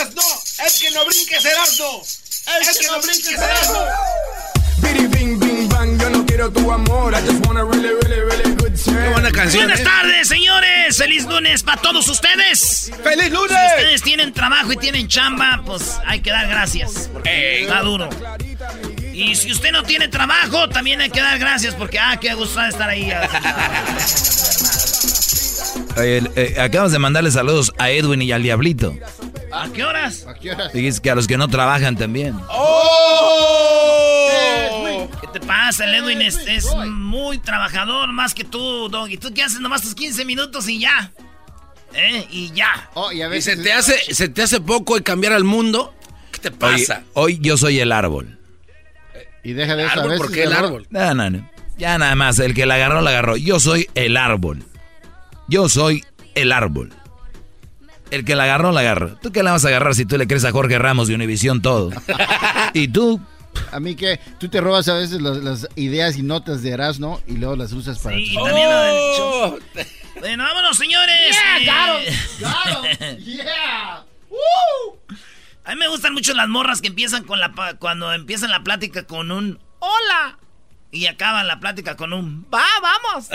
¡Erasno! ¡El que no brinque es Erasno! ¡El que no brinque es Erasno! Bidi bing bing bang, yo no quiero tu amor. I just want a really, really, really good time. buena canción. Buenas ¿eh? tardes, señores. Feliz lunes para todos ustedes. ¡Feliz lunes! Si ustedes tienen trabajo y tienen chamba, pues hay que dar gracias. Porque está duro. Y si usted no tiene trabajo, también hay que dar gracias porque, ah, qué gusto estar ahí. Oye, eh, acabas de mandarle saludos a Edwin y al Diablito. ¿A qué horas? Dices que a los que no trabajan también. ¿Qué te pasa? El Edwin es, es muy trabajador, más que tú, Doggy. ¿Tú qué haces? Nomás tus 15 minutos y ya. ¿Eh? Y ya. Oh, y a ¿Y veces se te, hace, se te hace poco el cambiar al mundo? ¿Qué te Oye, pasa? hoy yo soy el árbol. Y deja de eso. a ¿Por qué el árbol? No, no, no. Ya nada más, el que la agarró, la agarró. Yo soy el árbol. Yo soy el árbol. El que la agarró, la agarró. ¿Tú qué la vas a agarrar si tú le crees a Jorge Ramos de Univisión todo? y tú, A mí que tú te robas a veces las, las ideas y notas de Erasno y luego las usas para Sí, también. Oh, Bueno, vámonos, señores. Eh, ¡Yeah! A mí me gustan mucho las morras que empiezan con la pa- cuando empiezan la plática con un hola y acaban la plática con un va, vamos.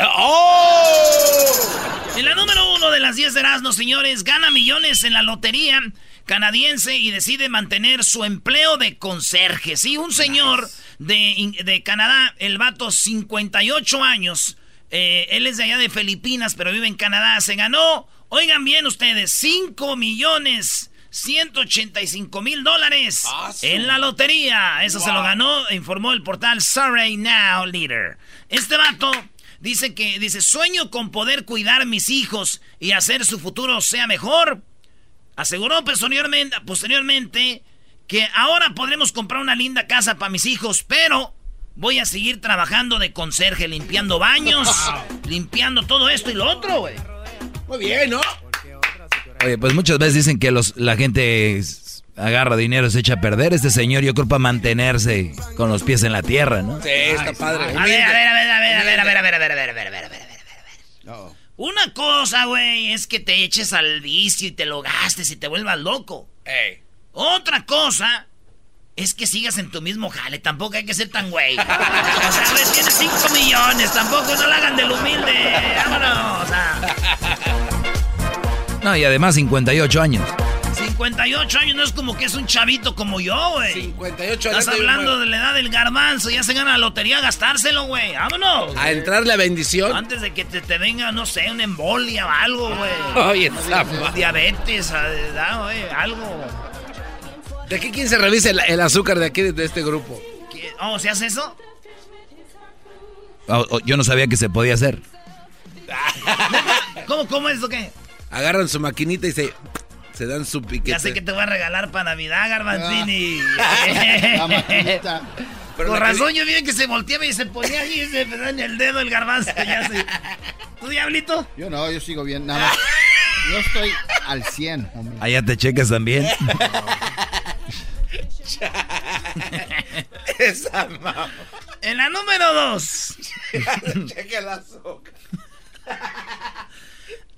En la número uno de las 10 de Erasmo, señores, gana millones en la lotería canadiense y decide mantener su empleo de conserje. Sí, un señor de, de Canadá, el vato 58 años, eh, él es de allá de Filipinas, pero vive en Canadá, se ganó, oigan bien ustedes, 5 millones 185 mil dólares en la lotería. Eso se lo ganó, informó el portal Surrey Now Leader. Este vato dice que, dice, sueño con poder cuidar a mis hijos y hacer su futuro sea mejor. Aseguró posteriormente, posteriormente que ahora podremos comprar una linda casa para mis hijos, pero voy a seguir trabajando de conserje, limpiando baños, limpiando todo esto y lo otro, güey. Muy bien, ¿no? Oye, pues muchas veces dicen que los, la gente agarra dinero y se echa a perder. Este señor yo creo para mantenerse con los pies en la tierra, ¿no? Sí, está padre. A ver, a ver, a ver, a ver, a ver, a ver, a ver, a ver, a ver, a ver, a ver, a ver, a ver, a ver, a ver. Una cosa, güey, es que te eches al vicio y te lo gastes y te vuelvas loco. Ey. Otra cosa es que sigas en tu mismo jale. Tampoco hay que ser tan güey. O sea, güey, tienes 5 millones. Tampoco no la hagan del humilde. Vámonos. O sea, No, y además 58 años. 58 años no es como que es un chavito como yo, güey. 58 Estás años. hablando de la edad del garbanzo. Ya se gana la lotería a gastárselo, güey. Vámonos. A entrar la bendición. Antes de que te, te venga, no sé, una embolia o algo, güey. Oye. Diabetes, ah, güey, algo. ¿De qué quién se revisa el, el azúcar de aquí, de este grupo? ¿Qué? Oh, ¿se hace eso? Oh, oh, yo no sabía que se podía hacer. ¿Cómo, cómo es eso qué? Agarran su maquinita y se, se dan su piquete. Ya sé que te voy a regalar para Navidad, Garbanzini. La maquinita. Pero la que- razón, yo vi que se volteaba y se ponía ahí y se me da en el dedo el garbanzo. Ya sé. ¿Tú, diablito? Yo no, yo sigo bien. Nada más. Yo estoy al 100, hombre. Allá te checas también. Esa mamá. En la número dos. Checa el azúcar.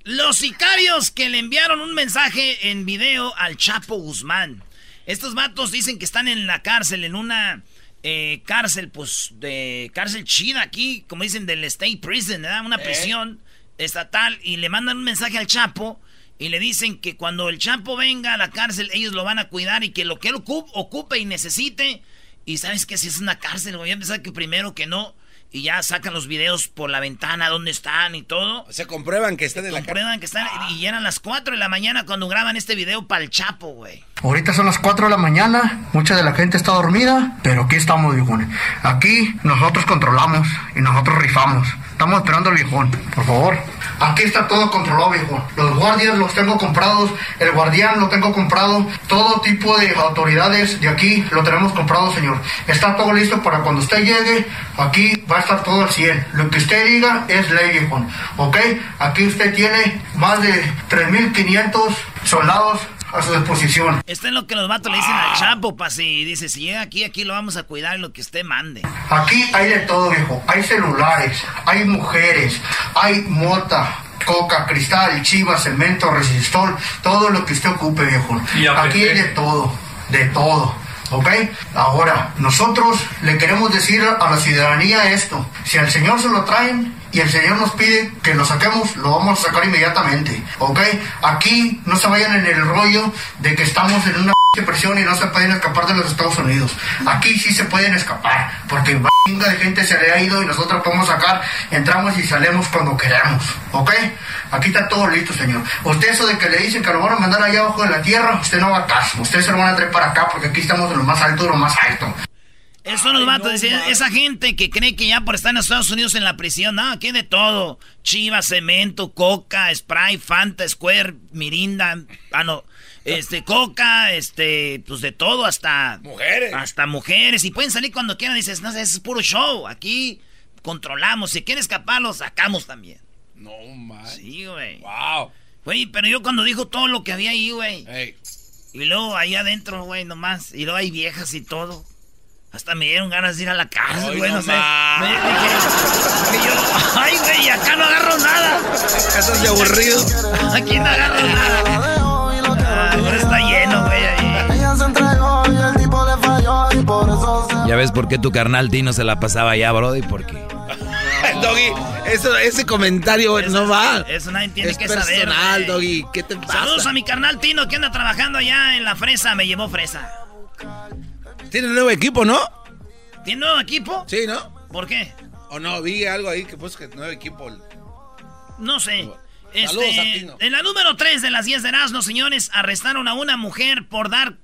Los sicarios que le enviaron un mensaje en video al Chapo Guzmán. Estos vatos dicen que están en la cárcel, en una eh, cárcel, pues, de cárcel chida aquí, como dicen, del State Prison, ¿verdad? Una prisión estatal. Y le mandan un mensaje al Chapo y le dicen que cuando el Chapo venga a la cárcel, ellos lo van a cuidar y que lo que él ocup- ocupe y necesite. Y sabes que si es una cárcel, voy a pensar que primero que no. Y ya sacan los videos por la ventana, dónde están y todo. O sea, comprueban que están en la. Comprueban que están. Y eran las 4 de la mañana cuando graban este video para el Chapo, güey. Ahorita son las 4 de la mañana, mucha de la gente está dormida, pero aquí estamos, viejones. Aquí nosotros controlamos y nosotros rifamos. Estamos esperando al viejón, por favor. Aquí está todo controlado, viejo. Los guardias los tengo comprados, el guardián lo tengo comprado, todo tipo de autoridades de aquí lo tenemos comprado, señor. Está todo listo para cuando usted llegue, aquí va a estar todo al 100. Lo que usted diga es ley, viejo. ¿Ok? Aquí usted tiene más de 3.500 soldados a su disposición. Esto es lo que los vatos le dicen al Chapo, pa' si dice, si llega aquí, aquí lo vamos a cuidar lo que usted mande. Aquí hay de todo, viejo. Hay celulares, hay mujeres, hay mota, coca, cristal, chiva, cemento, resistol, todo lo que usted ocupe, viejo. Aquí hay de todo, de todo. ¿Ok? Ahora, nosotros le queremos decir a la ciudadanía esto. Si al Señor se lo traen, y el Señor nos pide que lo saquemos, lo vamos a sacar inmediatamente, ¿ok? Aquí no se vayan en el rollo de que estamos en una y no se pueden escapar de los Estados Unidos. Aquí sí se pueden escapar, porque chinga de gente se le ha ido y nosotros podemos sacar, entramos y salimos cuando queramos, ¿ok? Aquí está todo listo, señor. Usted eso de que le dicen que lo van a mandar allá abajo de la tierra, usted no va a caso. Usted se lo van a traer para acá porque aquí estamos en lo más alto de lo más alto. Esos son los vatos. esa gente que cree que ya por estar en Estados Unidos en la prisión, no, aquí de todo. Chiva, cemento, coca, spray, Fanta, Square, Mirinda, ah, no, este, coca, este, pues de todo, hasta... Mujeres. Hasta mujeres. Y pueden salir cuando quieran. Dices, no, es puro show. Aquí controlamos. Si quieren escapar, los sacamos también. No, man. Sí, güey. Wow. Güey, pero yo cuando dijo todo lo que había ahí, güey. Y luego ahí adentro, güey, nomás. Y luego hay viejas y todo. Hasta me dieron ganas de ir a la cárcel, güey, no, sé. Me dije, yo, ay, güey, acá no agarro nada. Eso es aburrido. Aquí no agarro nada. Ya ves por qué tu carnal Tino se la pasaba allá, brody, porque... Doggy, eso, ese comentario no va. Eso nadie tiene es que personal, saber. Doggy. ¿Qué te pasa? Saludos a mi carnal Tino que anda trabajando allá en la fresa. Me llevó fresa. Tiene nuevo equipo, ¿no? ¿Tiene nuevo equipo? Sí, ¿no? ¿Por qué? O no, vi algo ahí que puso que nuevo equipo. No sé. Este, en la número 3 de las 10 de Erasmo, señores, arrestaron a una mujer por dar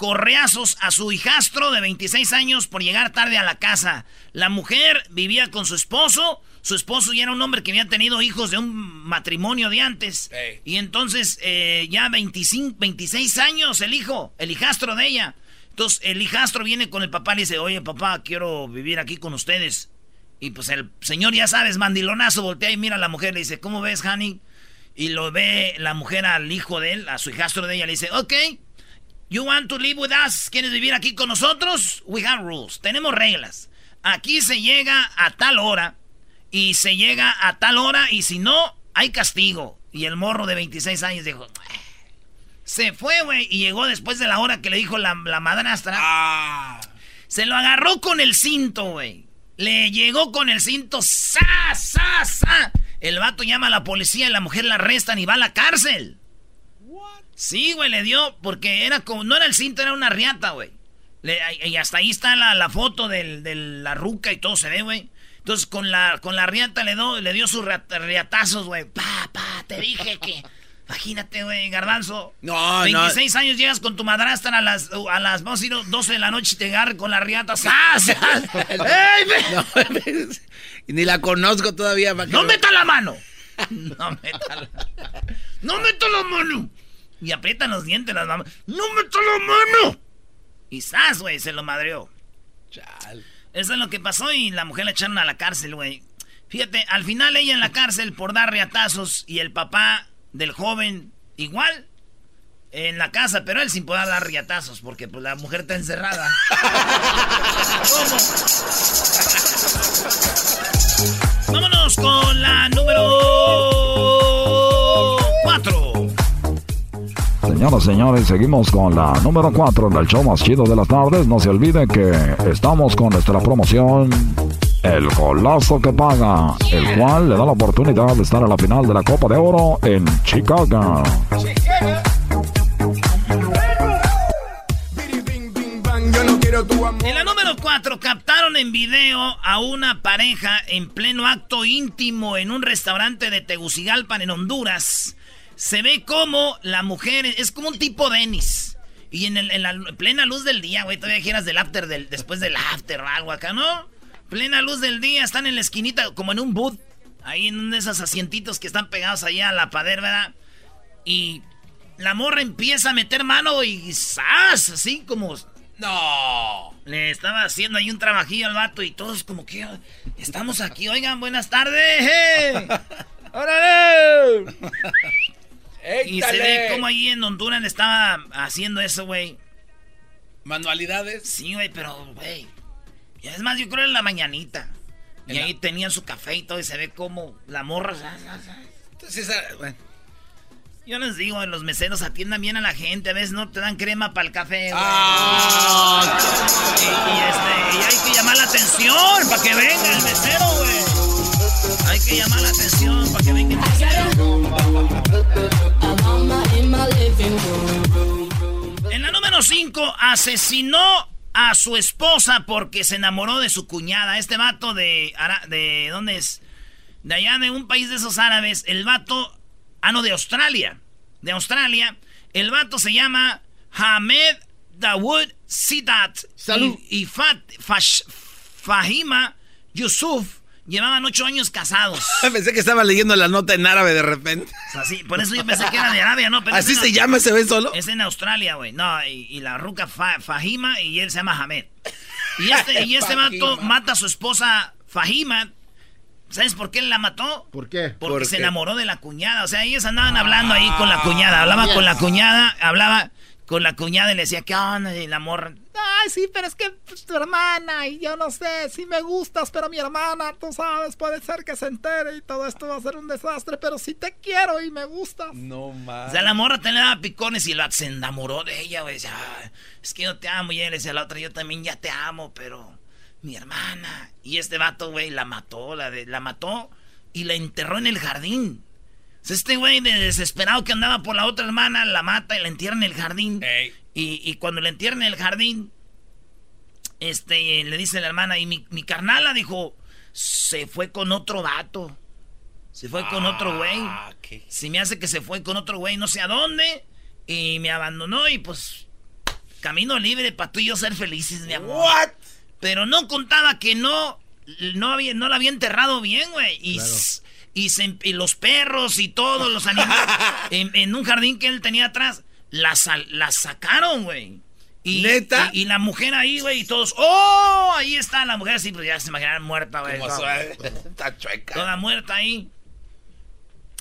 correazos a su hijastro de 26 años por llegar tarde a la casa. La mujer vivía con su esposo. Su esposo ya era un hombre que había tenido hijos de un matrimonio de antes. Y entonces, eh, ya 25, 26 años el hijo, el hijastro de ella. Entonces el hijastro viene con el papá y le dice, oye papá, quiero vivir aquí con ustedes. Y pues el señor, ya sabes, mandilonazo, voltea y mira a la mujer, le dice, ¿cómo ves, honey? Y lo ve la mujer al hijo de él, a su hijastro de ella, le dice, ok, you want to live with us? ¿Quieres vivir aquí con nosotros? We have rules, tenemos reglas. Aquí se llega a tal hora y se llega a tal hora y si no, hay castigo. Y el morro de 26 años dijo, se fue, güey, y llegó después de la hora que le dijo la, la madrastra. Ah. Se lo agarró con el cinto, güey. Le llegó con el cinto, ¡sa, sa, sa! El vato llama a la policía y la mujer la arrestan y va a la cárcel. Sí, güey, le dio, porque era como, no era el cinto, era una riata, güey. y hasta ahí está la, foto de la ruca y todo se ve, güey. Entonces con la, con la riata le, do, le dio sus riatazos, güey. Pa, pa, te dije que... Imagínate, güey, garbanzo. No, 26 años llegas con tu madrastra a las, a las vamos a ir 12 de la noche y te agarre con la riata. ¡Sas! no, ni la conozco todavía. ¡No meta la mano! No meta la... ¡No meta la mano! Y aprietan los dientes las mamás. ¡No meta la mano! Y ¡zas, güey! Se lo madreó. Chal. Eso es lo que pasó y la mujer la echaron a la cárcel, güey. Fíjate, al final ella en la cárcel por dar riatazos y el papá del joven igual en la casa, pero él sin poder dar riatazos porque pues la mujer está encerrada. Vámonos con la número Señoras y señores, seguimos con la número 4 del show más chido de las tardes. No se olviden que estamos con nuestra promoción el golazo que paga, el cual le da la oportunidad de estar a la final de la Copa de Oro en Chicago. En la número 4 captaron en video a una pareja en pleno acto íntimo en un restaurante de Tegucigalpa en Honduras. Se ve como la mujer es como un tipo Denis Y en, el, en la plena luz del día, güey, todavía dijeras del after, del, después del after o algo acá, ¿no? Plena luz del día, están en la esquinita, como en un boot, ahí en uno de esos asientitos que están pegados allá a la pared, ¿verdad? Y la morra empieza a meter mano y ¡zas! Así como... No. Le estaba haciendo ahí un trabajillo al vato y todos como que... Estamos aquí, oigan, buenas tardes. ¡Hey! ¡Órale! Y se ve como ahí en Honduras le estaba haciendo eso, güey. ¿Manualidades? Sí, güey, pero, güey. Y es más, yo creo en la mañanita. Y ahí tenían su café y todo, y se ve como la morra. Entonces, bueno. Yo les digo, los meseros atiendan bien a la gente. A veces no te dan crema para el café. Ah. y, este, y hay que llamar la atención para que venga el mesero, güey. Hay que llamar la atención para que venga el mesero. En la número 5, asesinó a su esposa porque se enamoró de su cuñada. Este vato de... ¿De dónde es? De allá de un país de esos árabes. El vato... Ah, no, de Australia. De Australia. El vato se llama Hamed Dawood Sidat. Salud. Y, Fahima Yusuf Llevaban ocho años casados. pensé que estaba leyendo la nota en árabe de repente. Así, por eso yo pensé que era de Arabia, ¿no? ¿Así se llama ese ve solo? Es en Australia, güey. No, y, la ruca Fahima y él se llama Hamed. Y este, y este mato mata a su esposa Fahima. ¿Sabes por qué la mató? ¿Por qué? Porque se enamoró de la cuñada. O sea, ellos andaban hablando ahí con la cuñada. Hablaba con la cuñada, hablaba con la cuñada y le decía, ¿qué onda? Y la morra, ay, sí, pero es que pues, tu hermana y yo no sé, sí me gustas, pero mi hermana, tú sabes, puede ser que se entere y todo esto va a ser un desastre, pero sí te quiero y me gustas. No más. O sea, la morra te le daba picones y la, se enamoró de ella, güey. es que yo te amo y él decía la otra, yo también ya te amo, pero mi hermana. Y este vato, güey, la mató, la, de, la mató y la enterró en el jardín. Este güey de desesperado que andaba por la otra hermana la mata y la entierra en el jardín. Y, cuando la entierra en el jardín, este, le dice la hermana, y mi, mi carnala dijo, se fue con otro vato. Se fue con otro güey. Ah, si me hace que se fue con otro güey, no sé a dónde. Y me abandonó y pues, camino libre para tú y yo ser felices, mi amor. What? Pero no contaba que no, no, había, no la había enterrado bien, güey. Y y, los perros y todos los animales en, un jardín que él tenía atrás, las, las sacaron, güey. Y, ¿Neta? Y, la mujer ahí, güey, y todos, ¡oh! Ahí está la mujer, así, pues ya se imaginaron muerta, güey. Está chueca. Toda muerta ahí.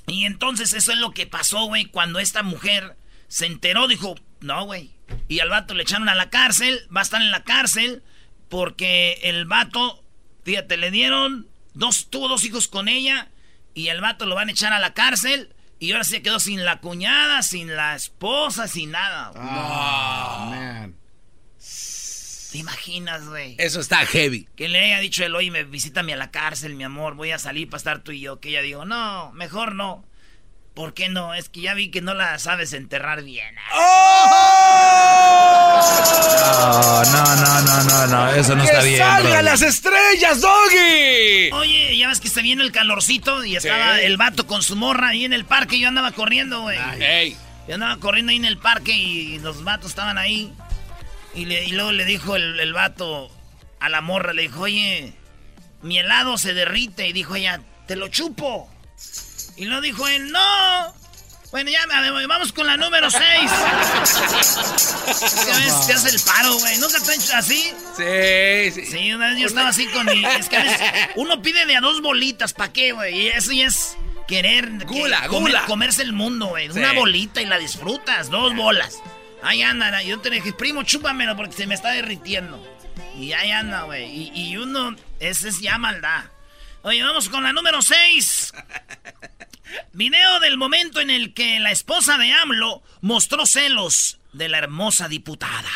Y entonces eso es lo que pasó, güey, cuando esta mujer se enteró, dijo, no, güey. Y al vato le echaron a la cárcel, va a estar en la cárcel, porque el vato, fíjate, le dieron dos, tuvo dos hijos con ella y el vato lo van a echar a la cárcel. Y ahora se quedó sin la cuñada, sin la esposa, sin nada. Ah, man. ¿Te imaginas, güey? Eso está heavy. Que le haya dicho él, oye, me visítame a la cárcel, mi amor, voy a salir para estar tú y yo. Que ella dijo, no, mejor no. ¿Por qué no? Es que ya vi que no la sabes enterrar bien. ¡Oh! No, no, no, no, no, eso no está bien. ¡Salgan las estrellas, Doggy! Oye, ya ves que se viene el calorcito y estaba el vato con su morra ahí en el parque y yo andaba corriendo, güey. Yo andaba corriendo ahí en el parque y los vatos estaban ahí. Y, luego le dijo el, el vato a la morra, le dijo, oye, mi helado se derrite. Y dijo ella, te lo chupo. Y lo dijo él, no. Bueno, ya vamos con la número 6. ¿Qué te hace el paro, güey? ¿Nunca te has hecho así? Sí, sí. Sí, una vez yo estaba así con mi... Es que a veces uno pide de a dos bolitas, ¿para qué, güey? Y eso ya es querer... Gula, gula. comerse el mundo, güey. Una bolita y la disfrutas, dos bolas. Ahí anda, yo te dije, primo, chúpamelo porque se me está derritiendo. Y ahí anda, güey. Y, y uno, ese es ya maldad. Oye, vamos con la número 6. Video del momento en el que la esposa de AMLO mostró celos de la hermosa diputada.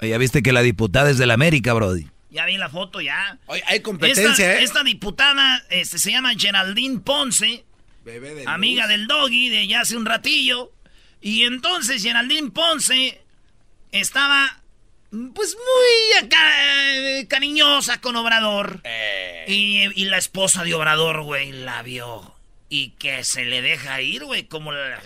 ¿ya viste que la diputada es de la América, Brody? Ya vi la foto, ya. Oye, hay competencia, esta, ¿eh? Esta diputada este, se llama Geraldine Ponce. amiga del doggy de ya hace un ratillo. Y entonces Geraldine Ponce estaba pues muy cariñosa con Obrador. Eh. Y, y, la esposa de Obrador, güey, la vio y que se le deja ir, güey, como la...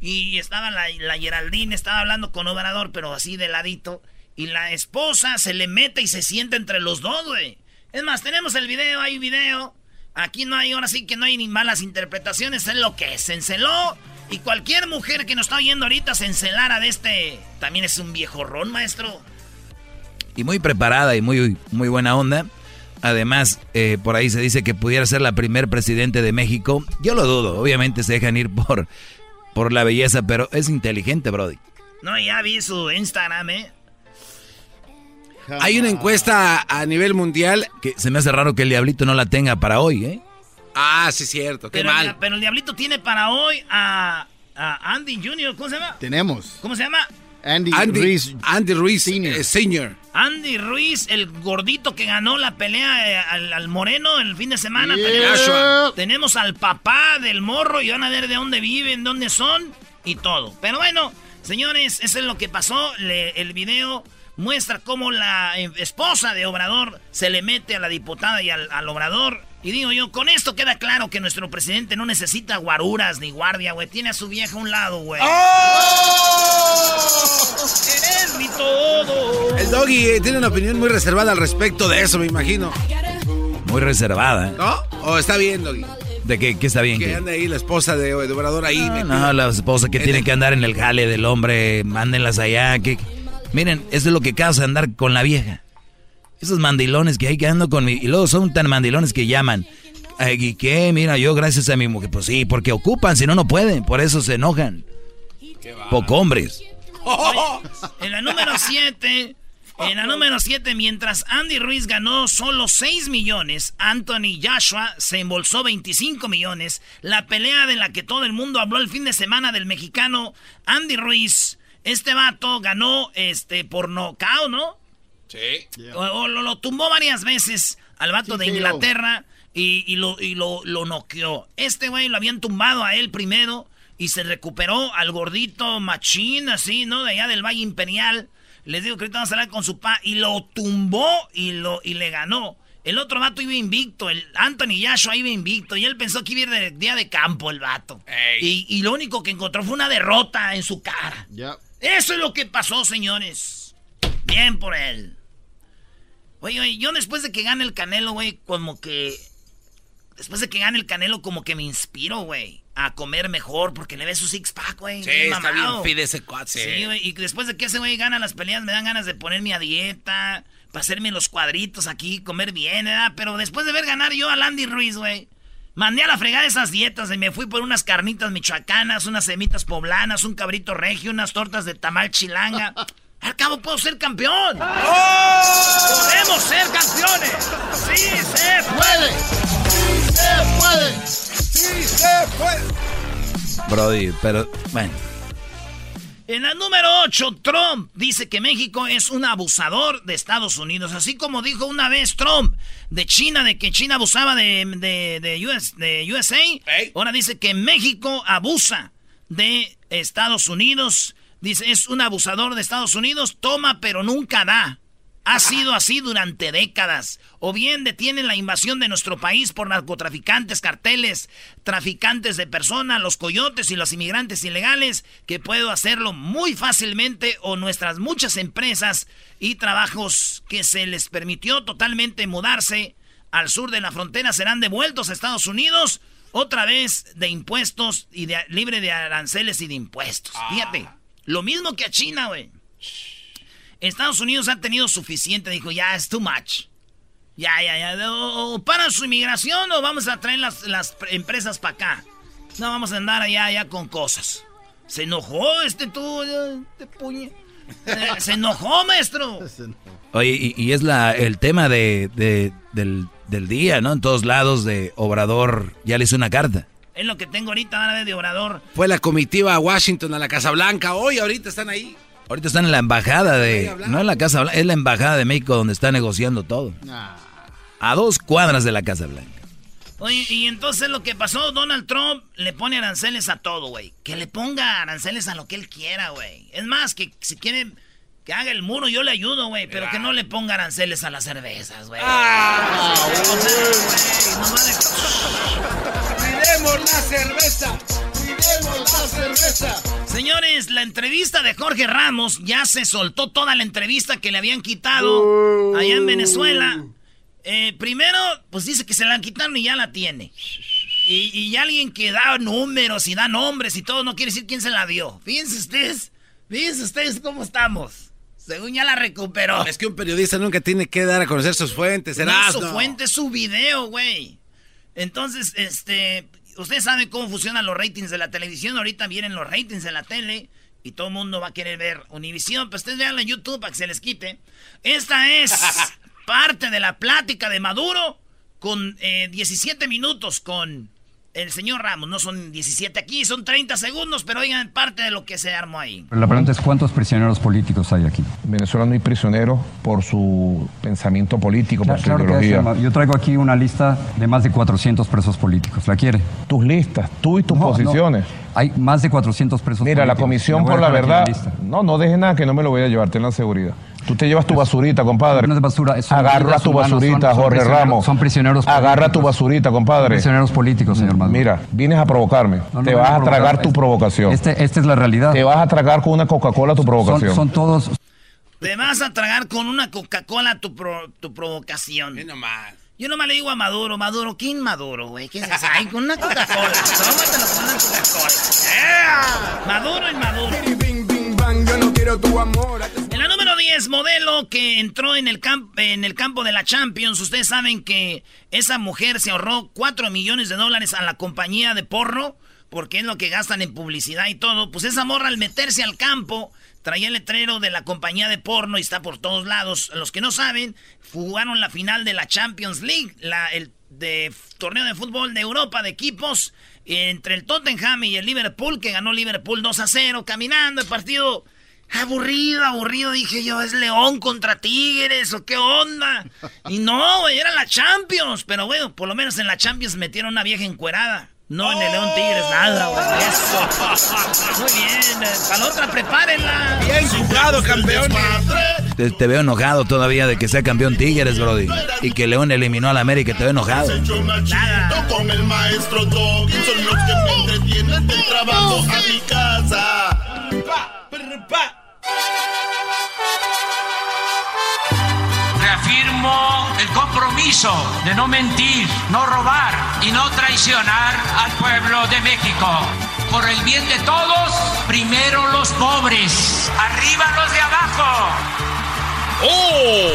Y estaba la, la Geraldine, estaba hablando con Obrador, pero así de ladito. Y la esposa se le mete y se sienta entre los dos, güey. Es más, tenemos el video, hay video. Aquí no hay, ahora sí que no hay ni malas interpretaciones, es lo que es. Se enceló. Y cualquier mujer que nos está oyendo ahorita se encelara de este. También es un viejo ron, maestro. Y muy preparada y muy, muy buena onda. Además, eh, por ahí se dice que pudiera ser la primer presidente de México. Yo lo dudo, obviamente se dejan ir por, por la belleza, pero es inteligente, Brody. No, ya vi su Instagram, ¿eh? Hay una encuesta a nivel mundial. Que se me hace raro que el Diablito no la tenga para hoy, ¿eh? Ah, sí, cierto. Qué pero, mal. pero el Diablito tiene para hoy a, a Andy Jr. ¿Cómo se llama? Tenemos. ¿Cómo se llama? Andy, Andy Ruiz. Andy Ruiz Senior. eh, Senior. Andy Ruiz, el gordito que ganó la pelea eh, al, al moreno el fin de semana. Yeah. Tenemos, al papá del morro y van a ver de dónde viven, dónde son y todo. Pero bueno, señores, eso es lo que pasó. Le- el video muestra cómo la eh, esposa de Obrador se le mete a la diputada y al, al Obrador. Y digo yo, con esto queda claro que nuestro presidente no necesita guaruras ni guardia, güey. Tiene a su vieja a un lado, güey. Eres mi todo. El doggy eh, tiene una opinión muy reservada al respecto de eso, me imagino. Muy reservada. ¿eh? ¿No? ¿O está bien, doggy? ¿De qué, qué está bien? Que ¿Qué? anda ahí la esposa de, de Obrador ahí. No, no, la esposa que En tiene el- que andar en el jale del hombre, mándenlas allá. Que... Miren, eso es lo que causa andar con la vieja. Esos mandilones que hay que ando con mi... Y luego son tan mandilones que llaman. Ay, ¿Y qué? Mira, yo gracias a mi mujer. Pues sí, porque ocupan, si no, no pueden. Por eso se enojan. Poco hombres. En la número 7, en la número 7, mientras Andy Ruiz ganó solo 6 millones, Anthony Joshua se embolsó 25 millones. La pelea de la que todo el mundo habló el fin de semana del mexicano Andy Ruiz. Este vato ganó este por nocaut, ¿no? Sí. O, o lo, lo tumbó varias veces al vato de. Inglaterra y, y lo, y lo, lo noqueó. Este güey lo habían tumbado a él primero y se recuperó al gordito machín, así, ¿no? De allá del Valle Imperial. Les digo que ahorita vamos a hablar con su pa y lo tumbó y, lo, y le ganó. El otro vato iba invicto, el Anthony Yashua iba invicto y él pensó que iba a ir de día de campo el vato. Y, y lo único que encontró fue una derrota en su cara. Eso es lo que pasó, señores. Bien por él. Oye, oye, yo después de que gane el Canelo, güey, como que... Después de que gane el Canelo, como que me inspiro, güey, a comer mejor, porque le ve su six-pack, güey. Sí, bien está bien fit ese cuate. Sí, güey, y después de que ese güey gana las peleas, me dan ganas de ponerme a dieta, para hacerme los cuadritos aquí, comer bien, ¿verdad? Pero después de ver ganar yo a Landy Ruiz, güey, mandé a la fregada esas dietas y me fui por unas carnitas michoacanas, unas semitas poblanas, un cabrito regio, unas tortas de tamal chilanga. Al cabo puedo ser campeón. ¡Podemos ser campeones! ¡Sí se puede! ¡Sí se puede! ¡Sí se puede! Brody, pero bueno. En la número 8, Trump dice que México es un abusador de Estados Unidos. Así como dijo una vez Trump de China, de que China abusaba de, de, de US de USA. Ahora dice que México abusa de Estados Unidos. Dice, es un abusador de Estados Unidos, toma pero nunca da. Ha sido así durante décadas. O bien detienen la invasión de nuestro país por narcotraficantes, carteles, traficantes de personas, los coyotes y los inmigrantes ilegales, que puedo hacerlo muy fácilmente, o nuestras muchas empresas y trabajos que se les permitió totalmente mudarse al sur de la frontera serán devueltos a Estados Unidos, otra vez de impuestos y de, libre de aranceles y de impuestos. Fíjate, lo mismo que a China, güey. Estados Unidos ha tenido suficiente, dijo, ya es too much. Ya, ya, ya. O, o para su inmigración o vamos a traer las, las empresas para acá. No vamos a andar allá, allá con cosas. Se enojó este tú, este puñe. Eh, Se enojó, maestro. Oye, y, y es la, el tema de, de- del, del día, ¿no? En todos lados de Obrador ya le hizo una carta. Es lo que tengo ahorita, van a ver de Obrador. Fue la comitiva a Washington, a la Casa Blanca. Hoy, ahorita están ahí. Ahorita están en la embajada de... No en la Casa Blanca, es la embajada de México donde está negociando todo. A dos cuadras de la Casa Blanca. Oye, y entonces lo que pasó, Donald Trump le pone aranceles a todo, güey. Que le ponga aranceles a lo que él quiera, güey. Es más, que si quiere que haga el muro, yo le ayudo, güey. Pero que no le ponga aranceles a las cervezas, güey. Ah, O sea, güey, no vale- ¡Cuidemos la cerveza! ¡Cuidemos la cerveza! Señores, la entrevista de Jorge Ramos ya se soltó toda la entrevista que le habían quitado allá en Venezuela. Eh, primero, pues dice que se la quitaron y ya la tiene. Y, y, alguien que da números y da nombres y todo no quiere decir quién se la dio. Fíjense ustedes, fíjense ustedes cómo estamos. Según ya la recuperó. Es que un periodista nunca tiene que dar a conocer sus fuentes. No, su fuente es su video, güey. Entonces, este, ustedes saben cómo funcionan los ratings de la televisión. Ahorita vienen los ratings de la tele y todo el mundo va a querer ver Univisión. Pues ustedes vean en YouTube para que se les quite. Esta es parte de la plática de Maduro con 17 eh, minutos con el señor Ramos. No son 17 aquí, son 30 segundos, pero oigan parte de lo que se armó ahí. La pregunta es, ¿cuántos prisioneros políticos hay aquí? En Venezuela no hay prisioneros por su pensamiento político, por su ideología. yo traigo aquí una lista de más de 400 presos políticos. ¿La quiere? Tus listas, tú y tus posiciones. Hay más de 400 presos Mira, la Comisión por la Verdad... no, no deje nada que no me lo voy a llevar, ten la seguridad. Tú te llevas tu basurita, compadre. No es basura, es Agarra tu basurita, Jorge Ramos. Son prisioneros políticos. Agarra tu basurita, compadre. prisioneros políticos, señor Maduro. Mira, vienes a provocarme. te vas a, tragar tu provocación. Este, esta es la realidad. Te vas a tragar con una Coca-Cola tu provocación. Son, todos... Te vas a tragar con una Coca-Cola tu, tu provocación. ¿Qué nomás? Yo nomás le digo a Maduro, Maduro, ¿quién Maduro, güey? ¿Qué es eso? Ay, con una Coca-Cola. Tómatelo con una Coca-Cola. Maduro y Maduro. En la número 10, modelo que entró en el, en el campo de la Champions. Ustedes saben que esa mujer se ahorró 4 millones de dólares a la compañía de porro, porque es lo que gastan en publicidad y todo. Pues esa morra al meterse al campo traía el letrero de la compañía de porno y está por todos lados. Los que no saben, jugaron la final de la Champions League, la, el de torneo de fútbol de Europa de equipos entre el Tottenham y el Liverpool, que ganó Liverpool 2 a 0, caminando el partido Aburrido, aburrido, dije yo, ¿es León contra Tigres o qué onda? Y no, güey, era la Champions. Pero bueno, por lo menos en la Champions metieron una vieja encuerada. No en el León Tigres, nada, güey. Eso. Muy bien. Eh, para la otra, prepárenla. Bien jugado, campeón. Te, te, veo enojado todavía de que sea campeón Tigres, Brody. Y que León eliminó al América, te veo enojado. Nada. Con el maestro Doggy, son los que me entretienen del trabajo a mi casa. El compromiso de no mentir, no robar y no traicionar al pueblo de México. Por el bien de todos, primero los pobres, arriba los de abajo. ¡Oh!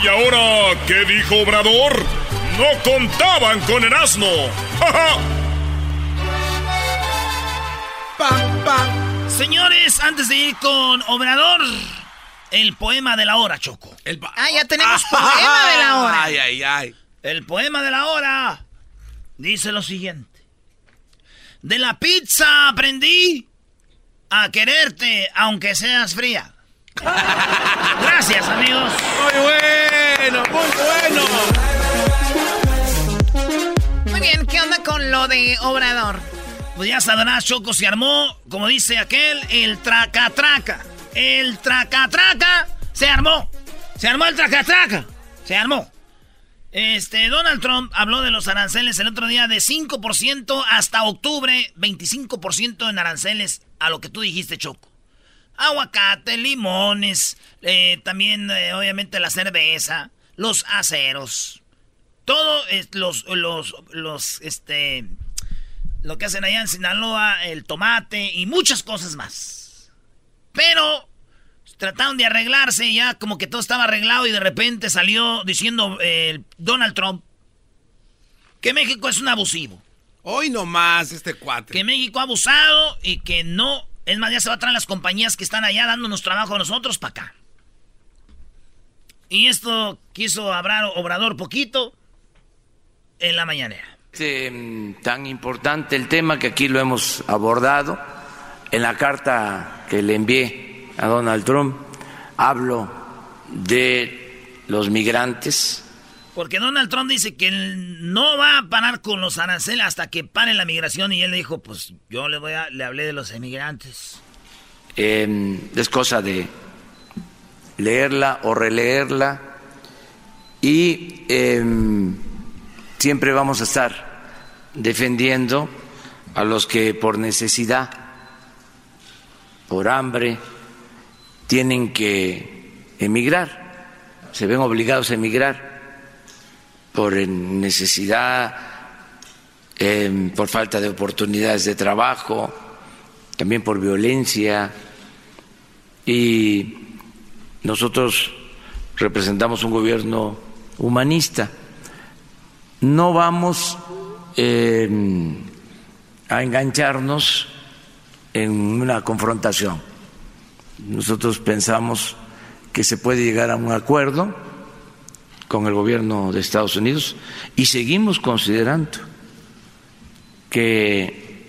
¿Y ahora qué dijo Obrador? No contaban con el asno. ¡Pam, pam! Señores, antes de ir con Obrador, el poema de la hora, Choco. ah, ya tenemos poema de la hora. Ay, ay, ay. El poema de la hora dice lo siguiente. De la pizza aprendí a quererte aunque seas fría. Gracias, amigos. Muy bueno, muy bueno. Muy bien, ¿qué onda con lo de Obrador? pues ya sabrás, Choco, se armó, como dice aquel, el traca-traca. El traca-traca se armó. Se armó el traca-traca. Se armó. Este, Donald Trump habló de los aranceles el otro día de 5% hasta octubre, 25% en aranceles a lo que tú dijiste, Choco. Aguacate, limones, eh, también eh, obviamente la cerveza, los aceros. Todo los, los, los, este, lo que hacen allá en Sinaloa, el tomate y muchas cosas más. Pero trataron de arreglarse ya como que todo estaba arreglado y de repente salió diciendo eh, Donald Trump que México es un abusivo. Hoy nomás este cuate. Que México ha abusado y que no... Es más, ya se va a traer las compañías que están allá dándonos trabajo a nosotros para acá. Y esto quiso hablar Obrador poquito en la mañanera. Este, tan importante el tema que aquí lo hemos abordado. En la carta que le envié a Donald Trump hablo de los migrantes. Porque Donald Trump dice que no va a parar con los aranceles hasta que pare la migración y él dijo, pues yo le voy a, le hablé de los emigrantes. Em, es cosa de leerla o releerla y em, siempre vamos a estar defendiendo a los que por necesidad por hambre, tienen que emigrar, se ven obligados a emigrar por necesidad, em, por falta de oportunidades de trabajo, también por violencia. Y nosotros representamos un gobierno humanista. No vamos em, a engancharnos en una confrontación. Nosotros pensamos que se puede llegar a un acuerdo con el gobierno de Estados Unidos y seguimos considerando que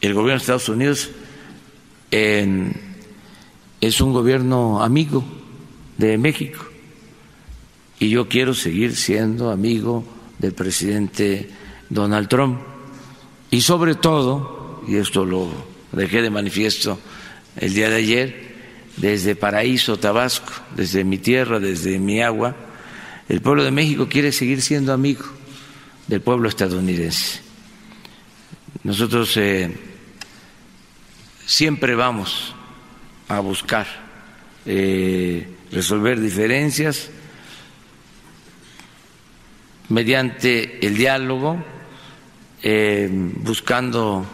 el gobierno de Estados Unidos es un gobierno amigo de México. Y yo quiero seguir siendo amigo del presidente Donald Trump. Y sobre todo, y esto lo dejé de manifiesto el día de ayer, desde Paraíso, Tabasco, desde mi tierra, desde mi agua, el pueblo de México quiere seguir siendo amigo del pueblo estadounidense. Nosotros eh, siempre vamos a buscar eh, resolver diferencias mediante el diálogo, eh, buscando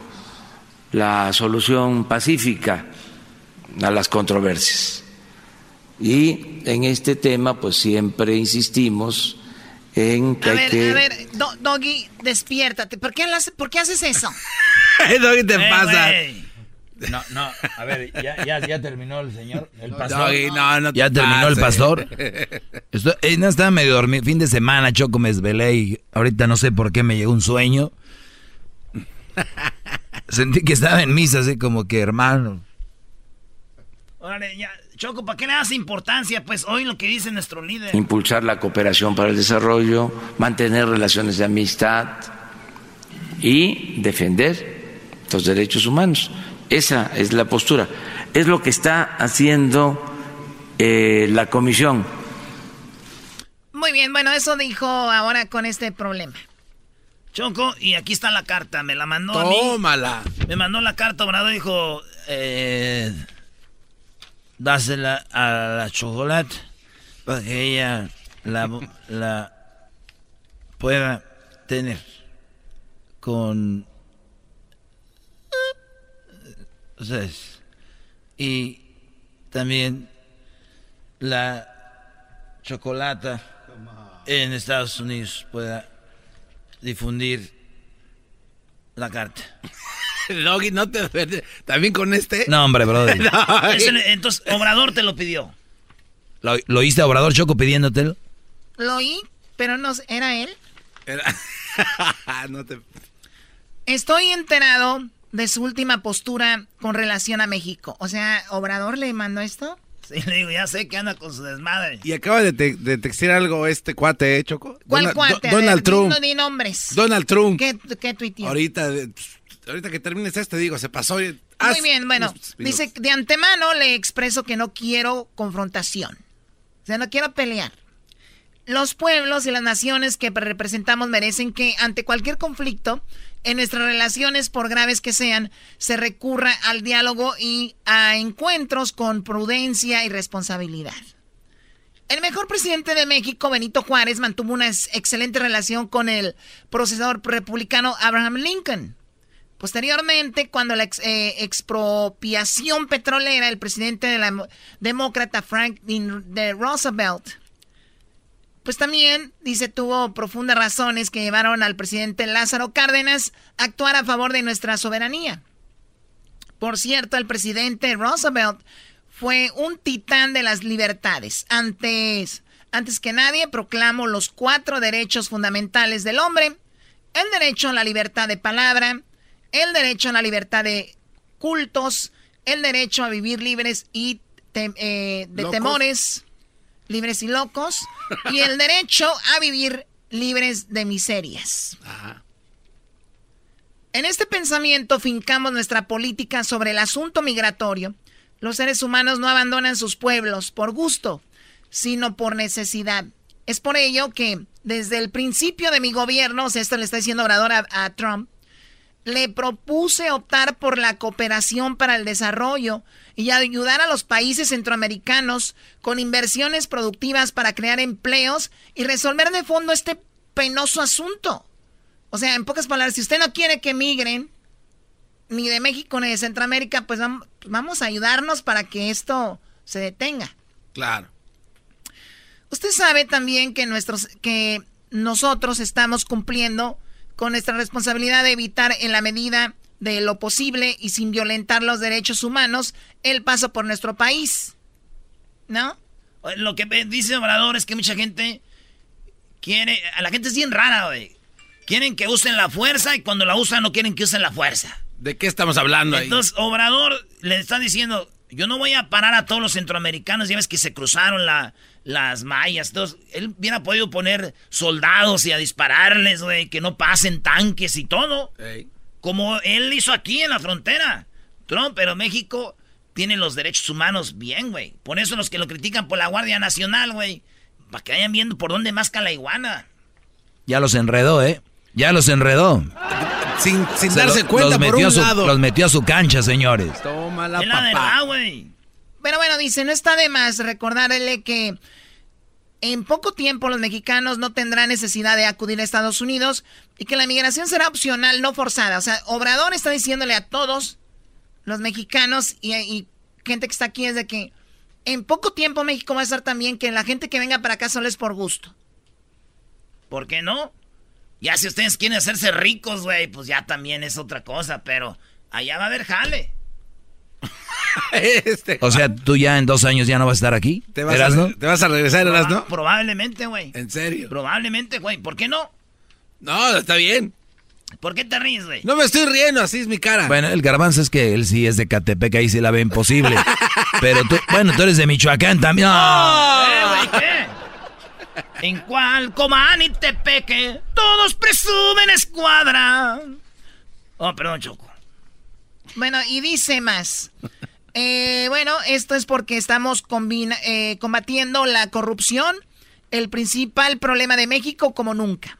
la solución pacífica a las controversias. Y en este tema, pues siempre insistimos en que a hay ver, que... A ver, Doggy, despiértate. ¿Por qué, ¿Por qué haces eso? Doggy, te Eh, pasa? No, no, a ver, ya, ya, ya terminó el señor, el pastor. Doggy, no, no te ya terminó el pastor. Estoy, eh, no estaba medio dormido. Fin de semana, Choco, me desvelé y ahorita no sé por qué me llegó un sueño. Sentí que estaba en misa, así como que, hermano. Órale, ya. Choco, ¿para qué le das importancia? Pues hoy lo que dice nuestro líder. impulsar la cooperación para el desarrollo, mantener relaciones de amistad y defender los derechos humanos. Esa es la postura. Es lo que está haciendo eh, la comisión. Muy bien, bueno, eso dijo ahora con este problema. Choco, y aquí está la carta, me la mandó a mí. Tómala. Me mandó la carta, Obrador dijo, eh, dásela a la chocolate para que ella la, la pueda tener con ustedes. Y también la chocolata en Estados Unidos pueda difundir la carta. Doggy, no te... También con este... No, hombre, brother. No, le- entonces, Obrador te lo pidió. ¿Lo, lo oíste a Obrador Choco pidiéndotelo? Lo oí, pero no sé, ¿era él? Era- no te... Estoy enterado de su última postura con relación a México. O sea, ¿Obrador le mandó esto? Sí, le digo, ya sé que anda con su desmadre. Y acaba de, te- de textear algo este cuate, ¿eh, Choco? ¿Cuál Donald- cuate? Do- Donald ver, Trump. di- di nombres. Donald Trump. ¿Qué, qué tuiteó? Ahorita, ahorita que termines este, digo, se pasó. Muy Haz bien, bueno, dice, de antemano le expreso que no quiero confrontación. O sea, no quiero pelear. Los pueblos y las naciones que representamos merecen que ante cualquier conflicto en nuestras relaciones, por graves que sean, se recurra al diálogo y a encuentros con prudencia y responsabilidad. El mejor presidente de México, Benito Juárez, mantuvo una ex- excelente relación con el procesador republicano Abraham Lincoln. Posteriormente, cuando la ex- eh, expropiación petrolera, el presidente de la demócrata Franklin de Roosevelt, pues también, dice, tuvo profundas razones que llevaron al presidente Lázaro Cárdenas a actuar a favor de nuestra soberanía. Por cierto, el presidente Roosevelt fue un titán de las libertades. Antes, antes que nadie, proclamó los cuatro derechos fundamentales del hombre. El derecho a la libertad de palabra, el derecho a la libertad de cultos, el derecho a vivir libres y te- eh, de Locos. temores, libres y locos, y el derecho a vivir libres de miserias. En este pensamiento fincamos nuestra política sobre el asunto migratorio. Los seres humanos no abandonan sus pueblos por gusto, sino por necesidad. Es por ello que desde el principio de mi gobierno, o sea, esto le está diciendo Obrador a, a Trump, le propuse optar por la cooperación para el desarrollo y ayudar a los países centroamericanos con inversiones productivas para crear empleos y resolver de fondo este penoso asunto. O sea, en pocas palabras, si usted no quiere que migren, ni de México ni de Centroamérica, pues vamos a ayudarnos para que esto se detenga. Claro. Usted sabe también que, nuestros, que nosotros estamos cumpliendo con nuestra responsabilidad de evitar en la medida de lo posible y sin violentar los derechos humanos el paso por nuestro país. ¿No? Lo que dice Obrador es que mucha gente quiere... A la gente es bien rara, güey. Quieren que usen la fuerza y cuando la usan no quieren que usen la fuerza. ¿De qué estamos hablando ahí? Entonces, Obrador le está diciendo, yo no voy a parar a todos los centroamericanos, ya ves que se cruzaron la, las mallas. Entonces, él hubiera podido poner soldados y a dispararles, güey, que no pasen tanques y todo. Como él hizo aquí en la frontera. Trump, pero México tiene los derechos humanos bien, güey. Por eso los que lo critican por la Guardia Nacional, güey. Para que vayan viendo por dónde masca la iguana. Ya los enredó, ¿eh? Ya los enredó. Sin, darse cuenta por un lado. Los metió a su cancha, señores. Toma la papá. güey. Pero bueno, dice, no está de más recordarle que en poco tiempo los mexicanos no tendrán necesidad de acudir a Estados Unidos y que la migración será opcional, no forzada. O sea, Obrador está diciéndole a todos los mexicanos y, gente que está aquí es de que en poco tiempo México va a estar también que la gente que venga para acá solo es por gusto. ¿Por qué no? Ya si ustedes quieren hacerse ricos, güey, pues ya también es otra cosa, pero allá va a haber jale. Este, o sea, tú ya en dos años ya no vas a estar aquí. ¿Te vas, a, ¿te vas a regresar, no? Probablemente, güey. ¿En serio? Probablemente, güey. ¿Por qué no? No, está bien. ¿Por qué te ríes, güey? No me estoy riendo, así es mi cara. Bueno, el garbanzo es que él sí es de Catepec, ahí sí la ve imposible. Pero tú, bueno, tú eres de Michoacán también. ¿Eh, güey, qué? En cual coman y tepeque, todos presumen escuadra. Oh, perdón, Choco. Bueno, y dice más. Eh, bueno, esto es porque estamos eh, combatiendo la corrupción, el principal problema de México como nunca.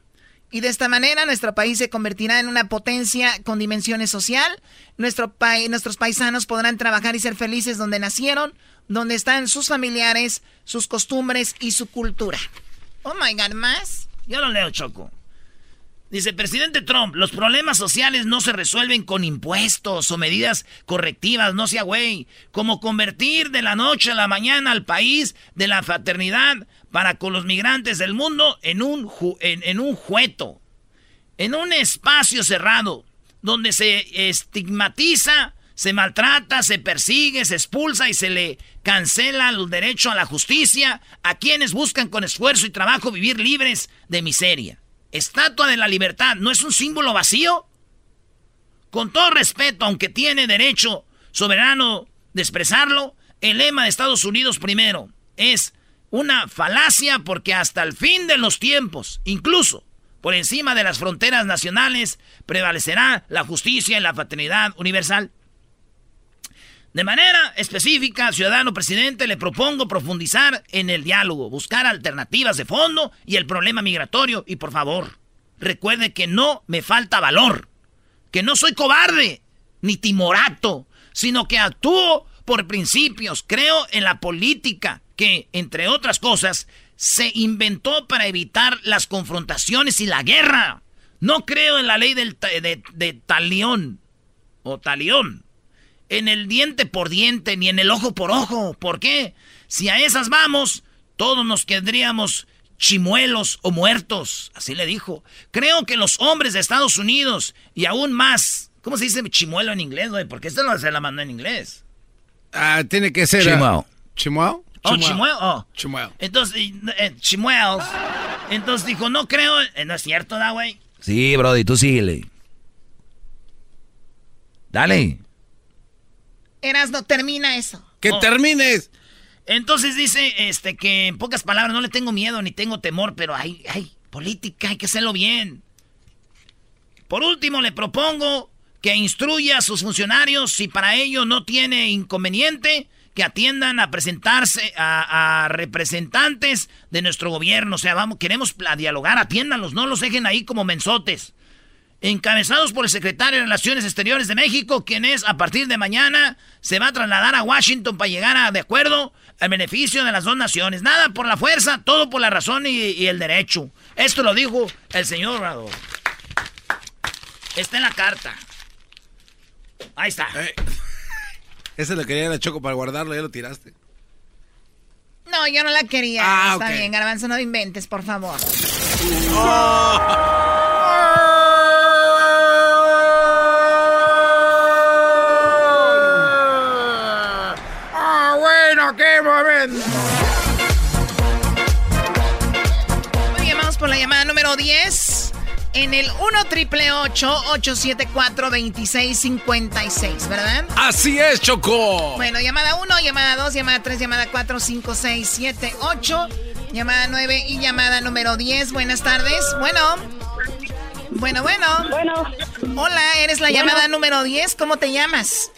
Y de esta manera nuestro país se convertirá en una potencia con dimensiones social. Nuestro nuestros paisanos podrán trabajar y ser felices donde nacieron, donde están sus familiares, sus costumbres y su cultura. Oh my God, ¿más? Yo lo leo, Choco. Dice, presidente Trump, los problemas sociales no se resuelven con impuestos o medidas correctivas, no sea güey. Como convertir de la noche a la mañana al país de la fraternidad para con los migrantes del mundo en un, en, un jueto, en un espacio cerrado, donde se estigmatiza, se maltrata, se persigue, se expulsa y se le cancela el derecho a la justicia a quienes buscan con esfuerzo y trabajo vivir libres de miseria. Estatua de la Libertad, ¿no es un símbolo vacío? Con todo respeto, aunque tiene derecho soberano de expresarlo, el lema de Estados Unidos primero es una falacia porque hasta el fin de los tiempos, incluso por encima de las fronteras nacionales, prevalecerá la justicia y la fraternidad universal. De manera específica, ciudadano presidente, le propongo profundizar en el diálogo, buscar alternativas de fondo y el problema migratorio. Y por favor, recuerde que no me falta valor, que no soy cobarde ni timorato, sino que actúo por principios. Creo en la política que, entre otras cosas, se inventó para evitar las confrontaciones y la guerra. No creo en la ley del de, de talión o talión en el diente por diente ni en el ojo por ojo. ¿Por qué? Si a esas vamos, todos nos quedaríamos chimuelos o muertos. Así le dijo. Creo que los hombres de Estados Unidos y aún más. ¿Cómo se dice chimuelo en inglés, güey? Porque esto no se la mandó en inglés. Ah, tiene que ser. Chimuelo. ¿Chimuelo? Oh, chimuelo. Oh. Chimuelo. Entonces, eh, chimuelos. Entonces dijo, no creo. Eh, no es cierto, ¿da, güey? Sí, Brody, tú síguele. Dale. No termina eso. ¡Que oh. termines! Entonces dice este que en pocas palabras no le tengo miedo ni tengo temor, pero hay, hay política, hay que hacerlo bien. Por último, le propongo que instruya a sus funcionarios si para ello no tiene inconveniente que atiendan a presentarse a, representantes de nuestro gobierno. O sea, vamos, queremos dialogar, atiéndanlos, no los dejen ahí como mensotes. Encabezados por el secretario de Relaciones Exteriores de México, quien es a partir de mañana se va a trasladar a Washington para llegar a de acuerdo al beneficio de las dos naciones. Nada por la fuerza, todo por la razón y, el derecho. Esto lo dijo el señor Obrador. Está en la carta. Ahí está. Eh, ese lo quería la Choco para guardarlo, ya lo tiraste. No, yo no la quería. Ah, Está bien, Garbanzo, no inventes, por favor. Oh. Momento. Muy bien, vamos por la llamada número 10. En el 1 triple 874 2656, ¿verdad? Así es, Choco. Bueno, llamada 1, llamada 2, llamada 3, llamada 4, 5, 6, 7, 8, llamada 9 y llamada número 10. Buenas tardes. Bueno. Bueno, bueno. Bueno. Hola, eres la llamada número 10. ¿Cómo te llamas?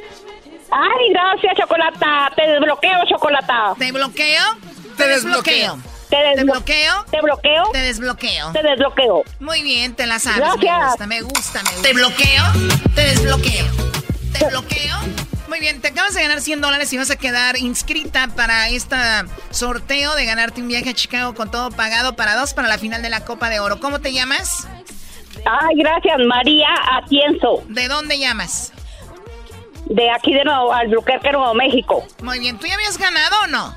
Ay, gracias, Chocolata. Te desbloqueo, Chocolata. ¿Te bloqueo? Te desbloqueo. Te, desbloqueo. Te bloqueo. Te desbloqueo. Te desbloqueo. Muy bien, te la sabes. Me gusta, me gusta, me gusta. Te bloqueo. Te desbloqueo. Te bloqueo. Muy bien, te acabas de ganar 100 dólares y vas a quedar inscrita para este sorteo de ganarte un viaje a Chicago con todo pagado para dos para la final de la Copa de Oro. ¿Cómo te llamas? Ay, gracias, María Atienzo. ¿De dónde llamas? De aquí de Nuevo, Albuquerque, Nuevo México. Muy bien, ¿tú ya habías ganado o no?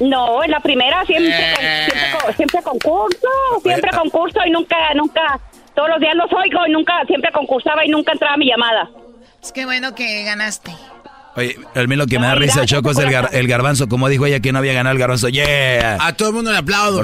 No, en la primera siempre, eh. siempre, siempre, concurso, siempre concurso y nunca, nunca, todos los días los oigo y nunca, siempre concursaba y nunca entraba mi llamada. Es que bueno que ganaste. Oye, a mí lo que me da risa, Choco, es el, garbanzo. Como dijo ella que no había ganado el garbanzo. ¡Yeah! A todo el mundo le aplaudo.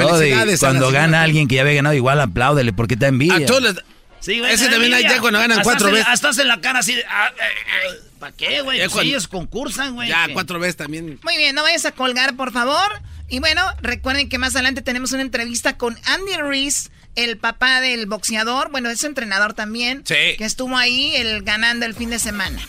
cuando gana alguien que ya había ganado, igual apláudele, porque te envidia. A todos les, Sí, güey. Ese también hay ya cuando ganan cuatro veces. Hasta en la cara así de, ah, eh, eh, ¿Para qué, güey? Pues ellos concursan, güey. Ya, cuatro veces también. Muy bien, no vayas a colgar, por favor. Y bueno, recuerden que más adelante tenemos una entrevista con Andy Reese, el papá del boxeador. Bueno, es entrenador también. Sí. Que estuvo ahí el, ganando el fin de semana.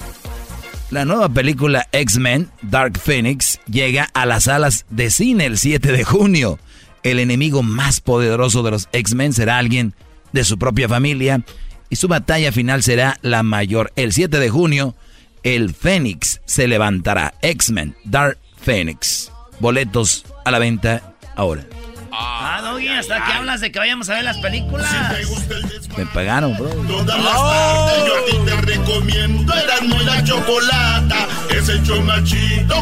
La nueva película X-Men, Dark Phoenix, llega a las salas de cine el 7 de junio. El enemigo más poderoso de los X-Men será alguien de su propia familia y su batalla final será la mayor. El 7 de junio, el Fénix se levantará. X-Men, Dark Phoenix. Boletos a la venta ahora. Ah, Doggy, hasta que hablas de que vayamos a ver las películas. Me pagaron, bro. Todas las tardes yo a ti te recomiendo Erasmo y la Chocolata. Es el show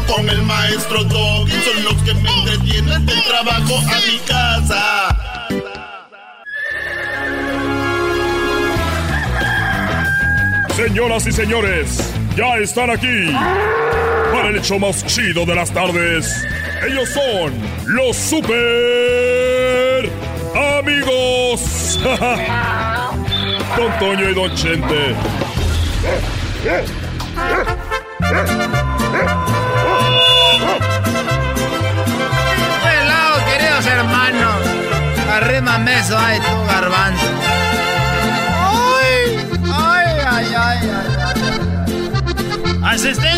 con el maestro Doggy. Son los que me entretienen del trabajo a mi casa. Señoras y señores, ya están aquí para el hecho más chido de las tardes. Ellos son los super amigos. Don Toño y Don Chente. Helado, queridos hermanos. Arriba eso, ay, tu garbanzo. ¿Ah, este?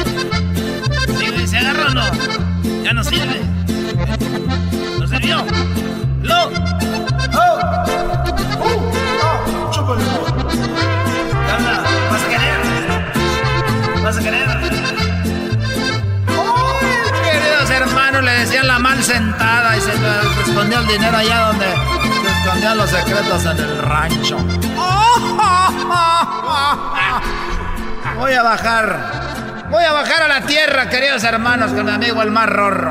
Sí, ¿Se agarra o no? Ya no sirve. ¿No sirvió? ¡Lo! ¡Oh! ¡Uh! ¡Oh! ¡Chúpale! ¿Vas a querer? ¿Vas a querer? queridos hermanos, le decían la mal sentada y se, se escondió el dinero allá donde se escondían los secretos en el rancho. Voy a bajar. Voy a bajar a la tierra, queridos hermanos, con mi amigo el más rorro.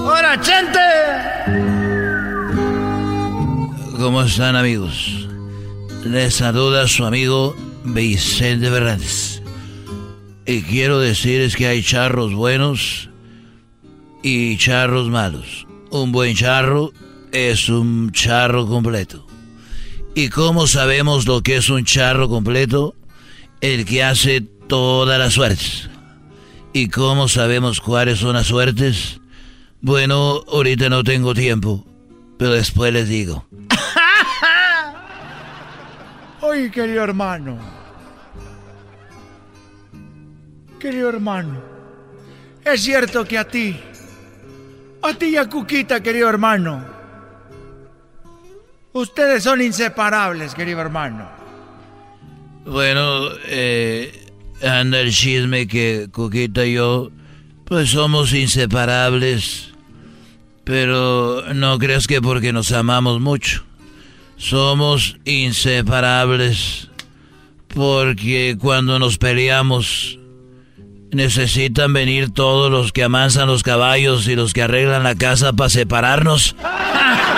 ¡Hola, gente! ¿Cómo están, amigos? Les saluda su amigo Vicente Verdes. Y quiero decirles que hay charros buenos y charros malos. Un buen charro es un charro completo. ¿Y cómo sabemos lo que es un charro completo? El que hace todas las suertes. ¿Y cómo sabemos cuáles son las suertes? Bueno, ahorita no tengo tiempo, pero después les digo. Oye, querido hermano. Querido hermano. Es cierto que a ti, a ti y a Cuquita, querido hermano, Ustedes son inseparables, querido hermano. Bueno, eh, anda el chisme que Coquita y yo, pues somos inseparables. Pero no creas que porque nos amamos mucho. Somos inseparables. Porque cuando nos peleamos, necesitan venir todos los que amansan los caballos y los que arreglan la casa para separarnos.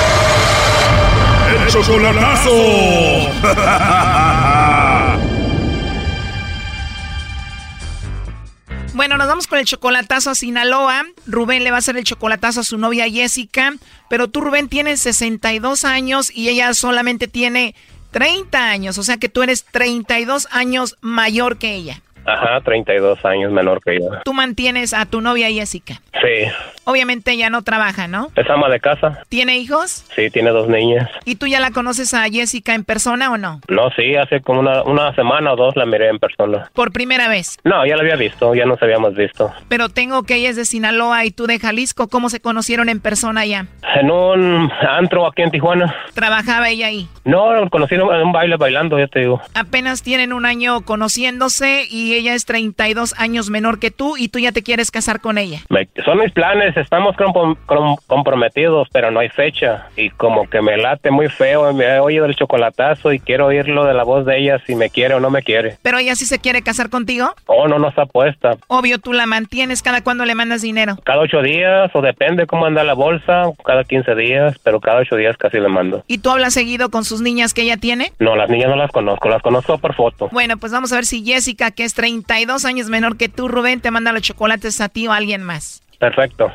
chocolatazo. Bueno, nos vamos con el chocolatazo a Sinaloa. Rubén le va a hacer el chocolatazo a su novia Jessica. Pero tú, Rubén, tienes 62 años y ella solamente tiene 30 años. O sea que tú eres 32 años mayor que ella. Ajá, 32 años menor que yo. Tú mantienes a tu novia Jessica. Sí. Obviamente ella no trabaja, ¿no? Es ama de casa. ¿Tiene hijos? Sí, tiene dos niñas. ¿Y tú ya la conoces a Jessica en persona o no? No, sí, hace como una, una semana o dos la miré en persona. ¿Por primera vez? No, ya la había visto, ya nos habíamos visto. Pero tengo que ella es de Sinaloa y tú de Jalisco. ¿Cómo se conocieron en persona ya? En un antro aquí en Tijuana. ¿Trabajaba ella ahí? No, conocieron en un baile bailando, ya te digo. Apenas tienen un año conociéndose y ella es 32 años menor que tú y tú ya te quieres casar con ella. son mis planes, estamos comprometidos, pero no hay fecha. Y como que me late muy feo, me he oído el chocolatazo y quiero oírlo de la voz de ella si me quiere o no me quiere. ¿Pero ella sí se quiere casar contigo? Oh, no, no está puesta. Obvio, tú la mantienes. ¿Cada cuándo le mandas dinero? Cada ocho días, o depende cómo anda la bolsa, cada 15 días, pero cada ocho días casi le mando. ¿Y tú hablas seguido con sus niñas que ella tiene? No, las niñas no las conozco, las conozco por foto. Bueno, pues vamos a ver si Jessica, que es 32 años menor que tú, Rubén, te manda los chocolates a ti o a alguien más. Perfecto.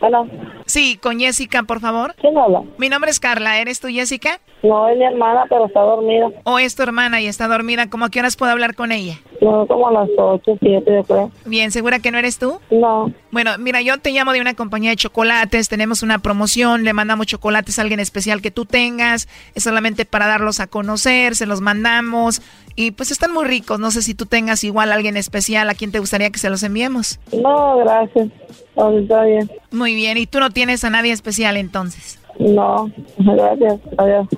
Hola. Sí, con Jessica, por favor. ¿Quién habla? Mi nombre es Carla. ¿Eres tú, Jessica? No, es mi hermana, pero está dormida. ¿O es tu hermana y está dormida? ¿Cómo a qué horas puedo hablar con ella? No, como a las 8, 7, yo creo. Bien, ¿segura que no eres tú? No. Bueno, mira, yo te llamo de una compañía de chocolates. Tenemos una promoción. Le mandamos chocolates a alguien especial que tú tengas. Es solamente para darlos a conocer. Se los mandamos. Y pues están muy ricos. No sé si tú tengas igual a alguien especial a quien te gustaría que se los enviemos. No, gracias. está bien. Muy bien. ¿Y tú no tienes a nadie especial entonces? No, gracias. Adiós.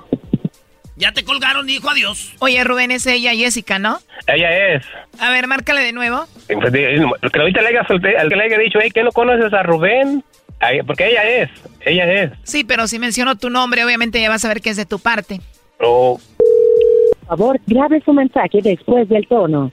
Ya te colgaron, dijo adiós. Oye, Rubén, es ella, Jessica, ¿no? Ella es. A ver, márcale de nuevo. Pues, que ahorita le haya, que le haya dicho, hey, ¿qué no conoces a Rubén? Porque ella es, ella es. Sí, pero si menciono tu nombre, obviamente ya vas a ver que es de tu parte. Oh. Por favor, grabe su mensaje después del tono.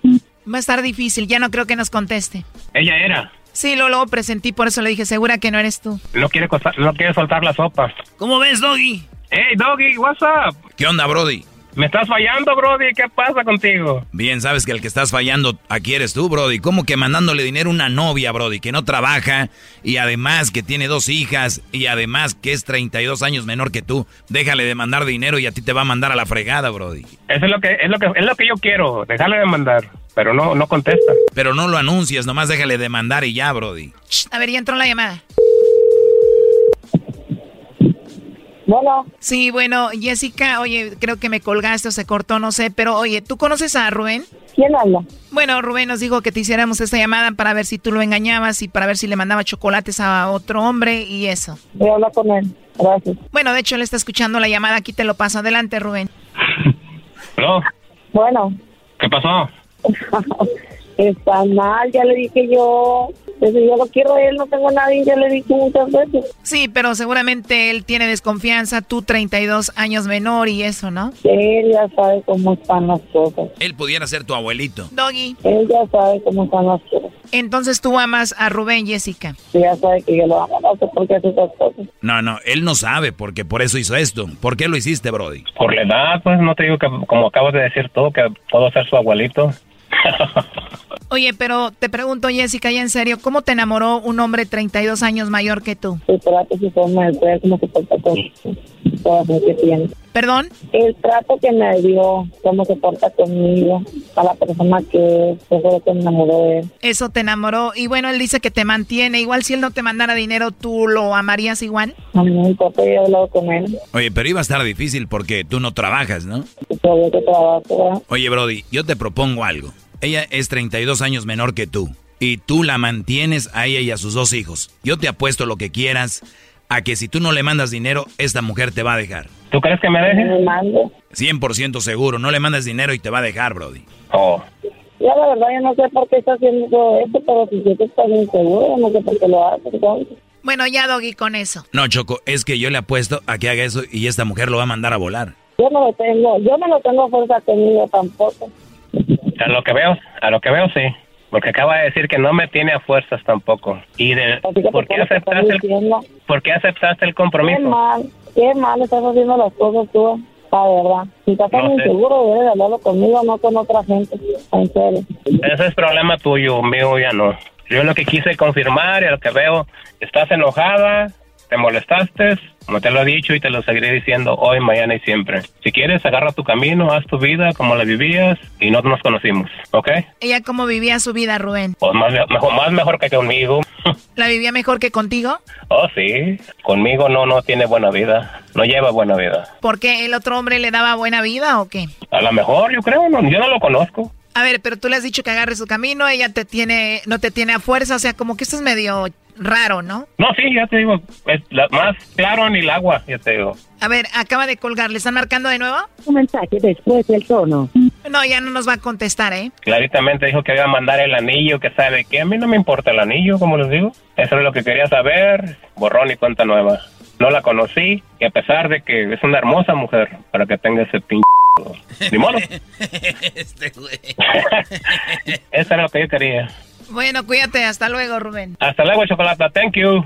Va a estar difícil, ya no creo que nos conteste. Ella era. Sí, lo luego presentí, por eso le dije, segura que no eres tú. No quiere, no quiere soltar la sopa. ¿Cómo ves, Doggy? Hey, Doggy, what's up? ¿Qué onda, Brody? Me estás fallando, Brody. ¿Qué pasa contigo? Bien, sabes que el que estás fallando aquí eres tú, Brody. ¿Cómo que mandándole dinero a una novia, Brody, que no trabaja y además que tiene dos hijas y además que es 32 años menor que tú? Déjale de mandar dinero y a ti te va a mandar a la fregada, Brody. Eso es lo que es lo que es lo que yo quiero, dejarle de mandar, pero no no contesta. Pero no lo anuncias, nomás déjale de mandar y ya, Brody. a ver, ya entró la llamada. Bueno. Sí, bueno, Jessica, oye, creo que me colgaste o se cortó, no sé, pero oye, ¿tú conoces a Rubén? ¿Quién habla? Bueno, Rubén nos dijo que te hiciéramos esta llamada para ver si tú lo engañabas y para ver si le mandaba chocolates a otro hombre y eso. Voy a hablar con él. Gracias. Bueno, de hecho, él está escuchando la llamada. Aquí te lo paso. Adelante, Rubén. ¿No? Bueno. ¿Qué pasó? Está mal, ya le dije yo. Desde yo lo quiero a él, no tengo a nadie, ya le dije muchas veces. Sí, pero seguramente él tiene desconfianza, tú 32 años menor y eso, ¿no? Él ya sabe cómo están las cosas. Él pudiera ser tu abuelito. Doggy. Él ya sabe cómo están las cosas. Entonces tú amas a Rubén, Jessica. Sí, ya sabe que yo lo amo, no sé por qué hace esas cosas. No, no, él no sabe porque por eso hizo esto. ¿Por qué lo hiciste, Brody? Por la edad, pues no te digo que, como acabas de decir tú, que puedo ser su abuelito. Oye, pero te pregunto, Jessica, ya en serio, ¿cómo te enamoró un hombre 32 años mayor que tú? El trato, su forma de ser, cómo se porta con todas las que tiene. ¿Perdón? El trato que me dio, cómo se porta conmigo, a la persona que seguro que me enamoró de él. Eso te enamoró. Y bueno, él dice que te mantiene. Igual si él no te mandara dinero, ¿tú lo amarías igual? A mí no me importa, yo he hablado con él. Oye, pero iba a estar difícil porque tú no trabajas, ¿no? Todavía que trabajo, ¿verdad? Oye, Brody, yo te propongo algo. Ella es 32 años menor que tú. Y tú la mantienes a ella y a sus dos hijos. Yo te apuesto lo que quieras a que si tú no le mandas dinero, esta mujer te va a dejar. ¿Tú crees que me deje? Me mando. 100% seguro. No le mandas dinero y te va a dejar, Brody. Oh. Ya la verdad yo no sé por qué está haciendo todo esto, pero si yo está bien seguro, no sé por qué lo hace. entonces. Bueno, ya, Doggy, con eso. No, Choco, es que yo le apuesto a que haga eso y esta mujer lo va a mandar a volar. Yo no lo tengo, yo no lo tengo fuerza conmigo tampoco. A lo que veo, a lo que veo sí. Porque acaba de decir que no me tiene a fuerzas tampoco. ¿Y de, por, qué aceptaste el, por qué aceptaste el Qué compromiso? mal, qué mal estás haciendo las cosas tú, la verdad. Si estás tan No inseguro, debes de hablarlo conmigo, no con otra gente. En serio. Ese es problema tuyo, mío ya no. Yo lo que quise confirmar y lo que veo, estás enojada, te molestaste, como te lo he dicho y te lo seguiré diciendo hoy, mañana y siempre. Si quieres, agarra tu camino, haz tu vida como la vivías y no nos conocimos, ¿ok? ¿Ella cómo vivía su vida, Rubén? Pues más, mejor, más mejor que conmigo. ¿La vivía mejor que contigo? Oh, sí, conmigo no, no tiene buena vida, no lleva buena vida. ¿Por qué el otro hombre le daba buena vida o qué? A lo mejor, yo creo, no, yo no lo conozco. A ver, pero tú le has dicho que agarre su camino, ella te tiene, no te tiene a fuerza, o sea, como que esto es medio raro, ¿no? No, sí, ya te digo, es la- más claro ni el agua, ya te digo. A ver, acaba de colgar, ¿le están marcando de nuevo? Un mensaje después del tono. No, ya no nos va a contestar, ¿eh? Claritamente dijo que iba a mandar el anillo, que sabe que a mí no me importa el anillo, como les digo. Eso es lo que quería saber, borrón y cuenta nueva. No la conocí, y a pesar de que es una hermosa mujer, para que tenga ese pinche... Ni modo. este güey. Eso era lo que yo quería. Bueno, cuídate, hasta luego, Rubén. Hasta luego, Chocolata. Thank you.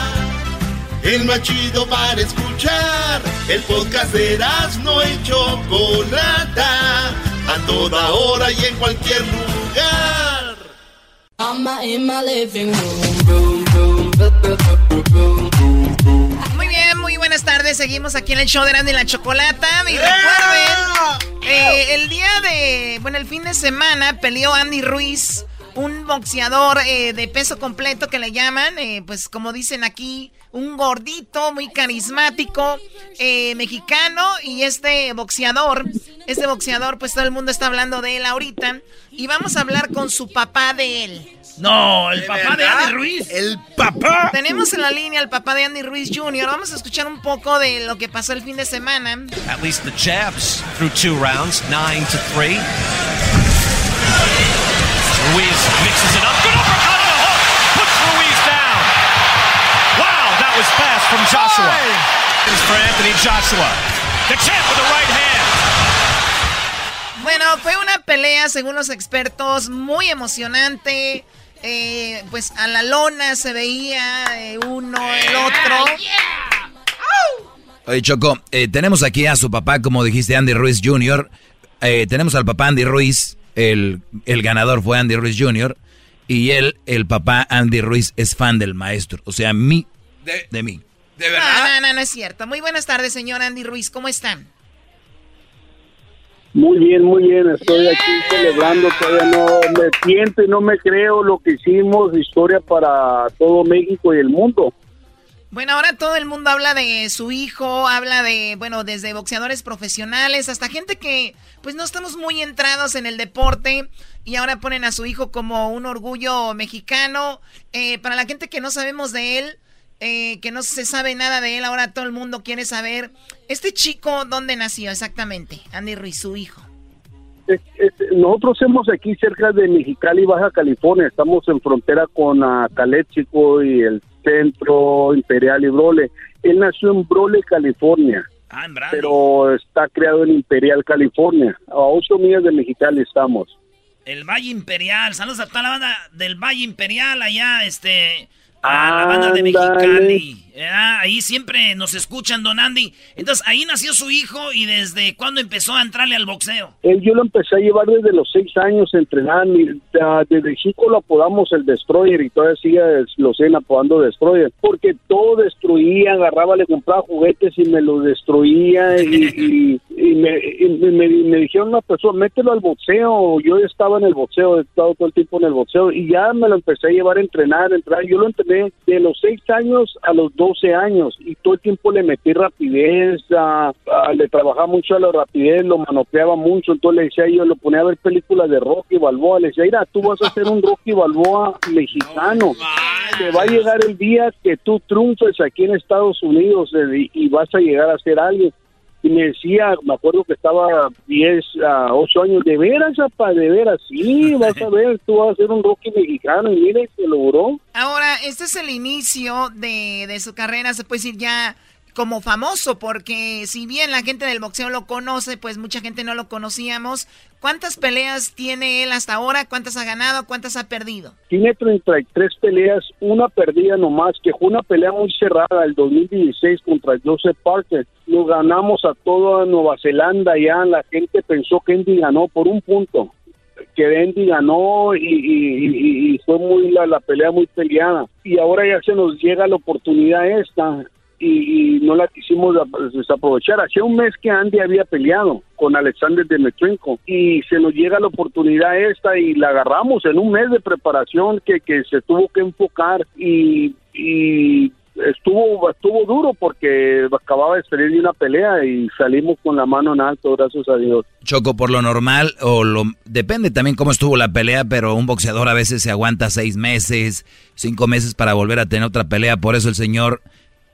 El más chido para escuchar. El podcast de no y Chocolata. A toda hora y en cualquier lugar. Muy bien, muy buenas tardes. Seguimos aquí en el show de Randy y la Chocolata. Y recuerden, eh, el día de, bueno, el fin de semana peleó Andy Ruiz, un boxeador eh, de peso completo que le llaman, eh, pues como dicen aquí, un gordito muy carismático, eh, mexicano. Y este boxeador, este boxeador, pues todo el mundo está hablando de él ahorita. Y vamos a hablar con su papá de él. No, el papá de Andy Ruiz. El papá. Tenemos en la línea al papá de Andy Ruiz Jr. Vamos a escuchar un poco de lo que pasó el fin de semana. At least the jabs through two rounds, nine to three. Ruiz mixes it up. Good uppercut and a hook. Puts Ruiz down. Wow, that was fast from Joshua. This is for Anthony Joshua. The champ with the right hand. Bueno, fue una pelea, según los expertos, muy emocionante. Eh, pues a la lona se veía eh, uno, el otro. Oye, Choco, eh, tenemos aquí a su papá, como dijiste, Andy Ruiz Jr. Eh, tenemos al papá Andy Ruiz, el, el ganador fue Andy Ruiz Jr. Y él, el papá Andy Ruiz, es fan del maestro. O sea, mí, de, mí. ¿De No, no, no, no es cierto. Muy buenas tardes, señor Andy Ruiz. ¿Cómo están? Muy bien, muy bien. Estoy aquí celebrando. Todavía no me siento y no me creo lo que hicimos. Historia para todo México y el mundo. Bueno, ahora todo el mundo habla de su hijo, habla de, bueno, desde boxeadores profesionales hasta gente que, pues no estamos muy entrados en el deporte y ahora ponen a su hijo como un orgullo mexicano. Eh, para la gente que no sabemos de él, eh, que no se sabe nada de él, ahora todo el mundo quiere saber, este chico, ¿dónde nació exactamente? Andy Ruiz, su hijo. nosotros somos aquí cerca de Mexicali, Baja California. Estamos en frontera con uh, y el centro Imperial y Brole. Él nació en Brole, California. Ah, en pero está creado en Imperial, California. A ocho millas de Mexicali estamos. El Valle Imperial. Saludos a toda la banda del Valle Imperial allá, este a la banda de Mexicali. Ahí siempre nos escuchan, Don Andy. Entonces, ahí nació su hijo y desde cuándo empezó a entrarle al boxeo. Él yo lo empecé a llevar desde los seis años, entrenar. Desde chico lo apodamos el Destroyer y todavía sigue, lo siguen apodando Destroyer. Porque todo destruía, agarraba, le compraba juguetes y me lo destruía. Y, me, me, dijeron una persona, mételo al boxeo. Yo estaba en el boxeo, he estado todo el tiempo en el boxeo. Y ya me lo empecé a llevar a entrenar, a entrenar. Yo lo entrené de los seis años a los 12 años y todo el tiempo le metí rapidez, le trabajaba mucho a la rapidez, lo manopeaba mucho, entonces le decía yo, lo ponía a ver películas de Rocky Balboa, le decía, mira, tú vas a ser un Rocky Balboa mexicano, te va a llegar el día que tú triunfes aquí en Estados Unidos eh, y vas a llegar a ser alguien y me decía, me acuerdo que estaba 10 a 8 años, de veras, apa, de veras, sí, vas a ver, tú vas a ser un Rocky mexicano y mire, se logró. Ahora, este es el inicio de, de su carrera, se puede decir ya como famoso, porque si bien la gente del boxeo lo conoce, pues mucha gente no lo conocíamos. ¿Cuántas peleas tiene él hasta ahora? ¿Cuántas ha ganado? ¿Cuántas ha perdido? Tiene 33 peleas, una perdida nomás, que fue una pelea muy cerrada el 2016 contra Joseph Parker. Lo ganamos a toda Nueva Zelanda ya, la gente pensó que Andy ganó por un punto que Andy ganó y, fue muy la, la, pelea muy peleada y ahora ya se nos llega la oportunidad esta y, no la quisimos desaprovechar. Hacía un mes que Andy había peleado con Alexander Demetrenko y se nos llega la oportunidad esta y la agarramos en un mes de preparación que, que se tuvo que enfocar y, y estuvo estuvo duro porque acababa de salir de una pelea y salimos con la mano en alto, gracias a Dios. Choco, por lo normal, o lo depende también cómo estuvo la pelea, pero un boxeador a veces se aguanta seis meses, cinco meses para volver a tener otra pelea, por eso el señor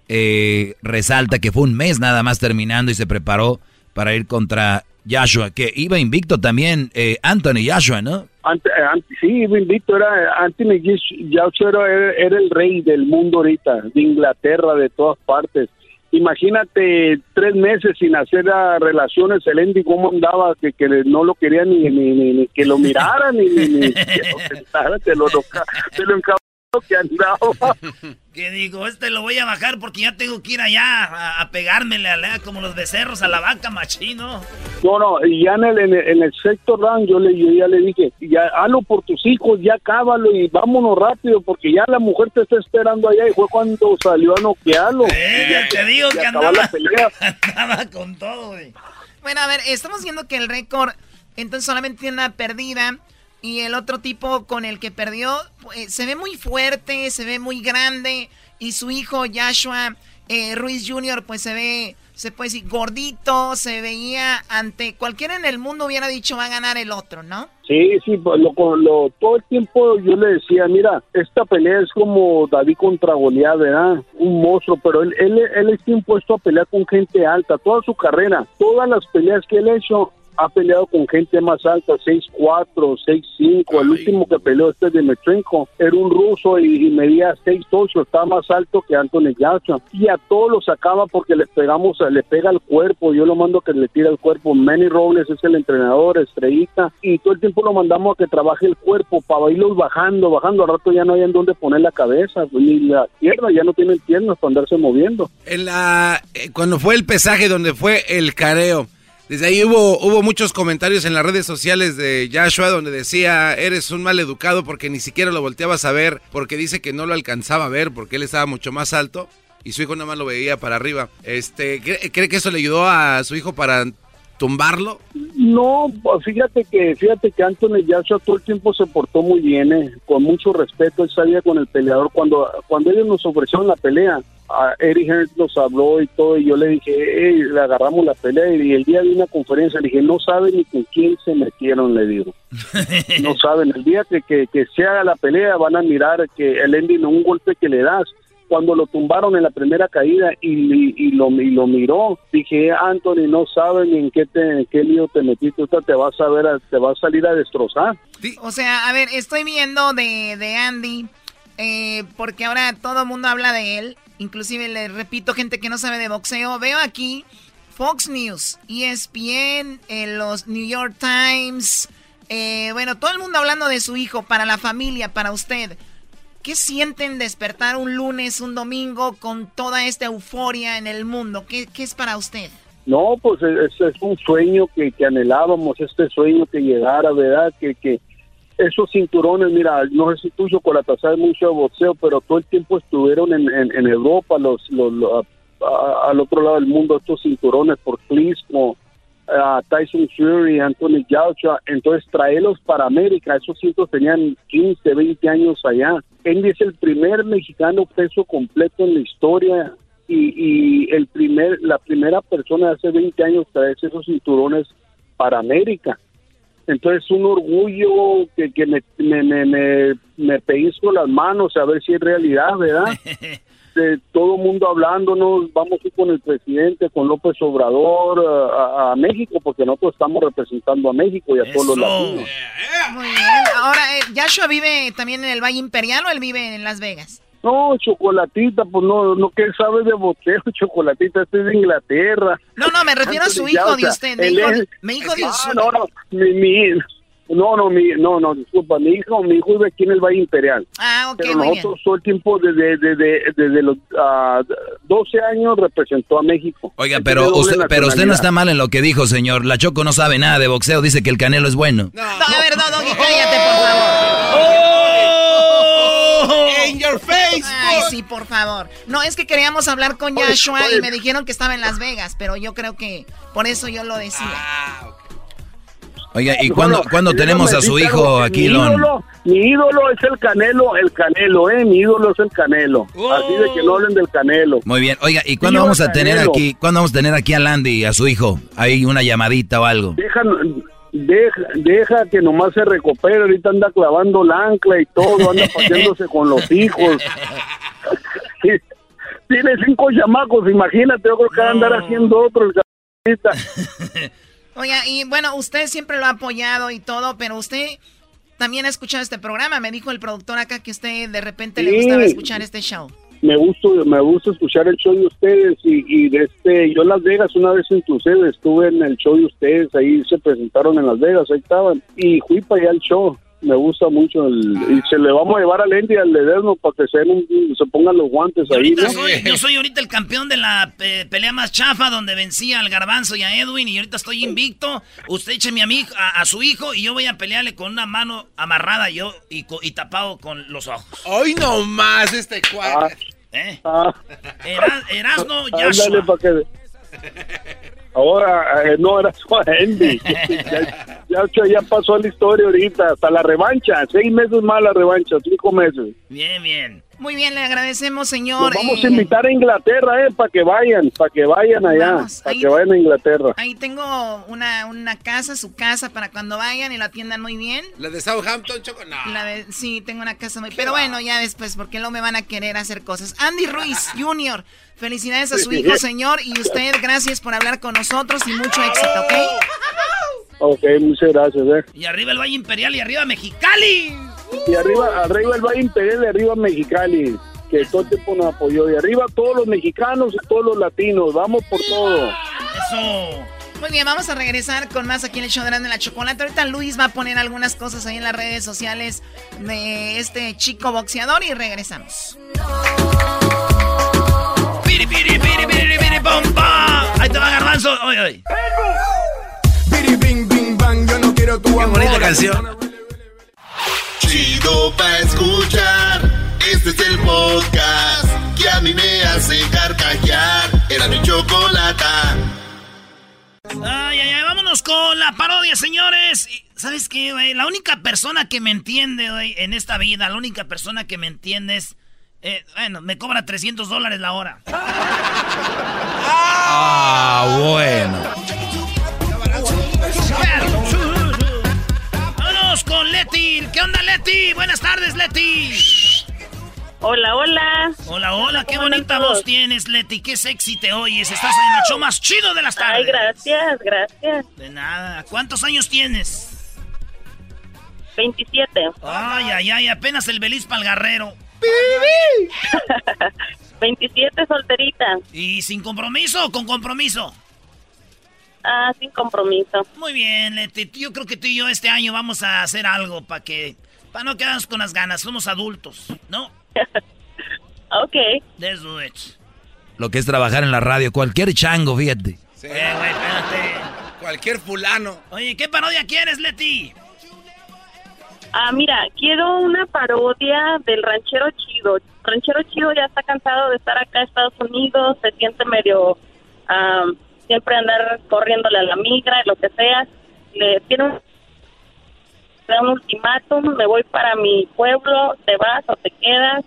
eh, resalta que fue un mes nada más terminando y se preparó para ir contra Joshua, que iba invicto también eh, Anthony Joshua, ¿no? Eh, sí, iba invicto, era Anthony Joshua era, el rey del mundo ahorita, de Inglaterra, de todas partes. Imagínate tres meses sin hacer relaciones, el Andy cómo andaba, que, que no lo quería ni, ni, que lo mirara, ni, ni, que lo sentara, te lo, lo que andaba. que digo, este lo voy a bajar porque ya tengo que ir allá a, pegármele a, como los becerros a la vaca machino. No, no, y ya en el, en el, sector round yo, le, yo ya le dije, ya hazlo por tus hijos, ya cábalo y vámonos rápido porque ya la mujer te está esperando allá y fue cuando salió a noquearlo. Eh, te digo que andaba, andaba con todo, güey. Bueno, a ver, estamos viendo que el récord entonces solamente tiene una perdida y el otro tipo con el que perdió eh, se ve muy fuerte, se ve muy grande. Y su hijo Joshua eh, Ruiz Jr. pues se ve, se puede decir, gordito, se veía ante cualquiera en el mundo hubiera dicho va a ganar el otro, ¿no? Sí, sí, lo, lo, todo el tiempo yo le decía, mira, esta pelea es como David contra Goliat, ¿verdad? Un monstruo, pero él, él, él está impuesto a pelear con gente alta, toda su carrera, todas las peleas que él ha hecho, ha peleado con gente más alta, 6'4, 6'5. El último que peleó este de Metrenko era un ruso y, medía 6'8, estaba más alto que Anthony Johnson. Y a todos lo sacaba porque le pegamos, le pega al cuerpo. Yo lo mando a que le tire al cuerpo. Manny Robles es el entrenador, estrellita. Y todo el tiempo lo mandamos a que trabaje el cuerpo para irlos bajando, bajando. Al rato ya no hay en dónde poner la cabeza, ni la pierna, ya no tienen piernas para andarse moviendo. En la, eh, cuando fue el pesaje donde fue el careo desde ahí hubo, hubo muchos comentarios en las redes sociales de Joshua donde decía, eres un mal educado porque ni siquiera lo volteabas a ver, porque dice que no lo alcanzaba a ver porque él estaba mucho más alto y su hijo nada más lo veía para arriba. Este, ¿cree, que eso le ayudó a su hijo para tumbarlo? No, pues fíjate que fíjate que Anthony Joshua todo el tiempo se portó muy bien, eh, con mucho respeto, él salía con el peleador cuando cuando ellos nos ofrecieron la pelea a Eric Hearns nos habló y todo, y yo le dije, le agarramos la pelea, y el día de una conferencia le dije, no saben ni con quién se metieron, le digo. no saben, el día que, que, se haga la pelea van a mirar que el ending, un golpe que le das, cuando lo tumbaron en la primera caída y, lo, y lo miró, dije, Anthony, no saben en qué, te, en qué lío te metiste, usted te vas a ver, te va a salir a destrozar. O sea, a ver, estoy viendo de, de Andy, eh, porque ahora todo el mundo habla de él, inclusive le repito, gente que no sabe de boxeo, veo aquí Fox News, ESPN, eh, los New York Times, eh, bueno, todo el mundo hablando de su hijo, para la familia, para usted. ¿Qué sienten despertar un lunes, un domingo con toda esta euforia en el mundo? ¿Qué, es para usted? No, pues es, es un sueño que, anhelábamos, este sueño que llegara, ¿verdad? Que, esos cinturones, mira, no sé si tú, Chocolata, sabes mucho de boxeo, pero todo el tiempo estuvieron en, en, Europa, los, los, al otro lado del mundo, estos cinturones por Clismo, a Tyson Fury, Anthony Joshua, entonces traerlos para América, esos cintos tenían 15, 20 años allá. Andy es el primer mexicano peso completo en la historia y, el primer, la primera persona de hace 20 años trae esos cinturones para América. Entonces un orgullo que, que me, me, me, me pellizco las manos a ver si es realidad, ¿verdad? de todo mundo hablándonos, vamos a ir con el presidente, con López Obrador a, México, porque nosotros estamos representando a México y a todos los latinos. Muy bien. Ahora, eh, ¿Yashua vive también en el Valle Imperial o él vive en Las Vegas? No, Chocolatita, pues no, no que él sabe de boxeo, Chocolatita, este es de Inglaterra. No, no, me refiero a su hijo de usted, mi hijo, mi hijo de usted. No, no, mi, mi, no, no, mi, no, no, disculpa, mi hijo, mi hijo vive aquí en el Valle Imperial. Ah, ok, Pero nosotros todo el tiempo desde, desde, desde los 12 ah, años representó a México. Oiga, pero usted, pero usted no está mal en lo que dijo, señor. La Choco no sabe nada de boxeo, dice que el Canelo es bueno. No, a ver, no, Doggy, cállate, por favor. Oh, in your face. Ay, sí, por favor. No, es que queríamos hablar con Yashua y me dijeron que estaba en Las Vegas, pero yo creo que por eso yo lo decía. Ah, Oiga, ¿y cuándo, tenemos a su hijo aquí, mi ídolo, mi ídolo es el Canelo, el Canelo, ¿eh? Mi ídolo es el Canelo. Así de que no hablen del Canelo. Muy bien. Oiga, ¿y cuándo vamos a tener aquí, cuándo vamos a tener aquí a Landy, a su hijo? ¿Hay una llamadita o algo? Deja, deja, deja que nomás se recupere. Ahorita anda clavando la ancla y todo, anda paseándose con los hijos. Tiene cinco chamacos, imagínate, yo creo que va a andar haciendo otro el Oiga, y bueno, usted siempre lo ha apoyado y todo, pero usted también ha escuchado este programa. Me dijo el productor acá que usted de repente le gustaba escuchar este show. Me gusta, me gusta escuchar el show de ustedes y, y de este, yo en Las Vegas una vez inclusive estuve en el show de ustedes, ahí se presentaron en Las Vegas, ahí estaban, y fui para allá al show me gusta mucho el, y se le vamos a llevar a Lendy al Ledesma para que se, se pongan los guantes ahí. yo soy ahorita el campeón de la pelea más chafa donde vencía al Garbanzo y a Edwin y ahorita estoy invicto. Usted eche a, mi a, a, su hijo y yo voy a pelearle con una mano amarrada yo y, y tapado con los ojos. Hoy no más este cuadro. Ah, ¿Eh? Ah. Erasno Yashua. Ahora, eh, no, era su Andy. ya, ya, pasó la historia ahorita, hasta la revancha. Seis meses más la revancha, cinco meses. Bien, bien. Muy bien, le agradecemos, señor. vamos a invitar a Inglaterra, eh, para que vayan, para que vayan allá, para que vayan a Inglaterra. Ahí tengo una, una casa, su casa, para cuando vayan y la atiendan muy bien. ¿La de Southampton, Choco? No. sí, tengo una casa muy... Pero bueno, ya después, porque no me van a querer hacer cosas. Andy Ruiz, Jr., felicidades a su hijo, señor, y usted, gracias por hablar con nosotros y mucho éxito, ¿ok? Ok, muchas gracias, eh. Y arriba el Valle Imperial y arriba Mexicali. Y arriba, arriba el Valle Imperial y arriba Mexicali, que todo el tiempo nos apoyó. Y arriba todos los mexicanos y todos los latinos. Vamos por todo. Eso. Muy bien, vamos a regresar con más aquí en el show de la Chocolate. Ahorita Luis va a poner algunas cosas ahí en las redes sociales de este chico boxeador y regresamos. Piri, piri, piri, piri, piri, Ahí te va Garbanzo. Oye, oye. Piri, bing, bing, bang. Yo no quiero tu amor. bonita canción. Chido pa' escuchar. Este es el podcast que a mí me hace carcajear. Era mi chocolata. Ay, ay, ay, vámonos con la parodia, señores. ¿Sabes qué, güey? La única persona que me entiende, güey, en esta vida, la única persona que me entiende es... Eh, bueno, me cobra 300 dólares la hora. Ah, bueno. Leti. Buenas tardes, Leti. Hola, hola. Hola, hola, qué bonita voz tienes, Leti. Qué sexy te oyes. Estás en el show más chido de las tardes. Ay, gracias, gracias. De nada. ¿Cuántos años tienes? 27. Ay, ay, ay, apenas el Belis Palgarrero. 27 solterita. ¿Y sin compromiso o con compromiso? Ah, sin compromiso. Muy bien, Leti. Yo creo que tú y yo este año vamos a hacer algo para que... Para no quedarnos con las ganas. Somos adultos, ¿no? ok. Let's do it. Lo que es trabajar en la radio. Cualquier chango, fíjate. Sí, eh, güey, espérate. Cualquier fulano. Oye, ¿qué parodia quieres, Leti? Ah, mira, quiero una parodia del ranchero chido. Ranchero chido ya está cansado de estar acá en Estados Unidos, se siente medio siempre andar corriéndole a la migra, lo que sea. Le tiene un, un ultimátum, me voy para mi pueblo, te vas o te quedas,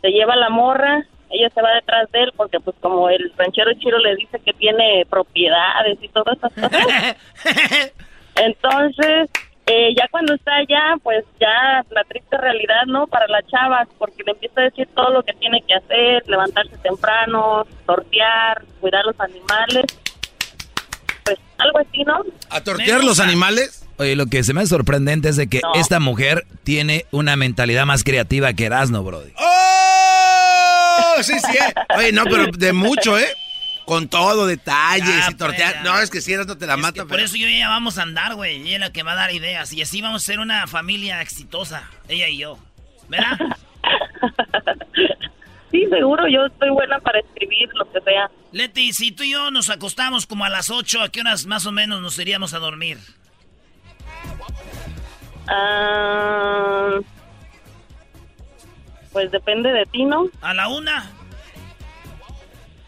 te lleva la morra, ella se va detrás de él porque pues como el ranchero chido le dice que tiene propiedades y todo eso. Entonces, eh, ya cuando está allá, pues ya la triste realidad, ¿no? Para la chava, porque le empieza a decir todo lo que tiene que hacer, levantarse temprano, sortear, cuidar los animales. Pues algo así, ¿no? ¿A tortear los animales? Oye, lo que se me hace sorprendente es de que esta mujer tiene una mentalidad más creativa que Erasmo, Brody. ¡Oh! Sí, sí. Eh. Oye, no, pero de mucho, ¿eh? Con todo, detalles y tortear. No, es que si eras no te la mata. Por eso yo y ella vamos a andar, güey. Ella es la que va a dar ideas. Y así vamos a ser una familia exitosa. Ella y yo. ¿Verdad? sí, seguro. Yo estoy buena para escribir lo que sea. Leti, si tú y yo nos acostamos como a las 8, ¿a qué horas más o menos nos iríamos a dormir? Ah, pues depende de ti, ¿no? ¿A la una?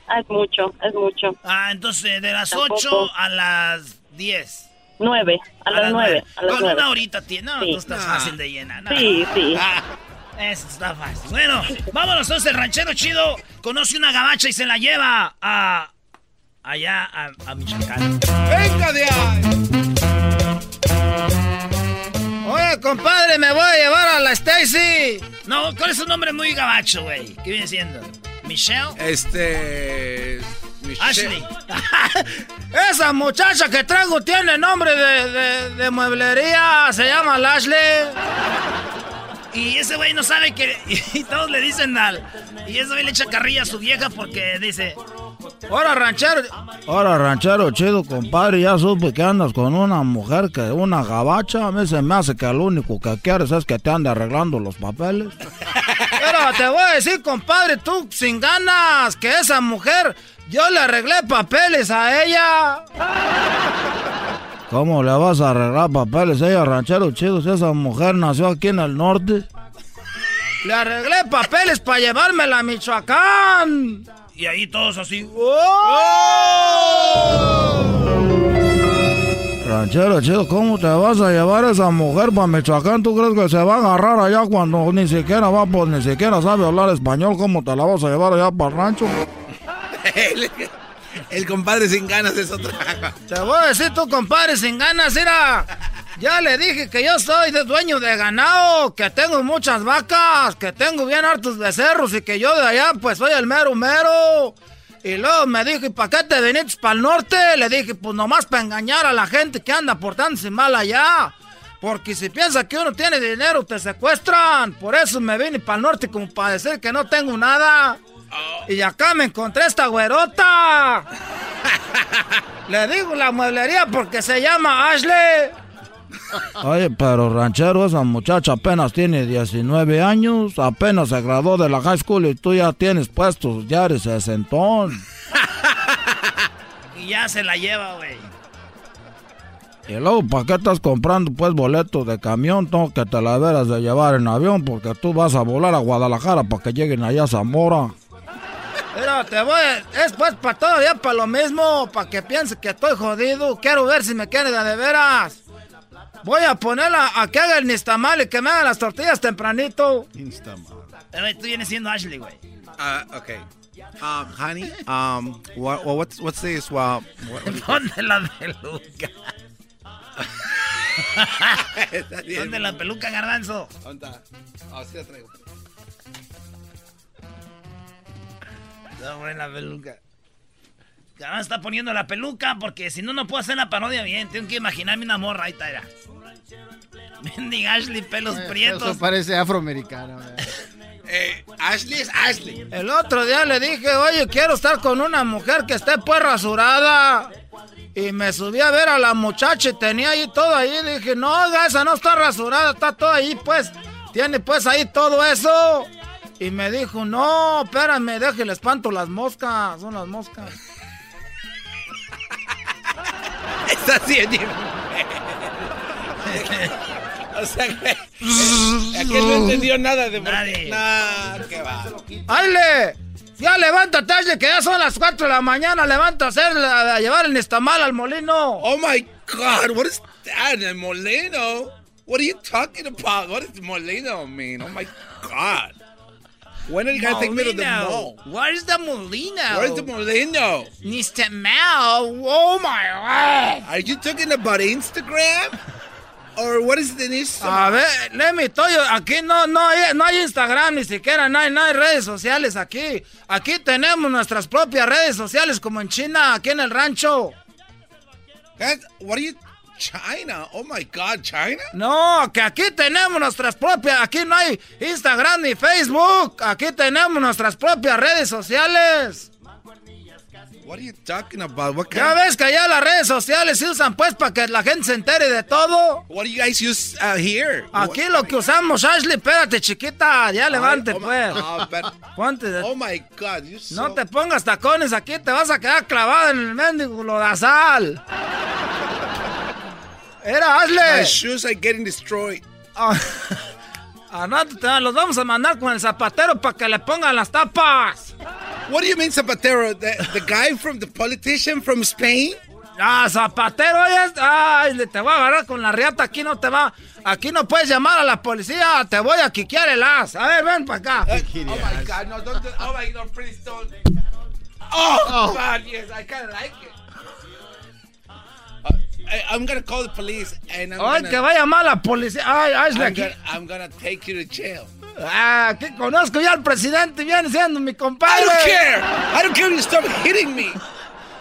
Ah, es mucho, es mucho. Ah, entonces de las 8 a las 10. 9, a, las 9. Con una horita tiene. No, sí. estás fácil de llenar. Sí, sí. Ah, eso está fácil. Bueno, vámonos entonces, el ranchero chido conoce una gabacha y se la lleva a. allá a, a Michoacán. ¡Venga de ahí! Oye, compadre, me voy a llevar a la Stacy. No, ¿cuál es un nombre muy gabacho, güey? ¿Qué viene siendo? ¿Michelle? Este. Ashley. Esa muchacha que traigo tiene nombre de, de, mueblería. Se llama Ashley. Y ese güey no sabe que. Y todos le dicen al. Y ese güey le echa carrilla a su vieja porque dice. Ahora, ranchero. Ahora, ranchero chido, compadre. Ya supe que andas con una mujer que una gabacha. A mí se me hace que lo único que quieres es que te ande arreglando los papeles. Pero te voy a decir, compadre, tú sin ganas, que esa mujer, yo le arreglé papeles a ella. ¿Cómo le vas a arreglar papeles a ella, ranchero chido, si esa mujer nació aquí en el norte? Le arreglé papeles para llevármela a Michoacán. Y ahí todos así. Ranchero chido, ¿cómo te vas a llevar a esa mujer para Michoacán? ¿Tú crees que se va a agarrar allá cuando ni siquiera va, pues ni siquiera sabe hablar español? ¿Cómo te la vas a llevar allá para el rancho? el, compadre sin ganas es otra. Te voy a decir tú, compadre sin ganas, mira. Ya le dije que yo soy de dueño de ganado, que tengo muchas vacas, que tengo bien hartos becerros y que yo de allá pues soy el mero mero. Y luego me dijo, ¿y para qué te viniste para el norte? Le dije, pues nomás para engañar a la gente que anda portándose mal allá. Porque si piensa que uno tiene dinero, te secuestran. Por eso me vine para el norte como para decir que no tengo nada. Y acá me encontré esta güerota. Le digo la mueblería porque se llama Ashley. Oye, pero ranchero, esa muchacha apenas tiene 19 años, apenas se graduó de la high school y tú ya tienes puestos, ya eres sesentón. y ya se la lleva, güey. Y luego, ¿para qué estás comprando pues boletos de camión? Tengo que te la veras de llevar en avión porque tú vas a volar a Guadalajara para que lleguen allá a Zamora. Pero te voy, es pues para todo, ya para lo mismo, para que piense que estoy jodido. Quiero ver si me quiere de, de veras. Voy a ponerla a que haga el nistamal y que me haga las tortillas tempranito. Nistamal. tú vienes siendo Ashley, güey. Ah, uh, ok. Um, honey, um, what, what's, what's this? Well, ¿Dónde la peluca? ¿Dónde la peluca, garbanzo? ¿Dónde está? Ah, sí la traigo. Está buena la peluca. Ahora está poniendo la peluca porque si no, no puedo hacer la parodia bien. Tengo que imaginarme una morra. Ahí está, era. Mendiga Ashley, pelos Eh, prietos. Eso parece afroamericano. Eh, Ashley es Ashley. El otro día le dije, oye, quiero estar con una mujer que esté pues rasurada. Y me subí a ver a la muchacha y tenía ahí todo ahí. Dije, no, esa no está rasurada, está todo ahí, pues. Tiene pues ahí todo eso. Y me dijo, no, espérame, déjale espanto las moscas. Son las moscas. Está haciendo. o sea que. eh, aquel no entendió nada de Nadie. Nah, qué va. ¡Aile! Ya levántate, Ashley, que ya son las 4 de la mañana. Levanta a, hacer, a llevar el nestamal al molino. Oh my God, what is that? El molino? What are you talking about? What does molino mean? Oh my God. When are you gonna take me to the mall? Where's the Molino? Where's the molino? Mr. Mao. Oh my God. Are you talking about Instagram? Or what is the Instagram? A ver, let me tell you, aquí no, no, hay, no hay Instagram ni siquiera, no hay, no hay redes sociales aquí. Aquí tenemos nuestras propias redes sociales como en China, aquí en el rancho. Guys, what are you China? Oh my God, China? No, que aquí tenemos nuestras propias, aquí no hay Instagram ni Facebook, aquí tenemos nuestras propias redes sociales. What are you talking about? What Ya ves que allá las redes sociales se usan pues para que la gente se entere de todo. What do you guys use uh, here? Aquí lo que usamos, Ashley, espérate, chiquita, ya levante oh my- pues. Ponte de- Oh my God, you so... No te pongas tacones aquí, te vas a quedar clavada en el mendigo lodazal. Era My Ashley. shoes are getting destroyed. Ah, te los vamos a mandar con el zapatero para que le pongan las tapas. What do you mean, Zapatero? The, the guy from the politician from Spain? Ah, zapatero, ya. Ay, le- te voy a agarrar con la riata. Aquí no te va. Aquí no puedes llamar a la policía. Te voy a quiquear el as. A ver, ven para acá. Oh my God, no, don't, do- oh my God, please don't. Oh, God, yes, I kind of like it. I'm gonna call the police and I'm Ay, gonna, que va a llamar a la policía. Ay, Ashley, I'm gonna, I'm gonna take you to jail. Ah, aquí conozco ya al presidente. Viene siendo mi compadre. I don't care. I don't care if you stop hitting me.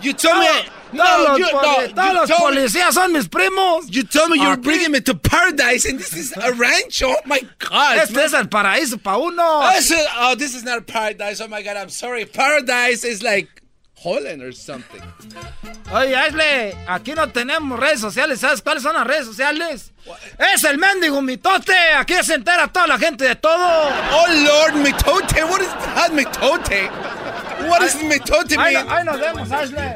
You told me. No, los, you, no, todos los me- policías son mis primos. You told me you were Aquí. bringing me to paradise, and this is a ranch. Oh my God! Este es el paraíso para uno. Oh, oh, this is not paradise. Oh my God! I'm sorry. Paradise is like Holland or something. Oye, Ashley, aquí no tenemos redes sociales. ¿Sabes cuáles son las redes sociales? Es el mendigo mitote. Aquí se entera toda la gente de todo. Oh Lord, mitote. What is that, mitote? What does mitote Ahí, mean? ahí nos vemos, Ashley.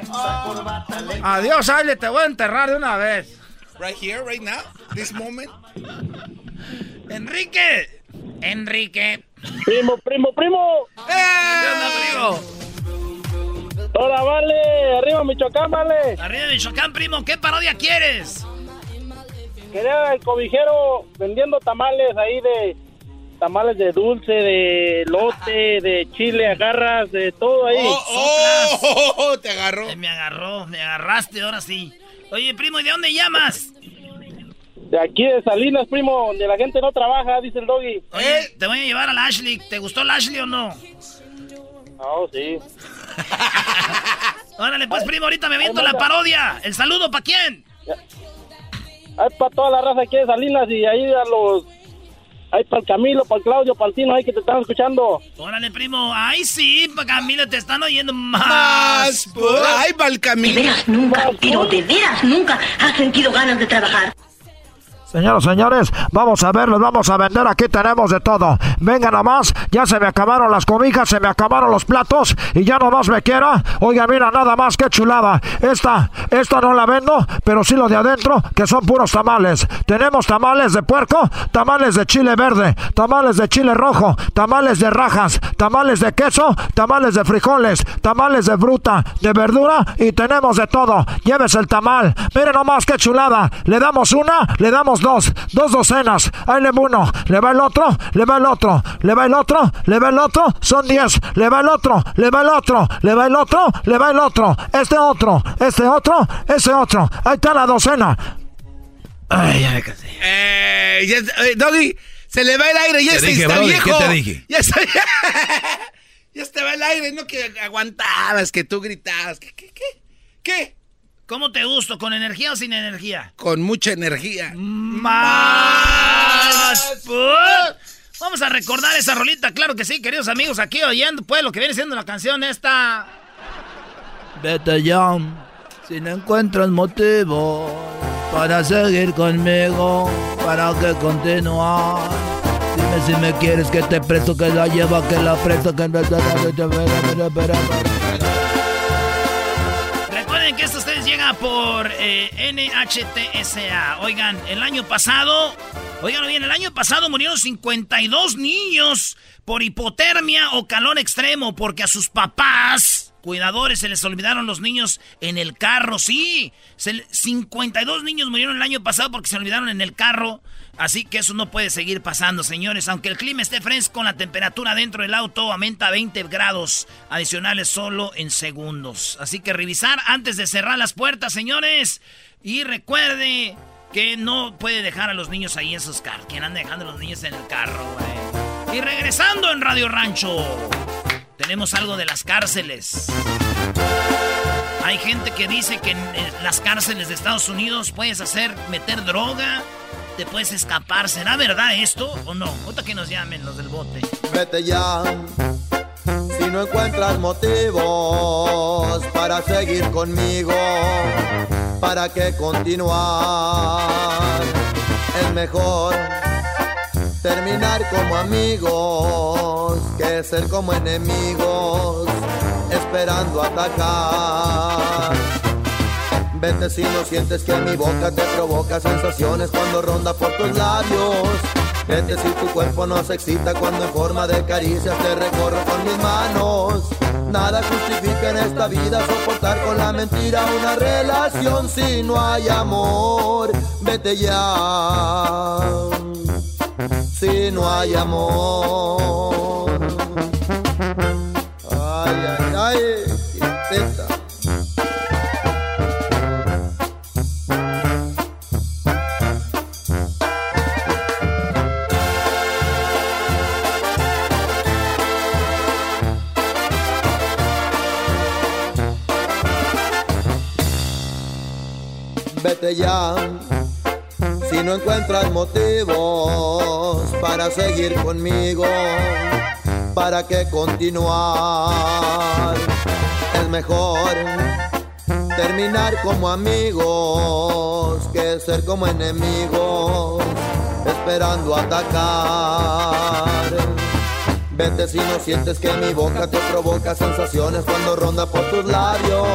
Adiós, Ashley. Te voy a enterrar de una vez. Right here, right now, this moment. Enrique. Enrique. Primo, primo, primo. ¿Qué onda, primo? Ahora vale, arriba Michoacán, vale. Arriba Michoacán, primo. ¿Qué parodia quieres? Quería el cobijero vendiendo tamales ahí de tamales de dulce, de lote, de chile, agarras, de todo ahí. Oh, oh, oh, te agarró. Eh, me agarró, me agarraste, ahora sí. Oye, primo, ¿y de dónde llamas? De aquí de Salinas, primo, donde la gente no trabaja, dice el doggy. Oye, te voy a llevar a la Ashley. ¿Te gustó la Ashley o no? Oh, sí. Órale, pues, primo, ahorita me aviento la parodia. ¿El saludo para quién? Hay para toda la raza aquí de Salinas y ahí a los... Hay para el Camilo, para el Claudio, para el Tino, ahí que te están escuchando. Órale, primo. Ay, sí, pa' Camilo, te están oyendo Más, más. ay, va el De camino. veras nunca, pero de veras nunca has sentido ganas de trabajar. Señoras, señores, vamos a ver, les vamos a vender. Aquí tenemos de todo. Venga nomás, ya se me acabaron las cobijas, se me acabaron los platos y ya nomás me quiera. Oiga, mira, nada más que chulada. Esta, esta no la vendo, pero sí lo de adentro, que son puros tamales. Tenemos tamales de puerco, tamales de chile verde, tamales de chile rojo, tamales de rajas, tamales de queso, tamales de frijoles, tamales de fruta, de verdura y tenemos de todo. Llévese el tamal. Mire nomás qué chulada. Le damos una, le damos dos, dos docenas. Ahí le va uno, le va el otro, le va el otro, le va el otro, le va el otro, son diez. Le va el otro, le va el otro, le va el otro, le va el otro. Este otro, este otro, ese otro. Ahí está la docena. Ay, ya me cansé. Eh, ya, eh, Doggy, se le va el aire, ya Te está, dije, está Brody, viejo. ¿qué te dije? Ya está, Ya estaba el aire, no que aguantabas, que tú gritabas. ¿Qué, qué, qué? ¿Qué? ¿Cómo te gusto? ¿Con energía o sin energía? Con mucha energía. Más. Vamos a recordar esa rolita, claro que sí, queridos amigos, aquí oyendo pues lo que viene siendo la canción esta. Vete ya, si no encuentras motivo para seguir conmigo, para que continuar. Dime si me quieres que te presto, que la lleva, que la presto, que... Esto ustedes por eh, NHTSA. Oigan, el año pasado Oigan bien, el año pasado murieron 52 niños por hipotermia o calor extremo porque a sus papás, cuidadores, se les olvidaron los niños en el carro. Sí, 52 niños murieron el año pasado porque se olvidaron en el carro. Así que eso no puede seguir pasando, señores. Aunque el clima esté fresco, la temperatura dentro del auto aumenta a 20 grados adicionales solo en segundos. Así que revisar antes de cerrar las puertas, señores. Y recuerde que no puede dejar a los niños ahí en sus carros. ¿Quién anda dejando a los niños en el carro, güey? Y regresando en Radio Rancho, tenemos algo de las cárceles. Hay gente que dice que en las cárceles de Estados Unidos puedes hacer, meter droga, te puedes escapar. ¿Será verdad esto o no? Otra que nos llamen los del bote. Vete ya. Si no encuentras motivos para seguir conmigo para qué continuar. Es mejor terminar como amigos que ser como enemigos, esperando atacar. No sientes que mi boca te provoca sensaciones cuando ronda por tus labios. Vete si tu cuerpo no se excita cuando en forma de caricias te recorro con mis manos. Nada justifica en esta vida soportar con la mentira una relación si no hay amor. Vete ya. Si no hay amor. Ya. Si no encuentras motivos para seguir conmigo, para que continuar. Es mejor terminar como amigos que ser como enemigos, esperando atacar. Vete si no sientes que mi boca te provoca sensaciones cuando ronda por tus labios.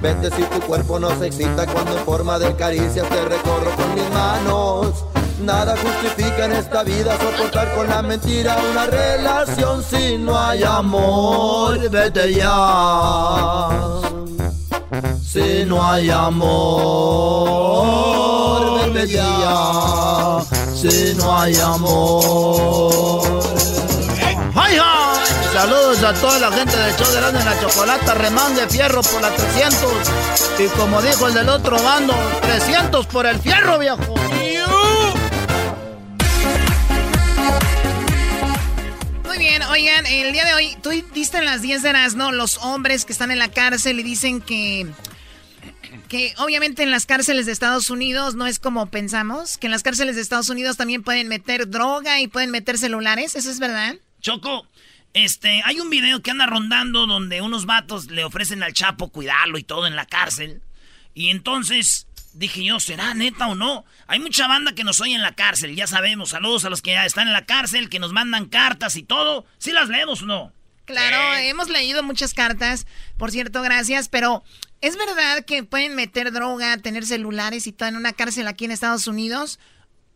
Vete si tu cuerpo no se excita cuando en forma de caricias te recorro con mis manos. Nada justifica en esta vida soportar con la mentira una relación si no hay amor. Vete ya. Si no hay amor, vete ya. Si no hay amor. Saludos a toda la gente del show de Grande en la Chocolata, remán de fierro por la 300. Y como dijo el del otro bando, 300 por el fierro, viejo. Muy bien, oigan, el día de hoy, tú diste en las 10 de las, ¿no? Los hombres que están en la cárcel y dicen que que obviamente en las cárceles de Estados Unidos no es como pensamos, que en las cárceles de Estados Unidos también pueden meter droga y pueden meter celulares, ¿eso es verdad? Choco, este, hay un video que anda rondando donde unos vatos le ofrecen al Chapo cuidarlo y todo en la cárcel. Y entonces dije yo, ¿será neta o no? Hay mucha banda que nos oye en la cárcel, ya sabemos. Saludos a los que ya están en la cárcel, que nos mandan cartas y todo. ¿Sí las leemos o no? Claro, hemos leído muchas cartas, por cierto, gracias, pero ¿es verdad que pueden meter droga, tener celulares y todo en una cárcel aquí en Estados Unidos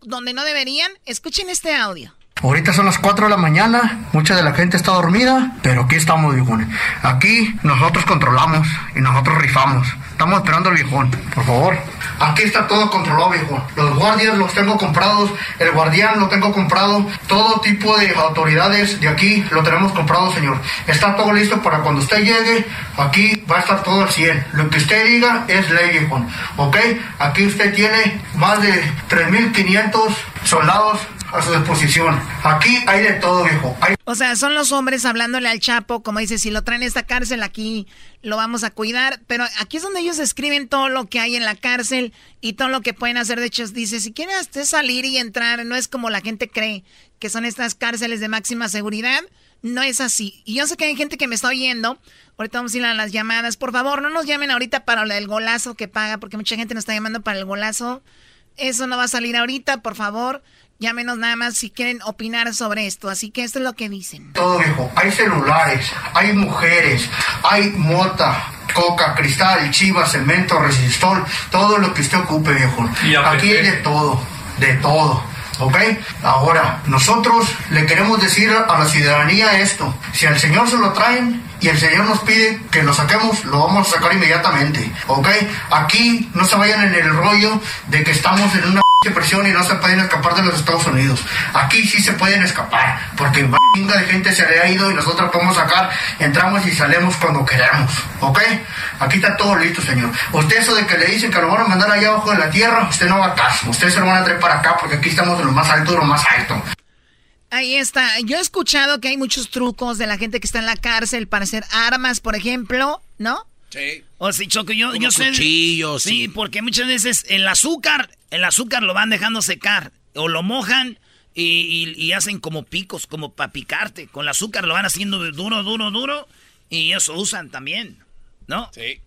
donde no deberían? Escuchen este audio. Ahorita son las 4 de la mañana, mucha de la gente está dormida, pero aquí estamos, viejones. Aquí nosotros controlamos y nosotros rifamos. Estamos esperando al viejón, por favor. Aquí está todo controlado, viejo. Los guardias los tengo comprados, el guardián lo tengo comprado, todo tipo de autoridades de aquí lo tenemos comprado, señor. Está todo listo para cuando usted llegue. Aquí va a estar todo al 100. Lo que usted diga es ley, viejo. ¿Ok? Aquí usted tiene más de 3.500 soldados a su disposición. Aquí hay de todo, viejo. O sea, son los hombres hablándole al Chapo, como dice, si lo traen a esta cárcel, aquí lo vamos a cuidar. Pero aquí es donde ellos escriben todo lo que hay en la cárcel y todo lo que pueden hacer. De hecho, dice, si quieren salir y entrar, no es como la gente cree que son estas cárceles de máxima seguridad. No es así. Y yo sé que hay gente que me está oyendo. Ahorita vamos a ir a las llamadas. Por favor, no nos llamen ahorita para el golazo que paga, porque mucha gente nos está llamando para el golazo. Eso no va a salir ahorita, por favor. Llámenos nada más si quieren opinar sobre esto. Así que esto es lo que dicen. Todo viejo. Hay celulares, hay mujeres, hay mota, coca, cristal, chiva, cemento, resistol, todo lo que usted ocupe, viejo. Aquí hay de todo, de todo. ¿Ok? Ahora, nosotros le queremos decir a la ciudadanía esto. Si al Señor se lo traen y el Señor nos pide que lo saquemos, lo vamos a sacar inmediatamente. ¿Ok? Aquí no se vayan en el rollo de que estamos en una presión y no se pueden escapar de los Estados Unidos. Aquí sí se pueden escapar, porque chinga de gente se le ha ido y nosotros podemos sacar, entramos y salimos cuando queramos, ¿ok? Aquí está todo listo, señor. Usted eso de que le dicen que lo van a mandar allá abajo de la tierra, usted no va a caso. Usted se lo van a traer para acá porque aquí estamos en lo más alto de lo más alto. Ahí está. Yo he escuchado que hay muchos trucos de la gente que está en la cárcel para hacer armas, por ejemplo, ¿no? Sí. O sí, Choco, yo, yo sé. Cuchillos. Sí, porque muchas veces el azúcar el azúcar lo van dejando secar o lo mojan y, hacen como picos, como para picarte. Con el azúcar lo van haciendo duro, duro, duro y eso usan también, ¿no? Sí.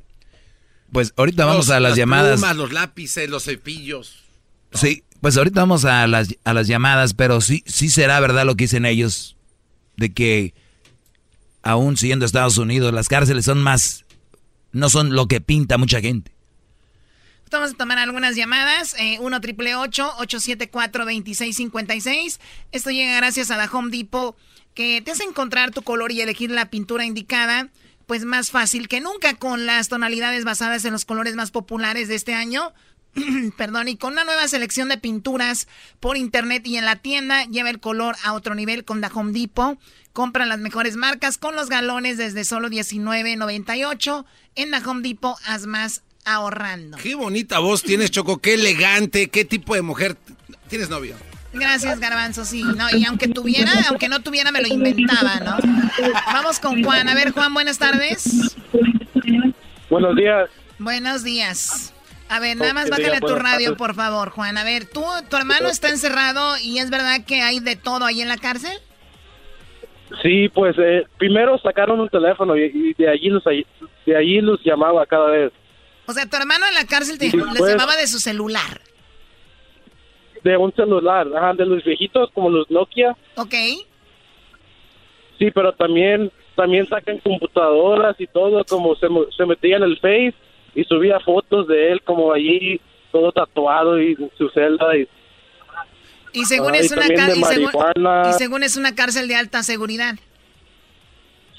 Pues ahorita vamos a las, llamadas. los lápices, los cepillos. Sí, pues ahorita vamos a las, a las llamadas, pero sí, sí será verdad lo que dicen ellos, de que aún siendo Estados Unidos, las cárceles son más, no son lo que pinta mucha gente. Vamos a tomar algunas llamadas. 1 triple 874 2656 Esto llega gracias a la Home Depot que te hace encontrar tu color y elegir la pintura indicada. Pues más fácil que nunca con las tonalidades basadas en los colores más populares de este año. Perdón, y con una nueva selección de pinturas por internet y en la tienda, lleva el color a otro nivel con la Home Depot. Compra las mejores marcas con los galones desde solo $19.98. En la Home Depot, haz más ahorrando. Qué bonita voz tienes, Choco, qué elegante, qué tipo de mujer. ¿Tienes novio? Gracias, Garbanzo, sí. No, y aunque tuviera, aunque no tuviera, me lo inventaba, ¿no? Vamos con Juan. A ver, Juan, buenas tardes. Buenos días. Buenos días. A ver, nada más bájale tu radio, por favor, Juan. A ver, ¿tú, tu hermano está encerrado y es verdad que hay de todo ahí en la cárcel? Sí, pues eh, primero sacaron un teléfono y, de allí los de allí los llamaba cada vez. O sea, tu hermano en la cárcel te, les llamaba de su celular. De un celular, ajá, de los viejitos como los Nokia. Ok. Sí, pero también también sacan computadoras y todo, como se, se metía en el Face y subía fotos de él como allí, todo tatuado y su celda y... Y según, es una y según es una cárcel de alta seguridad.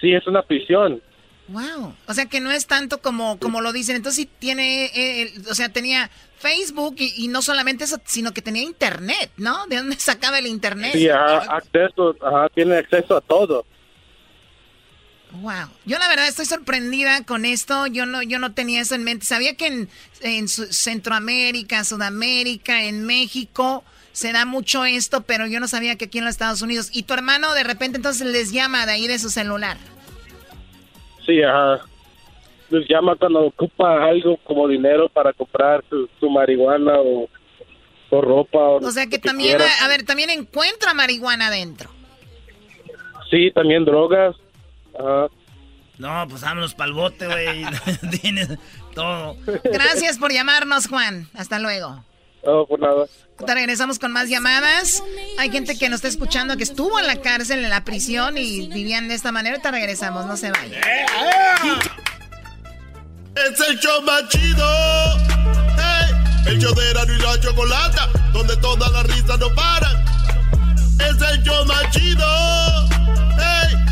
Sí, es una prisión. Wow. O sea que no es tanto como, como lo dicen. Entonces sí tiene, eh, o sea, tenía Facebook y, no solamente eso, sino que tenía internet, ¿no? ¿De dónde sacaba el internet? Sí, acceso, tiene acceso a todo. Wow. Yo la verdad estoy sorprendida con esto. Yo no, yo no tenía eso en mente. Sabía que en, en Centroamérica, Sudamérica, en México se da mucho esto, pero yo no sabía que aquí en los Estados Unidos. Y tu hermano de repente entonces les llama de ahí de su celular. Sí, ajá. Les llama cuando ocupa algo como dinero para comprar su, marihuana o, ropa. O, sea que, también, a, ver, también encuentra marihuana adentro. Sí, también drogas. Ajá. No, pues vámonos para el bote, güey. Tienes todo. Gracias por llamarnos, Juan. Hasta luego. No, por nada. Te regresamos con más llamadas. Hay gente que nos está escuchando que estuvo en la cárcel, en la prisión y vivían de esta manera. Te regresamos, no se vayan. Es el show más chido. el show de Erano y la Chocolata, donde todas las risas no paran. Es el show más chido. Hey.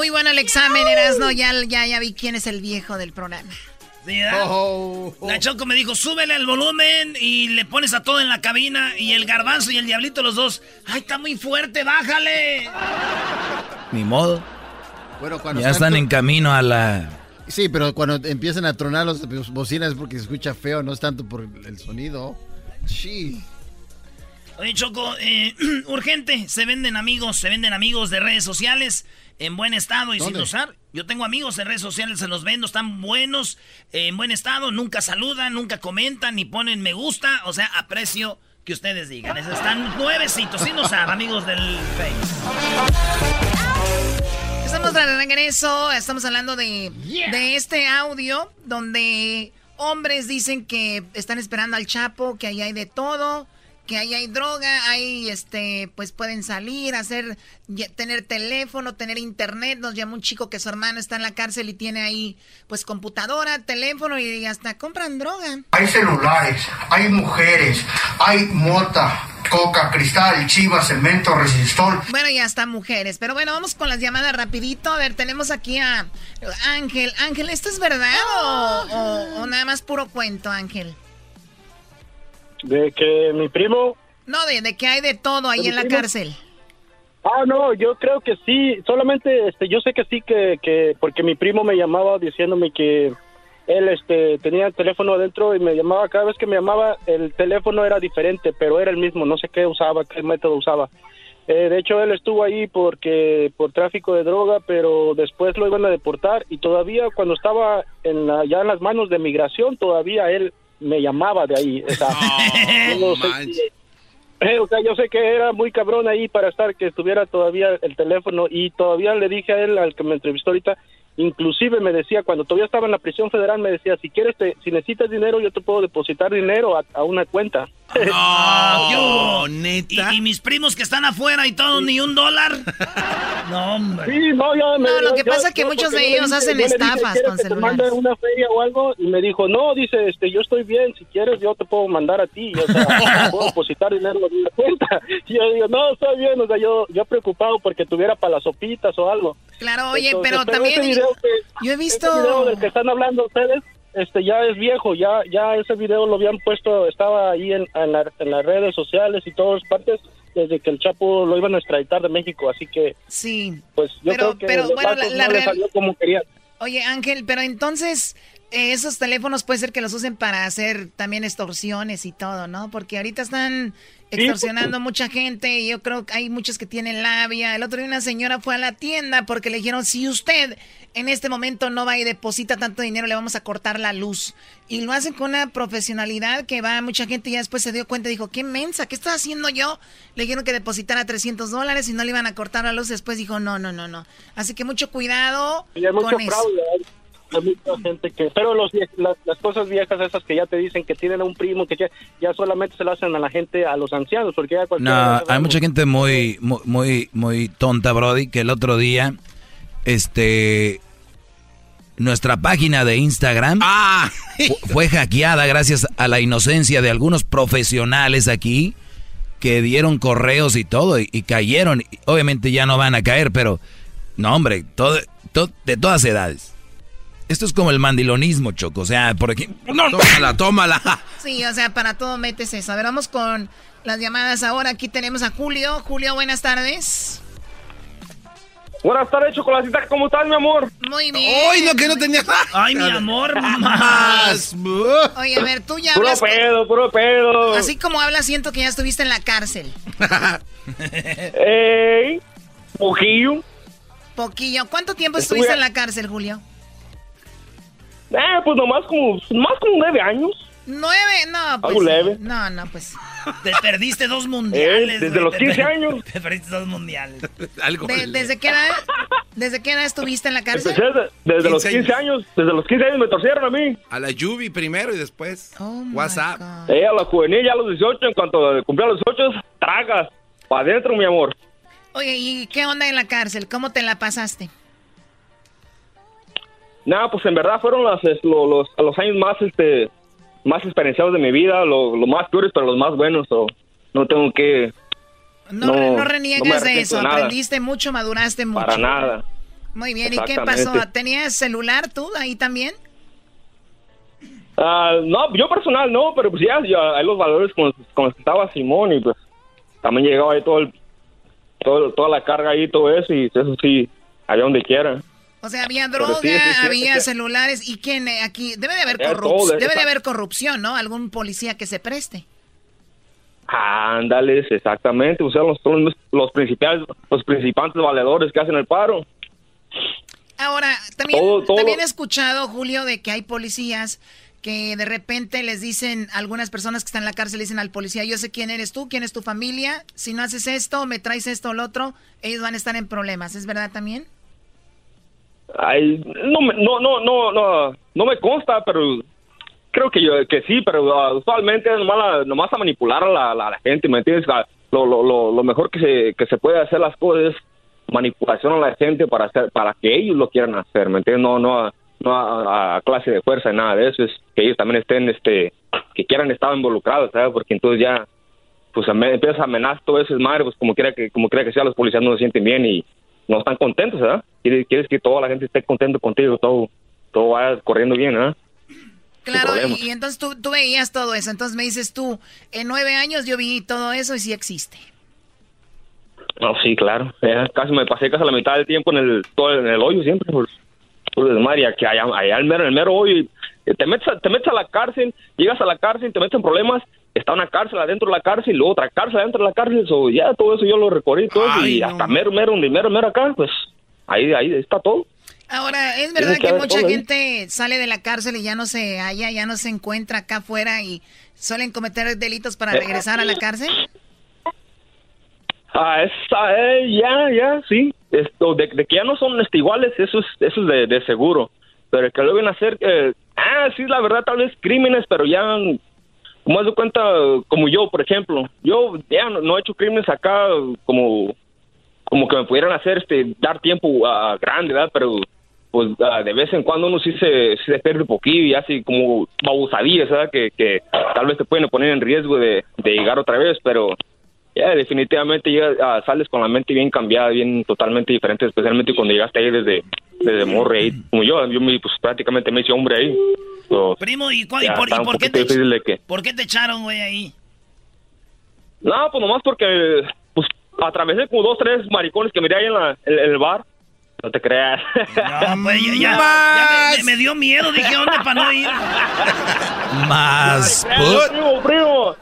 Muy bueno el examen, Erasno. Ya, ya, ya vi quién es el viejo del programa. Oh. La Choco me dijo, súbele el volumen y le pones a todo en la cabina. Y el garbanzo y el diablito, los dos. ¡Ay, está muy fuerte, bájale! Ni modo. Bueno, cuando ya están en camino a la... Sí, pero cuando empiezan a tronar los bocinas es porque se escucha feo, no es tanto por el sonido. Sí. Oye, Choco, eh, urgente, se venden amigos, se venden amigos de redes sociales en buen estado y sin usar. Yo tengo amigos en redes sociales, se los vendo, están buenos, en buen estado, nunca saludan, nunca comentan, ni ponen me gusta, o sea, aprecio que ustedes digan. Están nuevecitos, sin usar, amigos del Face. Estamos de regreso, estamos hablando de, de este audio donde hombres dicen que están esperando al Chapo, que ahí hay de todo que ahí hay droga, ahí este, pues pueden salir, hacer, tener teléfono, tener internet. Nos llama un chico que su hermano está en la cárcel y tiene ahí, pues computadora, teléfono y hasta compran droga. Hay celulares, hay mujeres, hay mota, coca, cristal, chiva, cemento, resistor. Bueno, y hasta mujeres. Pero bueno, vamos con las llamadas rapidito. A ver, tenemos aquí a Ángel. Ángel, ¿esto es verdad o nada más puro cuento, Ángel? De que mi primo... No, de, de que hay de todo ahí en la cárcel. Ah, no, yo creo que sí, solamente este, yo sé que sí, que, que, porque mi primo me llamaba diciéndome que él este, tenía el teléfono adentro y me llamaba, cada vez que me llamaba el teléfono era diferente, pero era el mismo, no sé qué usaba, qué método usaba. Eh, de hecho, él estuvo ahí porque por tráfico de droga, pero después lo iban a deportar y todavía cuando estaba en la, ya en las manos de migración, todavía él me llamaba de ahí. O sea, eh, o sea, yo sé que era muy cabrón ahí para estar, que estuviera todavía el teléfono y todavía le dije a él, al que me entrevistó ahorita, Inclusive me decía, cuando todavía estaba en la prisión federal, me decía, si quieres, te, si necesitas dinero, yo te puedo depositar dinero a, una cuenta. No, neta. ¿Y, mis primos que están afuera y todos ni un dólar? no, hombre. Sí, no, ya me, no, lo que pasa es que muchos de ellos hacen estafas con celulares. una feria o algo y me dijo, no, dice, este, yo estoy bien, si quieres yo te puedo mandar a ti, o sea, puedo depositar dinero en una cuenta. Y yo digo, no, estoy bien, o sea, yo, yo preocupado porque tuviera para las sopitas o algo. Claro, oye, pero también yo he visto... Ese video del que están hablando ustedes, este ya es viejo, ya ya ese video lo habían puesto, estaba ahí en, en, las redes sociales y todas partes desde que el Chapo lo iban a extraditar de México, así que sí, pues yo creo que pero, bueno, la, no salió como querían. Oye Ángel, pero entonces eh, esos teléfonos puede ser que los usen para hacer también extorsiones y todo, ¿no? Porque ahorita están extorsionando a mucha gente y yo creo que hay muchos que tienen labia. El otro día una señora fue a la tienda porque le dijeron, si usted en este momento no va y deposita tanto dinero, le vamos a cortar la luz. Y lo hacen con una profesionalidad que va mucha gente y ya después se dio cuenta y dijo, qué mensa, ¿qué estás haciendo yo? Le dijeron que depositara 300 dólares y no le iban a cortar la luz. Después dijo, no, no, no, no. Así que mucho cuidado con eso. ¿eh? hay mucha gente que, pero los, las, cosas viejas esas que ya te dicen que tienen a un primo que ya, solamente se lo hacen a la gente, a los ancianos, porque ya No, hay mucha gente muy, muy, muy tonta, Brody, que el otro día, este, nuestra página de Instagram ah. fue hackeada gracias a la inocencia de algunos profesionales aquí que dieron correos y todo y, cayeron. Obviamente ya no van a caer, pero no, hombre, todo, de todas edades. Esto es como el mandilonismo, Choco. O sea, por aquí. No, tómala, tómala. Sí, o sea, para todo metes eso. A ver, vamos con las llamadas ahora. Aquí tenemos a Julio. Julio, buenas tardes. Buenas tardes, Chocolatita. ¿Cómo estás, mi amor? Muy bien. Ay, no, que no tenía. Ay, mi amor, más. Oye, a ver, tú ya puro hablas. Puro pedo, puro pedo. Así como hablas, siento que ya estuviste en la cárcel. Ey, poquillo. Poquillo. ¿Cuánto tiempo estuviste en la cárcel, Julio? Eh, pues nomás como, más como nueve años. ¿Nueve? No, pues. leve. No, no, pues. Te perdiste dos mundiales. Eh, desde los 15 años. Te perdiste dos mundiales. Algo ¿Desde qué edad? ¿Desde qué edad estuviste en la cárcel? desde, los 15 años. Desde los 15 años me torcieron a mí. A la Yubi primero y después oh WhatsApp. Eh, a la juvenil ya a los 18. En cuanto cumplí a los 18, tragas. Para adentro, mi amor. Oye, ¿y qué onda en la cárcel? ¿Cómo te la pasaste? Nada, pues en verdad fueron los, los, los años más este más experienciados de mi vida, los más peores, pero los más buenos. no tengo que... No, no, reniegas de eso, aprendiste mucho, maduraste mucho. Para nada. Muy bien, ¿y qué pasó? ¿Tenías celular tú ahí también? Ah, no, yo personal no, pero pues ya, hay los valores con, los que estaba Simón y pues también llegaba ahí todo el, todo, toda la carga ahí, todo eso y eso sí, allá donde quiera. O sea, había droga, había celulares y quién eh, aquí debe de haber corrupción, debe de haber corrupción, ¿no? Algún policía que se preste. Ándales, exactamente, o sea, los, los principales los principales valedores que hacen el paro. Ahora, también, también he escuchado, Julio, de que hay policías que de repente les dicen, algunas personas que están en la cárcel le dicen al policía, yo sé quién eres tú, quién es tu familia, si no haces esto, me traes esto o lo otro, ellos van a estar en problemas, ¿es verdad también? Ay, no, no, no, no, no, no me consta, pero creo que yo que sí, pero uh, usualmente nomás, nomás a manipular a la, la, gente, ¿me entiendes? Lo, lo, lo, lo mejor que se, que se puede hacer las cosas es manipulación a la gente para hacer para que ellos lo quieran hacer, ¿me entiendes? No, no, no a, clase de fuerza, nada de eso, es que ellos también estén, este, que quieran estar involucrados, ¿sabes? Porque entonces ya, pues empiezas a amenazar todo eso, es madre, pues como quiera que, como quiera que sea, los policías no se sienten bien y no están contentos, ¿verdad? Quieres, quieres que toda la gente esté contento contigo, todo, todo vaya corriendo bien, ¿verdad? Claro, y, entonces tú, tú veías todo eso, entonces me dices tú, en nueve años yo vi todo eso y sí existe. No, sí, claro. casi me pasé casi la mitad del tiempo en el, todo en el hoyo siempre, por, por María, que allá, allá el mero, el mero hoyo, te metes, a, te metes a la cárcel, llegas a la cárcel, te metes en problemas, está una cárcel adentro de la cárcel y luego otra cárcel adentro de la cárcel, so, ya todo eso yo lo recorrí todo y hasta mero, mero, mero, mero acá, pues ahí, ahí está todo. Ahora, ¿es verdad que, mucha gente sale de la cárcel y ya no se halla, ya no se encuentra acá afuera y suelen cometer delitos para eh. regresar a la cárcel? Ah, esa, eh, ya, ya, sí. Esto, de, que ya no son este, iguales, eso es, eso es de, seguro. Pero que lo ven a hacer, eh, ah, sí, la verdad, tal vez crímenes, pero ya, como de cuenta, como yo, por ejemplo, yo ya no, he hecho crímenes acá como, como que me pudieran hacer, este, dar tiempo a grande, ¿verdad? Pero, pues, ah, de vez en cuando uno sí se, pierde un poquillo y así como babusadillas. Que, que tal vez te pueden poner en riesgo de llegar otra vez, pero ya definitivamente ya ah, sales con la mente bien cambiada, bien totalmente diferente, especialmente cuando llegaste ahí desde, desde morre ahí, como yo, yo me, pues, prácticamente me hice hombre ahí. Primo, ¿y, por, qué te, por qué te echaron, güey, ahí? No, pues nomás porque, pues, atravesé como dos, tres maricones que miré ahí en, la, en, el bar. No te creas. No, pues ya, ya, me, dio miedo. Dije, ¿dónde para no ir? Más. Primo, primo.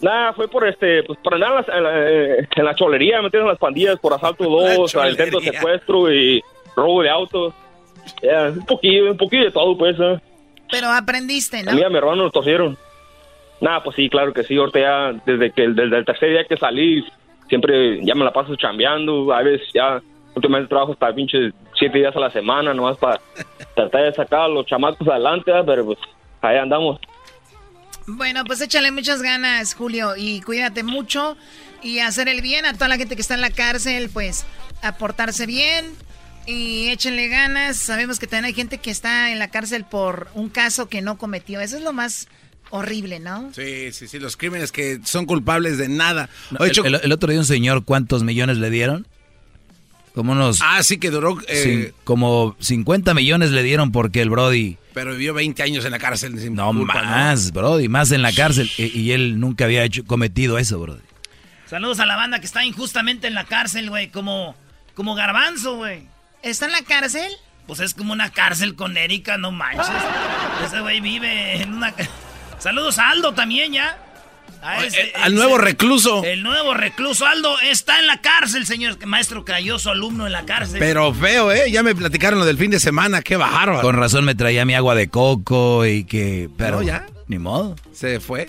Nada, fue por este, pues para nada en la, en la cholería, metieron las pandillas por asalto dos, intento de secuestro y robo de autos. un poquillo, un poquillo de todo, pues. ¿eh? Pero aprendiste, ¿no? A mí a mi hermano nos torcieron. Nada, pues sí, claro que sí. Ahorita ya, desde que desde el tercer día que salí, siempre ya me la paso chambeando. A veces ya, últimamente trabajo hasta pinches siete días a la semana, nomás para tratar de sacar a los chamacos adelante, pero pues ahí andamos. Bueno, pues échale muchas ganas, Julio, y cuídate mucho y hacer el bien a toda la gente que está en la cárcel, pues aportarse bien y échenle ganas. Sabemos que también hay gente que está en la cárcel por un caso que no cometió. Eso es lo más horrible, ¿no? Sí, sí, sí, los crímenes que son culpables de nada. el, otro día un señor, ¿cuántos millones le dieron? Como unos... Ah, sí, que duró... Eh, como 50 millones le dieron porque el Brody pero vivió 20 años en la cárcel. no, más, Brody, más en la cárcel. Y, él nunca había hecho, cometido eso, Brody. Saludos a la banda que está injustamente en la cárcel, güey, como, como garbanzo, güey. ¿Está en la cárcel? Pues es como una cárcel con Erika, no manches. Ese güey vive en una... Saludos a Aldo también, ¿ya? Eh, al nuevo recluso. El nuevo recluso Aldo está en la cárcel, señor. Maestro cayó su alumno en la cárcel. Pero feo, ¿eh? Ya me platicaron lo del fin de semana. Qué bárbaro. Con razón me traía mi agua de coco y que... Pero ya. Ni modo. Se fue.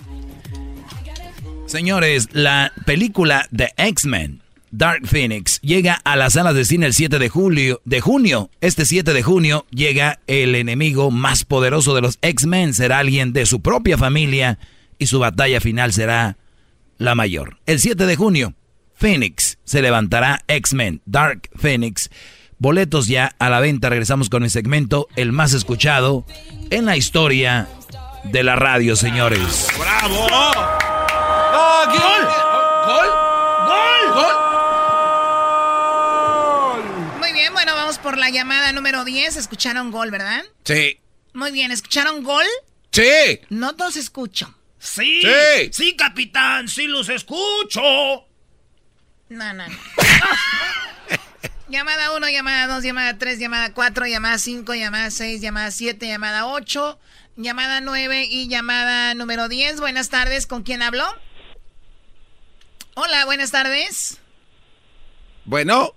Señores, la película de X-Men, Dark Phoenix, llega a las salas de cine el 7 de julio, de junio. Este 7 de junio llega el enemigo más poderoso de los X-Men. Será alguien de su propia familia y su batalla final será la mayor. El 7 de junio, Phoenix se levantará X-Men, Dark Phoenix. Boletos ya a la venta. Regresamos con el segmento, el más escuchado en la historia de la radio, señores. ¡Bravo! ¡Gol! ¿Gol? ¡Gol! Muy bien, bueno, vamos por por la llamada número 10. ¿Escucharon gol, verdad? Sí. Muy bien, ¿escucharon gol? Sí. No todos escucho. Sí. Sí. Sí, capitán, sí los escucho. No, no, no. llamada 1, llamada 2, llamada 3, llamada 4, llamada 5, llamada 6, llamada 7, llamada 8, llamada 9 y llamada número 10. Buenas tardes, ¿con quién hablo? Hola, buenas tardes. Bueno.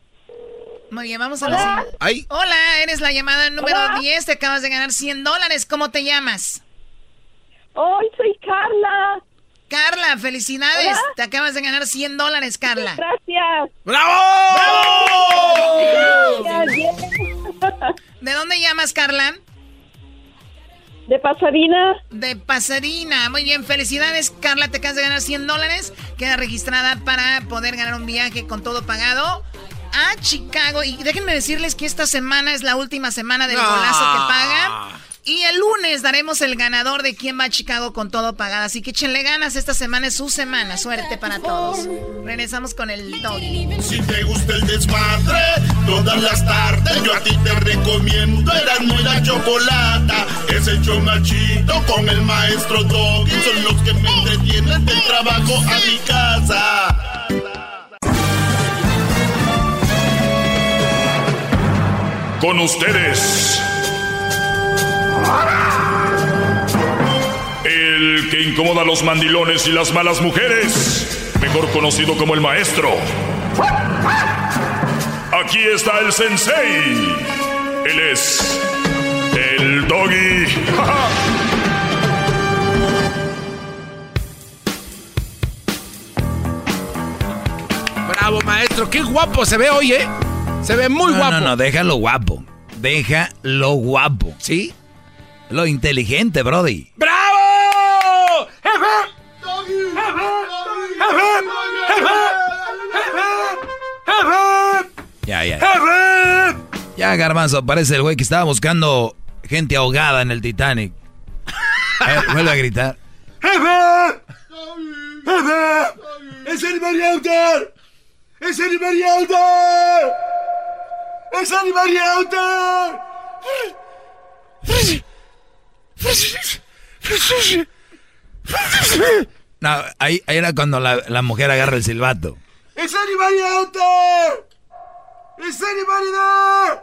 Muy bien, vamos a la siguiente. Ay. Hola, eres la llamada número 10, te acabas de ganar 100 dólares. ¿Cómo te llamas? Hoy soy Carla. Carla, felicidades. Hola. Te acabas de ganar 100 dólares, Carla. Gracias. ¡Bravo! Gracias. ¿De dónde llamas, Carla? De Pasadena. De Pasadena. Muy bien, felicidades, Carla. Te acabas de ganar 100 dólares. Queda registrada para poder ganar un viaje con todo pagado a Chicago. Y déjenme decirles que esta semana es la última semana del No. golazo que paga. Y el lunes daremos el ganador de quién va a Chicago con todo pagado. Así que échenle ganas. Esta semana es su semana. Suerte para todos. Regresamos con el doggy. Si te gusta el desmadre, todas las tardes yo a ti te recomiendo. Eran muy la chocolata. Es el show machito con el maestro Doggy. Son los que me entretienen del trabajo a mi casa. Con ustedes. El que incomoda a los mandilones y las malas mujeres. Mejor conocido como el maestro. Aquí está el sensei. Él es el doggy. Bravo, maestro. Qué guapo se ve hoy, ¿eh? Se ve muy no, guapo. No, no, déjalo guapo. Déjalo guapo. ¿Sí? Lo inteligente, Brody. ¡Bravo! Ya, ya. Ya, Garbanzo, parece el güey que estaba buscando gente ahogada en el Titanic. A ver, vuelve a gritar. ¡Jefe! ¡Jefe! ¡Es el variante! ¡Es el variante! ¡Es el variante! No, ahí, ahí era cuando la, la mujer agarra el silbato. ¡Es el variante! ¡Es el variante!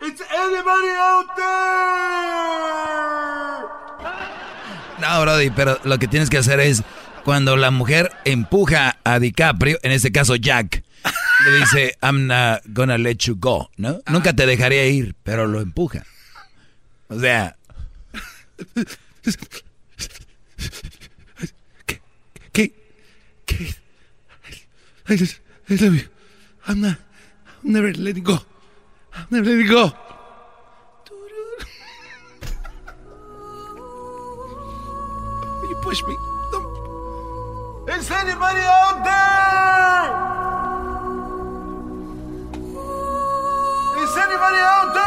¡Es el variante! No, Brody, pero lo que tienes que hacer es cuando la mujer empuja a DiCaprio, en este caso Jack, le dice, I'm not gonna let you go, ¿no? Nunca te dejaré ir, pero lo empuja. O sea, ¿Qué? ¿Qué? I, just, I love you. I'm not. I'm never letting go. I'm never letting go. You push me. ¡Es el variante! ¡Es el variante!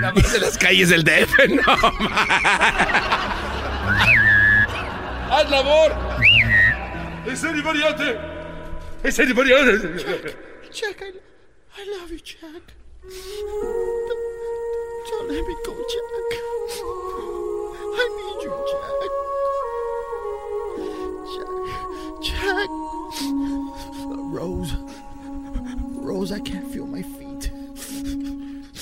La más de las calles del DF, no ¡Haz labor! ¡Es el variante! ¡Es el variante! Jack, I, I love you, Jack. Let me go, Jack. I need you, Jack. Jack. Jack. Rose. Rose, I can't feel my feet.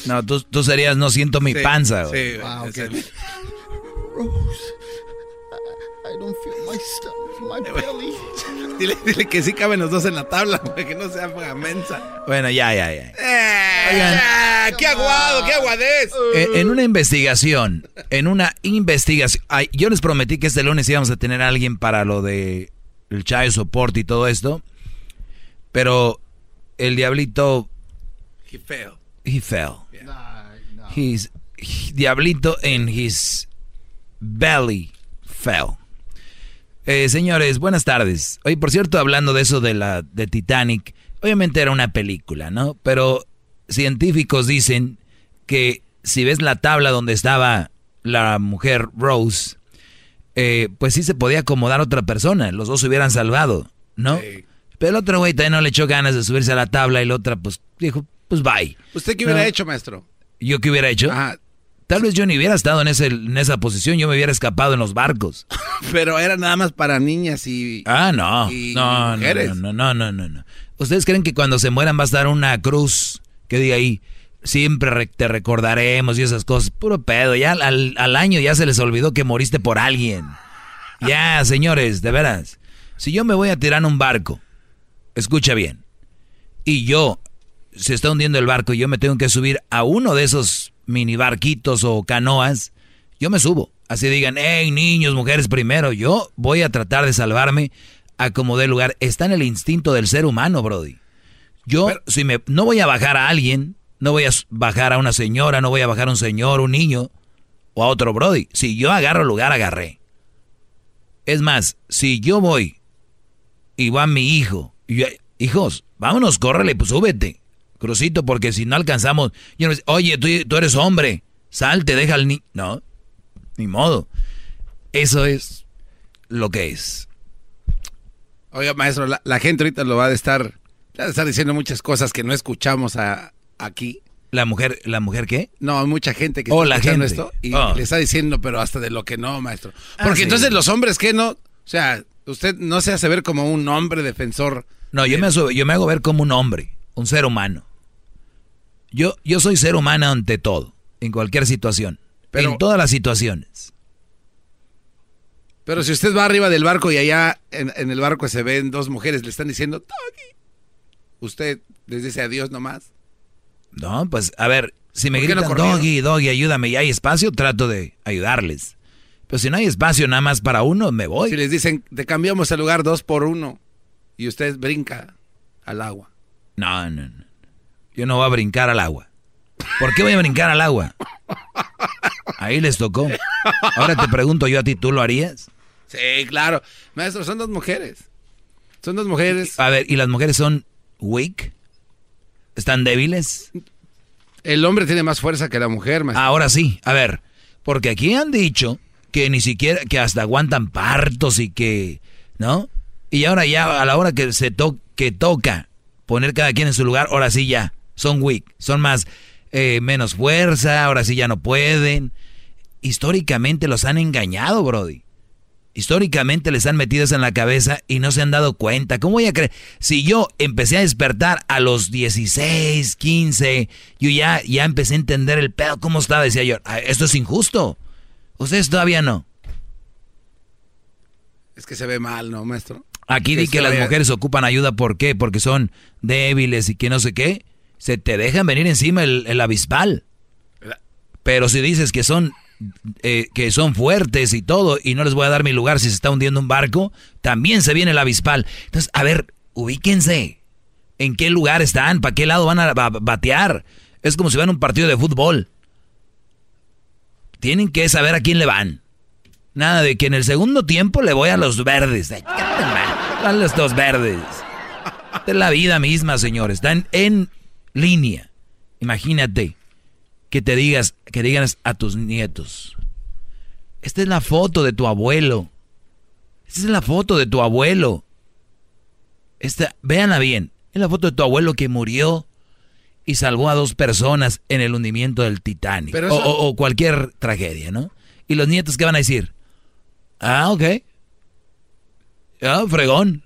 no, tú, tú serías no siento mi Sí, panza. güey. sí, güey, Ah, es ok. el- Rose. I, I don't feel my stomach, my belly. Dile, dile que sí caben los dos en la tabla, güey, que no sea mensa. Bueno, ya, ya, ya. ¡Eh! ¡Qué aguado, qué aguadez! Eh, en una investigación, en una investigación, ay, yo les prometí que este lunes íbamos a tener a alguien para lo de el child support y todo esto, pero el diablito, Qué feo. he fell. His, he- diablito in his belly fell. Eh, señores, buenas tardes. Oye, por cierto, hablando de eso de la de Titanic, obviamente era una película, ¿no? Pero científicos dicen que si ves la tabla donde estaba la mujer Rose, eh, pues sí se podía acomodar otra persona, los dos se hubieran salvado, ¿no? Pero el otro güey también no le echó ganas de subirse a la tabla y la otra pues dijo, pues bye. ¿Usted qué hubiera hecho, maestro? ¿Yo qué hubiera hecho? Tal vez yo ni hubiera estado en, ese, en esa posición, yo me hubiera escapado en los barcos. Pero era nada más para niñas y... Ah, no. y no, no, no, no, no, no, no. ¿Ustedes creen que cuando se mueran va a estar una cruz que diga ahí, siempre re- te recordaremos y esas cosas? Puro pedo, ya al, al año ya se les olvidó que moriste por alguien. Ya, señores, de veras. Si yo me voy a tirar en un barco, escucha bien, y yo, se está hundiendo el barco y yo me tengo que subir a uno de esos mini barquitos o canoas, yo me subo. Así digan, hey, niños, mujeres primero, yo voy a tratar de salvarme a como dé lugar. Está en el instinto del ser humano, Brody. Yo, si me, no voy a bajar a alguien, no voy a bajar a una señora, no voy a bajar a un señor, un niño o a otro Brody. Si yo agarro lugar, agarré. Es más, si yo voy y va mi hijo, y yo, hijos, vámonos, córrele, pues súbete, crucito, porque si no alcanzamos, yo no, oye, tú, tú eres hombre, salte, deja al niño. No, ni modo. Eso es lo que es. Oiga, maestro, la, la gente ahorita lo va a estar, estar diciendo muchas cosas que no escuchamos a- aquí. ¿La mujer, la mujer qué? No, mucha gente que Oh, está la escuchando gente. esto y Oh. le está diciendo, pero hasta de lo que no, maestro. Ah, Porque sí. entonces los hombres, ¿qué no? O sea, usted no se hace ver como un hombre defensor. No, yo me, hago- yo me hago ver como un hombre, un ser humano. Yo, yo soy ser humano ante todo, en cualquier situación. en todas las situaciones. Pero si usted va arriba del barco y allá en, en el barco se ven dos mujeres, le están diciendo. Usted les dice adiós nomás. No, pues a ver, si me ¿Por qué no gritan, corrieron? doggy, doggy, ayúdame, y hay espacio, trato de ayudarles. Pero si no hay espacio nada más para uno, me voy. Si les dicen, te cambiamos el lugar dos por uno y usted brinca al agua. No, no, no. Yo no voy a brincar al agua. ¿Por qué voy a brincar al agua? Ahí les tocó. Ahora te pregunto yo a ti, ¿tú lo harías? Sí, claro. Maestro, son dos mujeres. Son dos mujeres. A ver, ¿y las mujeres son weak? ¿Están débiles? El hombre tiene más fuerza que la mujer, maestro. Ahora sí, a ver, porque aquí han dicho que ni siquiera, que hasta aguantan partos y que, ¿no? Y ahora ya a la hora que se to que toca poner cada quien en su lugar, ahora sí ya, son weak, son más, eh, menos fuerza, ahora sí ya no pueden. Históricamente los han engañado, Brody. Históricamente les han metido eso en la cabeza y no se han dado cuenta. ¿Cómo voy a creer? Si yo empecé a despertar a los 16, 15, yo ya, ya empecé a entender el pedo, cómo estaba, decía yo, "Ah, esto es injusto. Ustedes todavía no. Es que se ve mal, ¿no, maestro? Aquí di que las mujeres ocupan ayuda, ¿por qué? Porque son débiles y que no sé qué. Se te dejan venir encima el, el avispal. Pero si dices que son eh, que son fuertes y todo y no les voy a dar mi lugar si se está hundiendo un barco, también se viene el avispal. Entonces, a ver, ubíquense. ¿En qué lugar están? ¿Para qué lado van a ba- batear? Es como si van a un partido de fútbol. Tienen que saber a quién le van. Nada de que en el segundo tiempo le voy a los verdes. A los dos verdes. Es la vida misma, señores. Están en línea. Imagínate que te digas, que digas a tus nietos. Esta es la foto de tu abuelo. Esta es la foto de tu abuelo. Esta, véanla bien. Es la foto de tu abuelo que murió y salvó a dos personas en el hundimiento del Titanic. Pero o, eso- o- o cualquier tragedia, ¿no? Y los nietos, ¿qué van a decir? Ah, ok. Ah, fregón.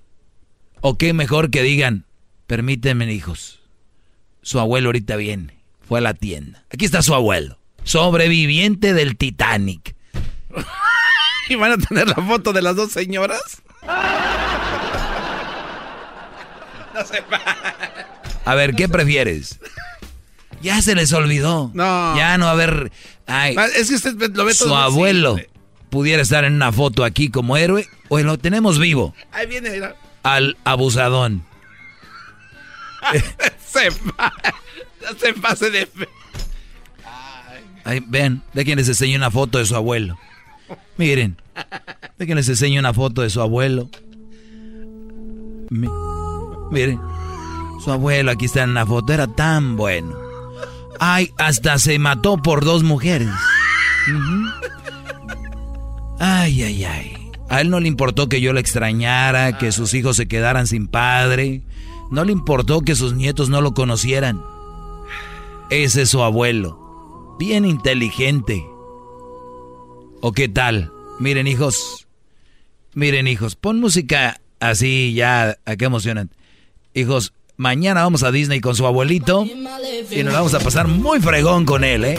O qué mejor que digan, permítanme, hijos. Su abuelo ahorita viene. Fue a la tienda. Aquí está su abuelo. Sobreviviente del Titanic. ¿Y van a tener la foto de las dos señoras? No se A ver, ¿qué prefieres? Ya se les olvidó. No. Ya no haber. Ay, Es que usted lo ve todo su abuelo simple. pudiera estar en una foto aquí como héroe o lo tenemos vivo Ahí viene. mira. al abusadón. se va. No se pase de. Ay, ven, de quien les enseñé una foto de su abuelo. Miren, De que les enseño una foto de su abuelo. miren, su abuelo aquí está en la foto, era tan bueno. Ay, hasta se mató por dos mujeres. Ay, ay, ay. A él no le importó que yo lo extrañara, que sus hijos se quedaran sin padre. No le importó que sus nietos no lo conocieran. Ese es su abuelo. Bien inteligente. ¿O qué tal? Miren, hijos. Miren, hijos. Pon música así ya. ¿A qué emocionan? Hijos, mañana vamos a Disney con su abuelito. Y nos vamos a pasar muy fregón con él, ¿eh?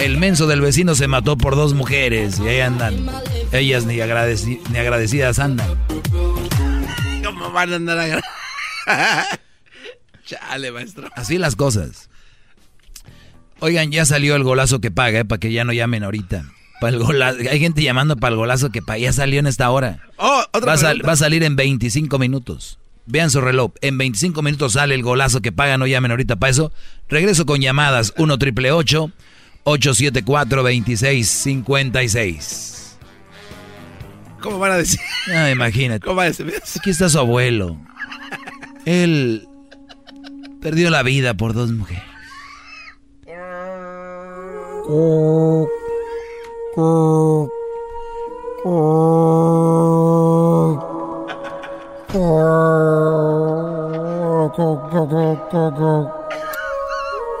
El menso del vecino se mató por dos mujeres y ahí andan. Ellas ni, ni agradecidas andan. ¿Cómo van a andar agradecidas? Chale, maestro. Así las cosas. Oigan, ya salió el golazo que paga, ¿eh? para que ya no llamen ahorita. Para el golazo. Hay gente llamando para el golazo que paga. Ya salió en esta hora. Oh, va, a salir en 25 minutos. Vean su reloj. En 25 minutos sale el golazo que paga. No llamen ahorita para eso. Regreso con llamadas. 1 triple 874 2656 ¿Cómo van a decir? Ah, imagínate. ¿Cómo van a decir? Aquí está su abuelo. Él perdió la vida por dos mujeres.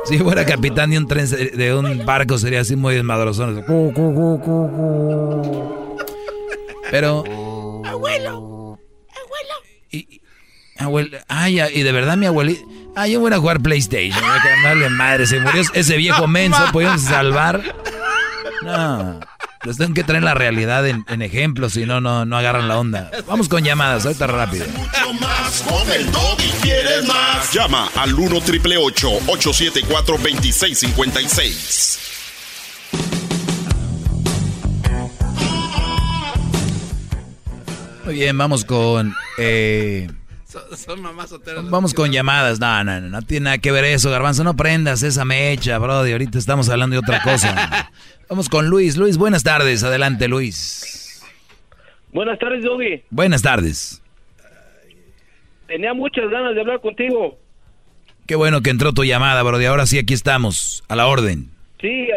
Si fuera capitán de un tren de un barco sería así muy desmadrozón. Pero abuelo, abuelo. Y, abuelo, ay, y de verdad mi abuelito, ay, yo voy a jugar PlayStation, que madre, se murió ese viejo menso, podemos salvar. No. Les tengo que traer la realidad en, ejemplos, si no, no, no agarran la onda. Vamos con llamadas, ahorita rápido. Mucho más, con el quieres más. Llama al 1 triple 874 2656. Muy bien, vamos con... Eh, son, mamás solteras. Vamos con llamadas. No, no, no, no tiene nada que ver eso, Garbanzo. No prendas esa mecha, bro. ahorita estamos hablando de otra cosa. Vamos con Luis. Luis, buenas tardes. Adelante, Luis. Buenas tardes, Doggy. Buenas tardes. Tenía muchas ganas de hablar contigo. Qué bueno que entró tu llamada, bro. ahora sí, aquí estamos, a la orden. Sí,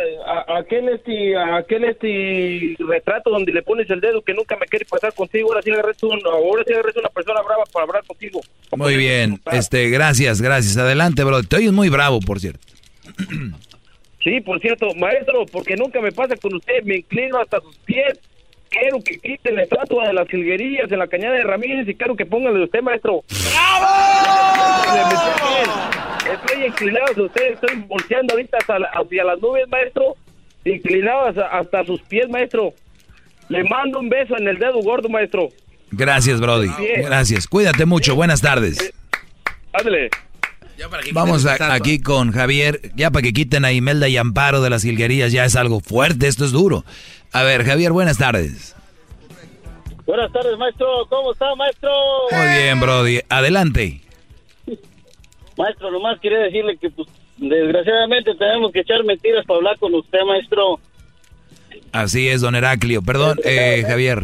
aquel este, aquel este retrato donde le pones el dedo que nunca me quiere pasar contigo, ahora sí agarré ahora sí una persona brava para hablar contigo. Muy bien, este, gracias, gracias. Adelante, bro. Te oyes muy bravo, por cierto. Sí, por cierto, maestro, porque nunca me pasa con usted, me inclino hasta sus pies. Quiero que quite la estatua de las jilguerillas en la cañada de Ramírez y quiero que pongan de usted, maestro. ¡Bravo! Estoy inclinado hacia usted, estoy volteando ahorita hacia, las nubes, maestro. Inclinado hasta, sus pies, maestro. Le mando un beso en el dedo gordo, maestro. Gracias, Brody. Gracias. Cuídate mucho. Buenas tardes. Ándale. Vamos aquí con Javier, ya para que quiten a Imelda y Amparo de las hilguerías, ya es algo fuerte, esto es duro. A ver, Javier, buenas tardes. Buenas tardes, maestro. ¿Cómo está, maestro? Muy bien, Brody. Adelante. Maestro, nomás quería decirle que, pues, desgraciadamente tenemos que echar mentiras para hablar con usted, maestro. Así es, don Heraclio. Perdón, eh, Javier.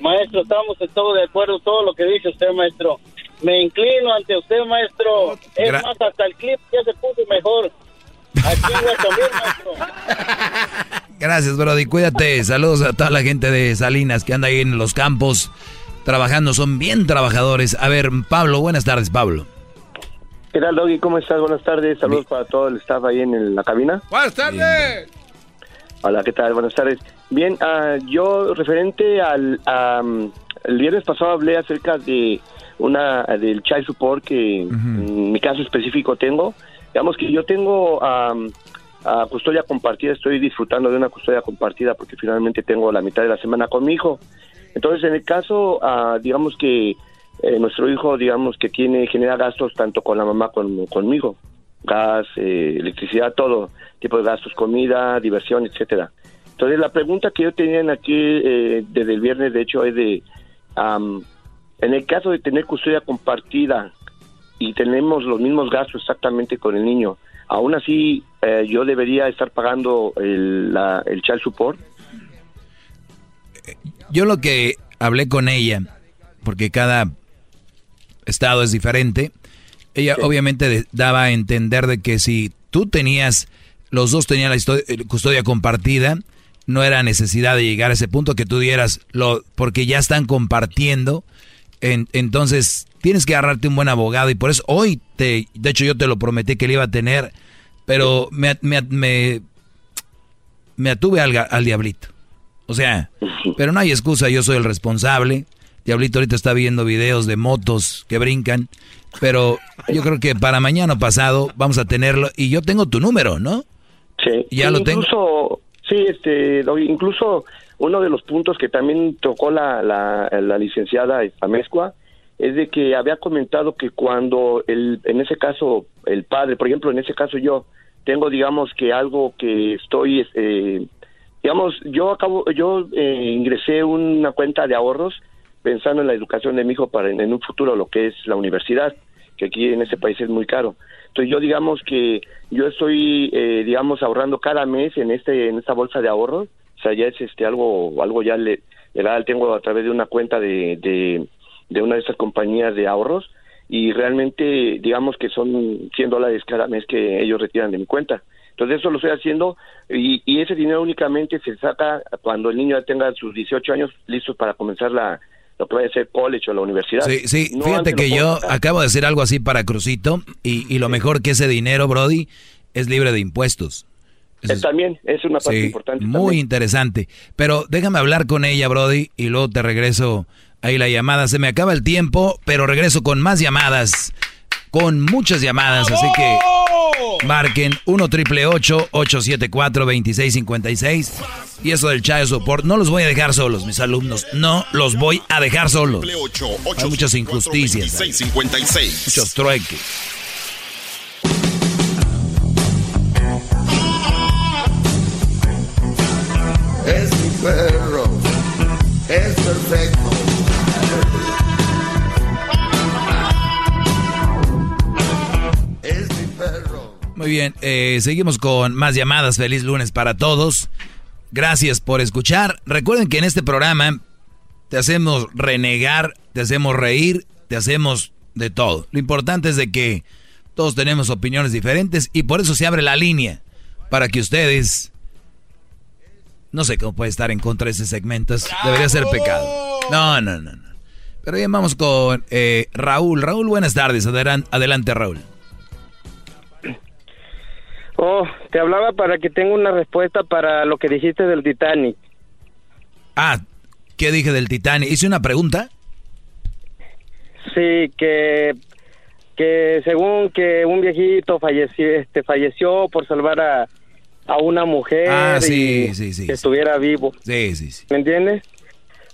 Maestro, estamos en todo de acuerdo todo lo que dice usted, maestro. Me inclino ante usted, maestro. Es más, hasta el clip ya se puso mejor. Aquí maestro. Gracias, Brody. Cuídate. Saludos a toda la gente de Salinas que anda ahí en los campos trabajando. Son bien trabajadores. A ver, Pablo, buenas tardes, Pablo. ¿Qué tal, Doggy? ¿Cómo estás? Buenas tardes. Saludos para todo el staff ahí en la cabina. Buenas tardes. Hola, ¿qué tal? Buenas tardes. Bien, uh, yo referente al... el viernes pasado hablé acerca de una del child support que en mi caso específico tengo. Digamos que yo tengo a custodia compartida, estoy disfrutando de una custodia compartida porque finalmente tengo la mitad de la semana con mi hijo. Entonces, en el caso, digamos que eh, nuestro hijo, digamos que tiene genera gastos tanto con la mamá como conmigo, gas, eh, electricidad, todo tipo de gastos, comida, diversión, etcétera. Entonces, la pregunta que yo tenía aquí eh, desde el viernes, de hecho, es de en el caso de tener custodia compartida y tenemos los mismos gastos exactamente con el niño, aún así eh, yo debería estar pagando el, la, el child support. yo lo que hablé con ella, porque cada estado es diferente, ella obviamente daba a entender de que si tú tenías, los dos tenían la eh, custodia compartida, no era necesidad de llegar a ese punto que tú dieras, lo, porque ya están compartiendo, entonces tienes que agarrarte un buen abogado y por eso hoy, te, de hecho yo te lo prometí que le iba a tener, pero me, me, me, me atuve al, al diablito. O sea, pero no hay excusa, yo soy el responsable. Diablito ahorita está viendo videos de motos que brincan, pero yo creo que para mañana pasado vamos a tenerlo y yo tengo tu número, ¿no? Sí. Ya lo tengo. Incluso, sí, este, incluso uno de los puntos que también tocó la, la, licenciada Amezcua es de que había comentado que cuando el, en ese caso el padre, por ejemplo, en ese caso yo tengo, digamos que algo que estoy, eh, digamos, yo acabo, yo eh, ingresé una cuenta de ahorros pensando en la educación de mi hijo para en, un futuro lo que es la universidad, que aquí en ese país es muy caro. Entonces yo digamos que yo estoy, eh, digamos, ahorrando cada mes en este en esta bolsa de ahorros, sea, ya es este algo algo ya le, legal, tengo a través de una cuenta de, de, de una de estas compañías de ahorros y realmente digamos que son 100 dólares cada mes que ellos retiran de mi cuenta. Entonces eso lo estoy haciendo y, y ese dinero únicamente se saca cuando el niño ya tenga sus 18 años listos para comenzar la, lo que vaya a ser college o la universidad. Sí, sí, fíjate que yo acabo de hacer algo así para Crucito y, y lo mejor que ese dinero, Brody, es libre de impuestos. Es, también es una parte importante. Muy interesante. Pero déjame hablar con ella, Brody, y luego te regreso ahí la llamada. Se me acaba el tiempo, pero regreso con más llamadas. Con muchas llamadas, así que marquen 1 triple 874 2656 y eso del child support, no los voy a dejar solos, mis alumnos. No los voy a dejar solos. Hay muchas injusticias. Muchos trueques. Perro. Es perfecto. Es mi perro. Muy bien, eh, seguimos con más llamadas. Feliz lunes para todos. Gracias por escuchar. Recuerden que en este programa te hacemos renegar, te hacemos reír, te hacemos de todo. Lo importante es de que todos tenemos opiniones diferentes y por eso se abre la línea para que ustedes... No sé cómo puede estar en contra de ese segmento. Debería ser pecado. No, no, no. no. Pero bien, vamos con eh, Raúl. Raúl, buenas tardes. Adelante, Raúl. Oh, te hablaba para que tenga una respuesta para lo que dijiste del Titanic. Ah, ¿qué dije del Titanic? ¿Hice una pregunta? Sí, que que según que un viejito falleció, este, falleció por salvar a, a una mujer ah, sí, sí, sí, que estuviera vivo. Sí, sí, sí. ¿Me entiendes?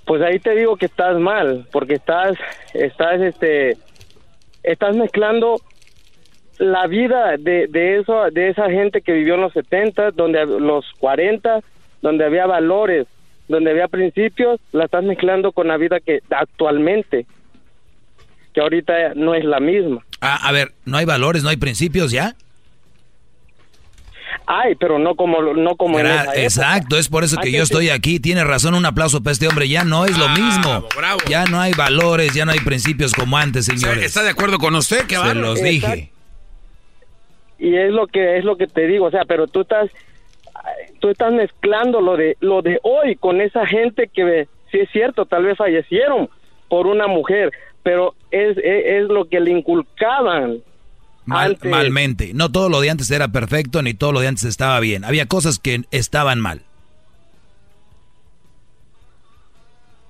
Pues ahí te digo que estás mal, porque estás, estás, este, estás mezclando la vida de, de, eso, de esa gente que vivió en los 70, donde los 40, donde había valores, donde había principios, la estás mezclando con la vida que actualmente, que ahorita no es la misma. Ah, a ver, ¿no hay valores, no hay principios ya? Ay, pero no como no como en esa Exacto, es por eso que yo estoy aquí. Tiene razón, un aplauso para este hombre. Ya no es lo mismo. Ya no hay valores, ya no hay principios como antes, señores. ¿Está de acuerdo con usted? Que Se los dije y es lo que es lo que te digo, o sea, pero tú estás tú estás mezclando lo de lo de hoy con esa gente que sí es cierto, tal vez fallecieron por una mujer, pero es, es, lo que le inculcaban malmente. No todo lo de antes era perfecto ni todo lo de antes estaba bien. Había cosas que estaban mal.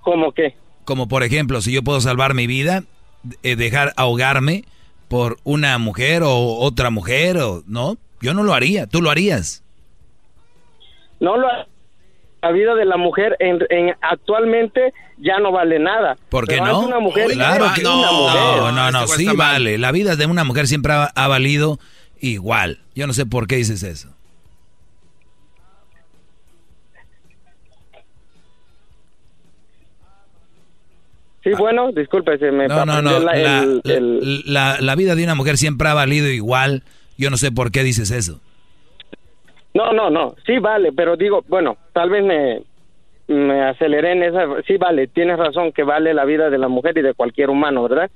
¿Cómo qué? Como por ejemplo, si yo puedo salvar mi vida, eh, dejar ahogarme, por una mujer o otra mujer o no, yo no lo haría, tú lo harías. No lo la vida de la mujer en, actualmente ya no vale nada. ¿Por qué no? Una mujer claro que no, no, no, no, sí vale. La vida de una mujer siempre ha, valido igual. Yo no sé por qué dices eso. Sí, bueno, disculpe, se me no, no, no. La, la, vida de una mujer siempre ha valido igual. Yo no sé por qué dices eso. No, no, no. Sí vale, pero digo, bueno, tal vez me, me aceleré en esa. Sí, vale, tienes razón que vale la vida de la mujer y de cualquier humano, ¿verdad?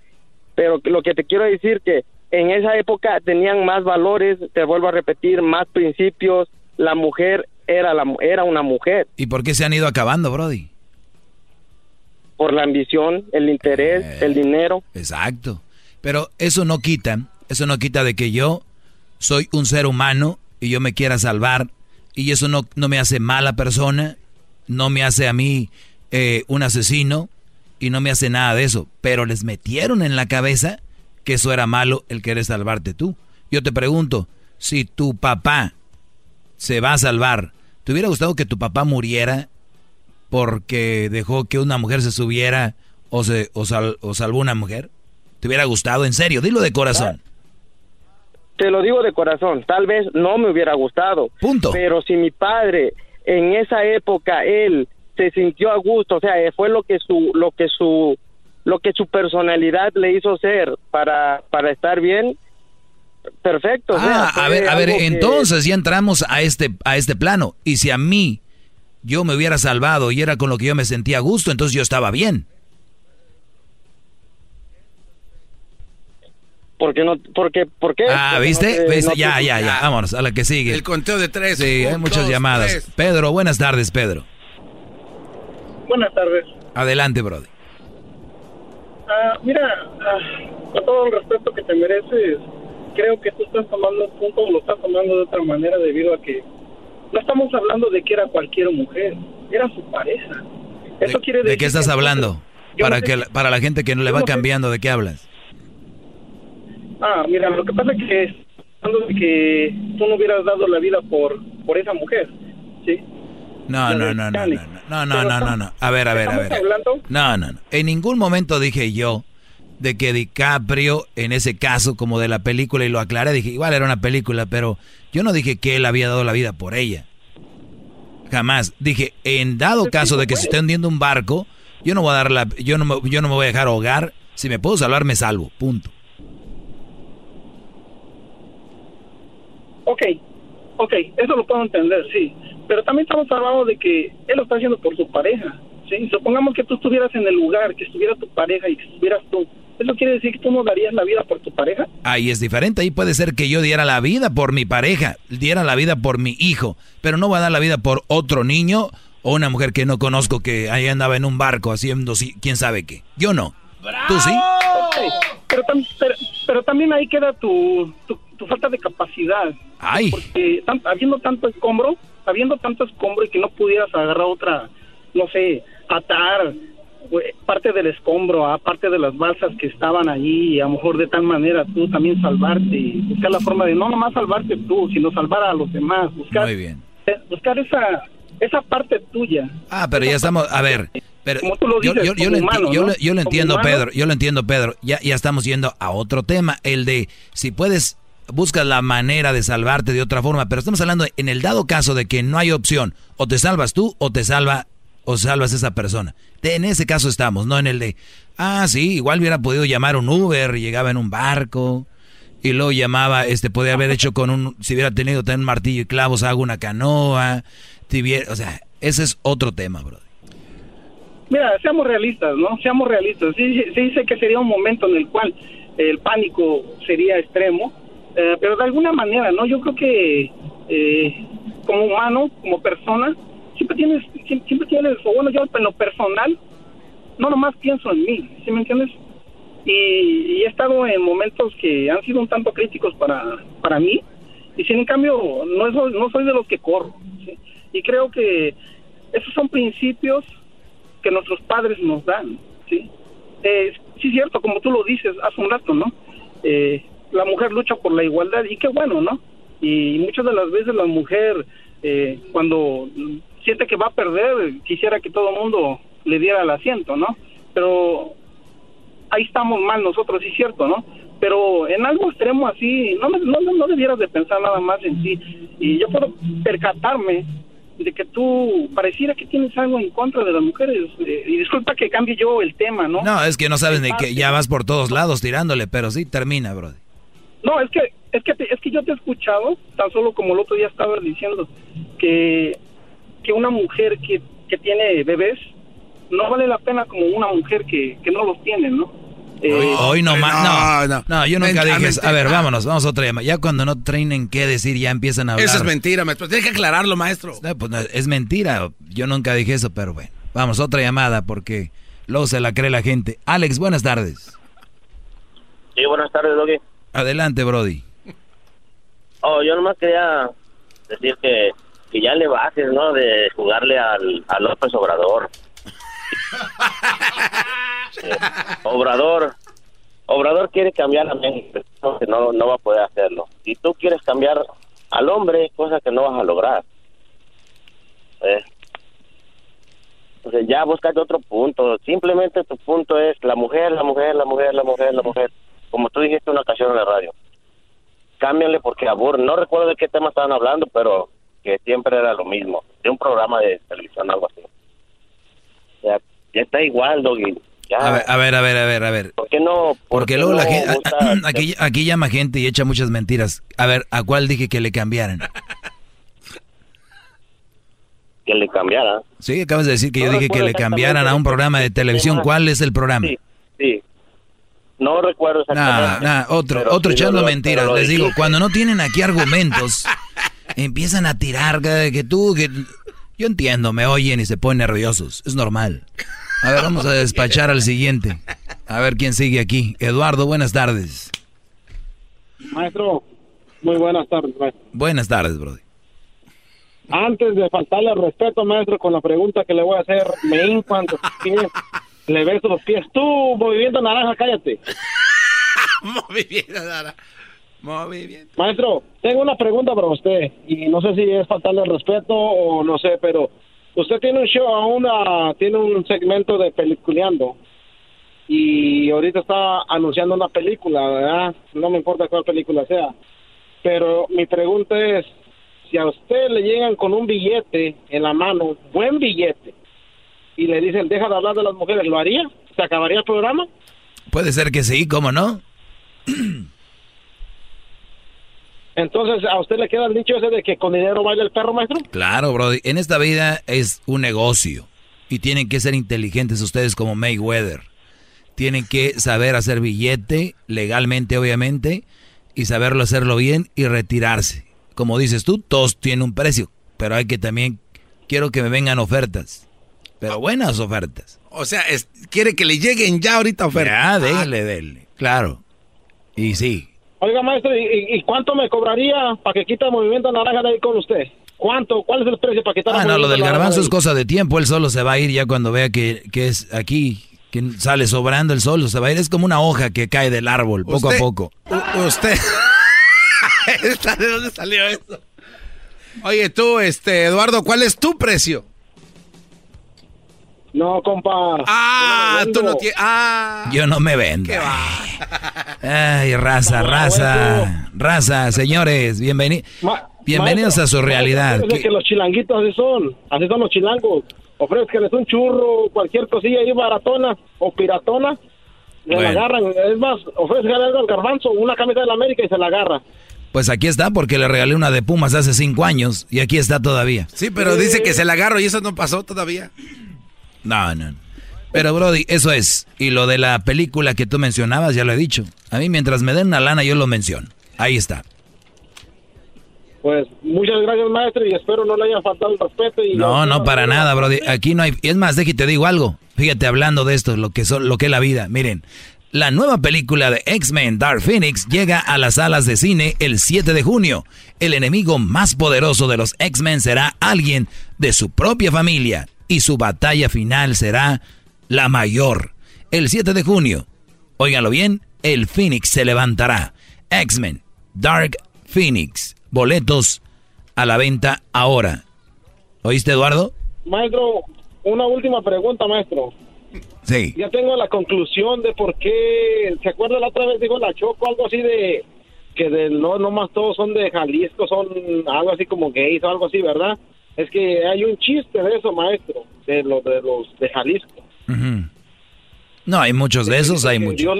Pero lo que te quiero decir que en esa época tenían más valores, te vuelvo a repetir, más principios. La mujer era la era una mujer. ¿Y por qué se han ido acabando, Brody? Por la ambición, el interés, Eh. el dinero. Exacto. Pero eso no quita, eso no quita de que yo soy un ser humano y yo me quiera salvar y eso no, no me hace mala persona, no me hace a mí eh, un asesino y no me hace nada de eso. Pero les metieron en la cabeza que eso era malo el querer salvarte tú. Yo te pregunto, si tu papá se va a salvar, ¿te hubiera gustado que tu papá muriera porque dejó que una mujer se subiera o, se, o, sal- o salvó una mujer? ¿Te hubiera gustado? En serio, dilo de corazón. Te lo digo de corazón, tal vez no me hubiera gustado. Punto. Pero si mi padre en esa época él se sintió a gusto, o sea, fue lo que su lo que su lo que su personalidad le hizo ser para para estar bien. Perfecto. o sea, Ah, a ver, a ver, que- entonces ya entramos a este, a este plano. Y si a mí yo me hubiera salvado y era con lo que yo me sentía a gusto, entonces yo estaba bien. Porque no porque por qué Ah, Porque ¿viste? no te- ¿Viste? no te- ya, ya, ya. Vámonos a la que sigue. El conteo de tres. Sí, hay muchas dos, llamadas. tres. Pedro, buenas tardes, Pedro. Buenas tardes. Adelante, Brody. Ah, mira, ah, con todo el respeto que te mereces, creo que tú estás tomando un punto, lo estás tomando de otra manera debido a que no estamos hablando de que era cualquier mujer, era su pareja. Eso quiere ¿De decir qué estás que hablando? Para, no sé que, para la gente que no le va no sé- cambiando, ¿de qué hablas? Ah, mira, lo que pasa es que de que tú no hubieras dado la vida por por esa mujer, ¿sí? No, no, no, no, no, no, no, no, no, no. A ver, a ver, a ver. No, no, no. En ningún momento dije yo de que DiCaprio, en ese caso, como de la película, y lo aclaré, dije, igual era una película, pero yo no dije que él había dado la vida por ella. Jamás. Dije, en dado caso de que se esté hundiendo un barco, yo no voy a dar la, yo no me, yo no me voy a dejar ahogar. Si me puedo salvar, me salvo. Punto. Ok, ok, eso lo puedo entender, sí. Pero también estamos hablando de que él lo está haciendo por su pareja, ¿sí? Supongamos que tú estuvieras en el lugar, que estuviera tu pareja y que estuvieras tú. ¿Eso quiere decir que tú no darías la vida por tu pareja? Ahí es diferente. Ahí puede ser que yo diera la vida por mi pareja, diera la vida por mi hijo, pero no voy a dar la vida por otro niño o una mujer que no conozco que ahí andaba en un barco haciendo quién sabe qué. Yo no. ¿Tú sí? Pero, tam- pero, pero también ahí queda tu, tu, tu falta de capacidad. Ay. Porque tan- habiendo tanto escombro, habiendo tanto escombro y que no pudieras agarrar otra, no sé, atar parte del escombro a parte de las balsas que estaban allí y a lo mejor de tal manera tú también salvarte y buscar la forma de no nomás salvarte tú, sino salvar a los demás, buscar, Muy bien. eh, buscar esa, esa parte tuya. Ah, pero ya estamos, a ver, pero Como tú lo yo, dices, yo- yo enti- ¿no? yo lo entiendo, humano. Pedro, yo lo entiendo, Pedro. Ya, ya estamos yendo a otro tema, el de si puedes, buscas la manera de salvarte de otra forma, pero estamos hablando en el dado caso de que no hay opción, o te salvas tú o te salva o salvas esa persona. De- en ese caso estamos, no en el de, ah, sí, igual hubiera podido llamar un Uber, llegaba en un barco. Y luego llamaba, este, podía haber hecho con un, si hubiera tenido también un martillo y clavos, hago una canoa, tuviera- o sea, ese es otro tema, bro. Mira, seamos realistas, ¿no? Seamos realistas. Sí, sí dice que sería un momento en el cual el pánico sería extremo, eh, pero de alguna manera, ¿no? Yo creo que eh, como humano, como persona, siempre tienes, siempre, tienes, o bueno, yo en lo personal, no nomás pienso en mí, ¿sí me entiendes? Y, y he estado en momentos que han sido un tanto críticos para, para mí, y sin en cambio, no, soy, no soy de los que corro, ¿sí? Y creo que esos son principios que nuestros padres nos dan, ¿sí? Eh, sí, cierto, como tú lo dices hace un rato, ¿no? Eh, la mujer lucha por la igualdad y qué bueno, ¿no? Y muchas de las veces la mujer, eh, cuando siente que va a perder, quisiera que todo el mundo le diera el asiento, ¿no? Pero ahí estamos mal nosotros, sí, cierto, ¿no? Pero en algo extremo así, no, no, no, debieras de pensar nada más en ti. Y yo puedo percatarme de que tú pareciera que tienes algo en contra de las mujeres. eh, y disculpa que cambie yo el tema, ¿no? No, es que no sabes ni que ya vas por todos lados tirándole, pero sí termina, bro. No, es que es que te- es que yo te he escuchado tan solo como el otro día estabas diciendo que que una mujer que que tiene bebés no vale la pena como una mujer que, que no los tiene, ¿no? Eh, hoy, no más, no, no, yo nunca dije eso. A ver, vámonos, vamos a otra llamada. Ya cuando no trainen qué decir, ya empiezan a hablar. Eso es mentira, maestro. Tiene que aclararlo, maestro. pues es mentira. Yo nunca dije eso, pero bueno. Vamos, otra llamada porque luego se la cree la gente. Alex, buenas tardes. Sí, buenas tardes, Loki. Adelante, Brody. Oh, yo nomás quería decir que, que ya le bajes, ¿no? De jugarle al, a López Obrador. Obrador, Obrador quiere cambiar a México, no, no va a poder hacerlo. Y tú quieres cambiar al hombre, cosa que no vas a lograr. ¿Eh? Entonces ya buscate otro punto. Simplemente tu punto es la mujer, la mujer, la mujer, la mujer, la mujer. Como tú dijiste una ocasión en la radio. Cámbianle porque aburre. No recuerdo de qué tema estaban hablando, pero que siempre era lo mismo. De un programa de televisión, algo así. Ya está igual, Doggy. A ver, a ver, a ver, a ver, a ver. ¿Por qué no? Porque luego la gente, aquí, aquí llama gente y echa muchas mentiras. A ver, ¿a cuál dije que le cambiaran? que le cambiaran. Sí, acabas de decir que yo dije que le cambiaran a un programa de televisión. ¿Cuál es el programa? Sí, sí. No recuerdo exactamente. Nah, otro, otro echando mentiras. Les digo, cuando no tienen aquí argumentos, empiezan a tirar que tú, que... Yo entiendo, me oyen y se ponen nerviosos. Es normal. A ver, vamos a despachar al siguiente. A ver quién sigue aquí. Eduardo, buenas tardes. Maestro, muy buenas tardes, maestro. Buenas tardes, Brody. Antes de faltarle al respeto, maestro, con la pregunta que le voy a hacer, me hinco pies, le beso los pies. Tú, movimiento naranja, cállate. movimiento naranja. Movimiento. Maestro, tengo una pregunta para usted y no sé si es faltarle el respeto o no sé, pero usted tiene un show, una, tiene un segmento de peliculeando y ahorita está anunciando una película, ¿verdad? No me importa cuál película sea, pero mi pregunta es, si a usted le llegan con un billete en la mano, buen billete, y le dicen, deja de hablar de las mujeres, ¿lo haría? ¿Se acabaría el programa? Puede ser que sí, ¿cómo no? Entonces, ¿a usted le queda el dicho ese de que con dinero baila el perro, maestro? Claro, Brody. En esta vida es un negocio. Y tienen que ser inteligentes ustedes como Mayweather. Tienen que saber hacer billete, legalmente obviamente, y saberlo hacerlo bien y retirarse. Como dices tú, todos tienen un precio. Pero hay que también, quiero que me vengan ofertas. Pero buenas ofertas. O sea, quiere que le lleguen ya ahorita ofertas. Ya, déle, déle. Claro. Y sí, Oiga, maestro, ¿y, cuánto me cobraría para que quita el movimiento naranja de ahí con usted? ¿Cuánto? ¿Cuál es el precio para quitar ah, no, lo del garbanzo es cosa de tiempo. Él solo se va a ir ya cuando vea que, es aquí, que sale sobrando el sol, se va a ir. Es como una hoja que cae del árbol, poco a poco. Usted. ¿De dónde salió eso? Oye, tú, este, Eduardo, ¿cuál es tu precio? No, compa. Ah, tú no tienes. Ah. Yo no me vendo. ¿Qué va? Ay, raza, raza. Raza, señores, bienvenidos. Bienvenidos a su realidad. Es que los chilanguitos así son. Así son los chilangos. Ofrezcanles un churro, cualquier cosilla ahí baratona o piratona. Le la agarran. Es más, ofrezcanle algo al garbanzo, una camisa de la América y se la agarra. Pues aquí está, porque le regalé una de Pumas hace cinco años y aquí está todavía. Sí, pero dice que se la agarro y eso no pasó todavía. No, no. Pero Brody, eso es. Y lo de la película que tú mencionabas, ya lo he dicho. A mí mientras me den una lana, yo lo menciono. Ahí está. Pues muchas gracias, maestro, y espero no le haya faltado el respeto. Y no, no, para nada, Brody. Aquí no hay... Es más, déjate, te digo algo. Fíjate, hablando de esto, lo que, son, lo que es la vida. Miren, la nueva película de X-Men Dark Phoenix llega a las salas de cine el 7 de junio. El enemigo más poderoso de los X-Men será alguien de su propia familia y su batalla final será la mayor. El 7 de junio, óiganlo bien, el Phoenix se levantará. X-Men, Dark Phoenix, boletos a la venta ahora. ¿Oíste, Eduardo? Maestro, una última pregunta, maestro. Sí. Ya tengo la conclusión de por qué, ¿se acuerda la otra vez dijo la Choco algo así de que de, no, no más todos son de Jalisco, son algo así como gays o algo así, ¿verdad? Es que hay un chiste de eso, maestro, de los de los de Jalisco. No, hay muchos de esos, hay muchos.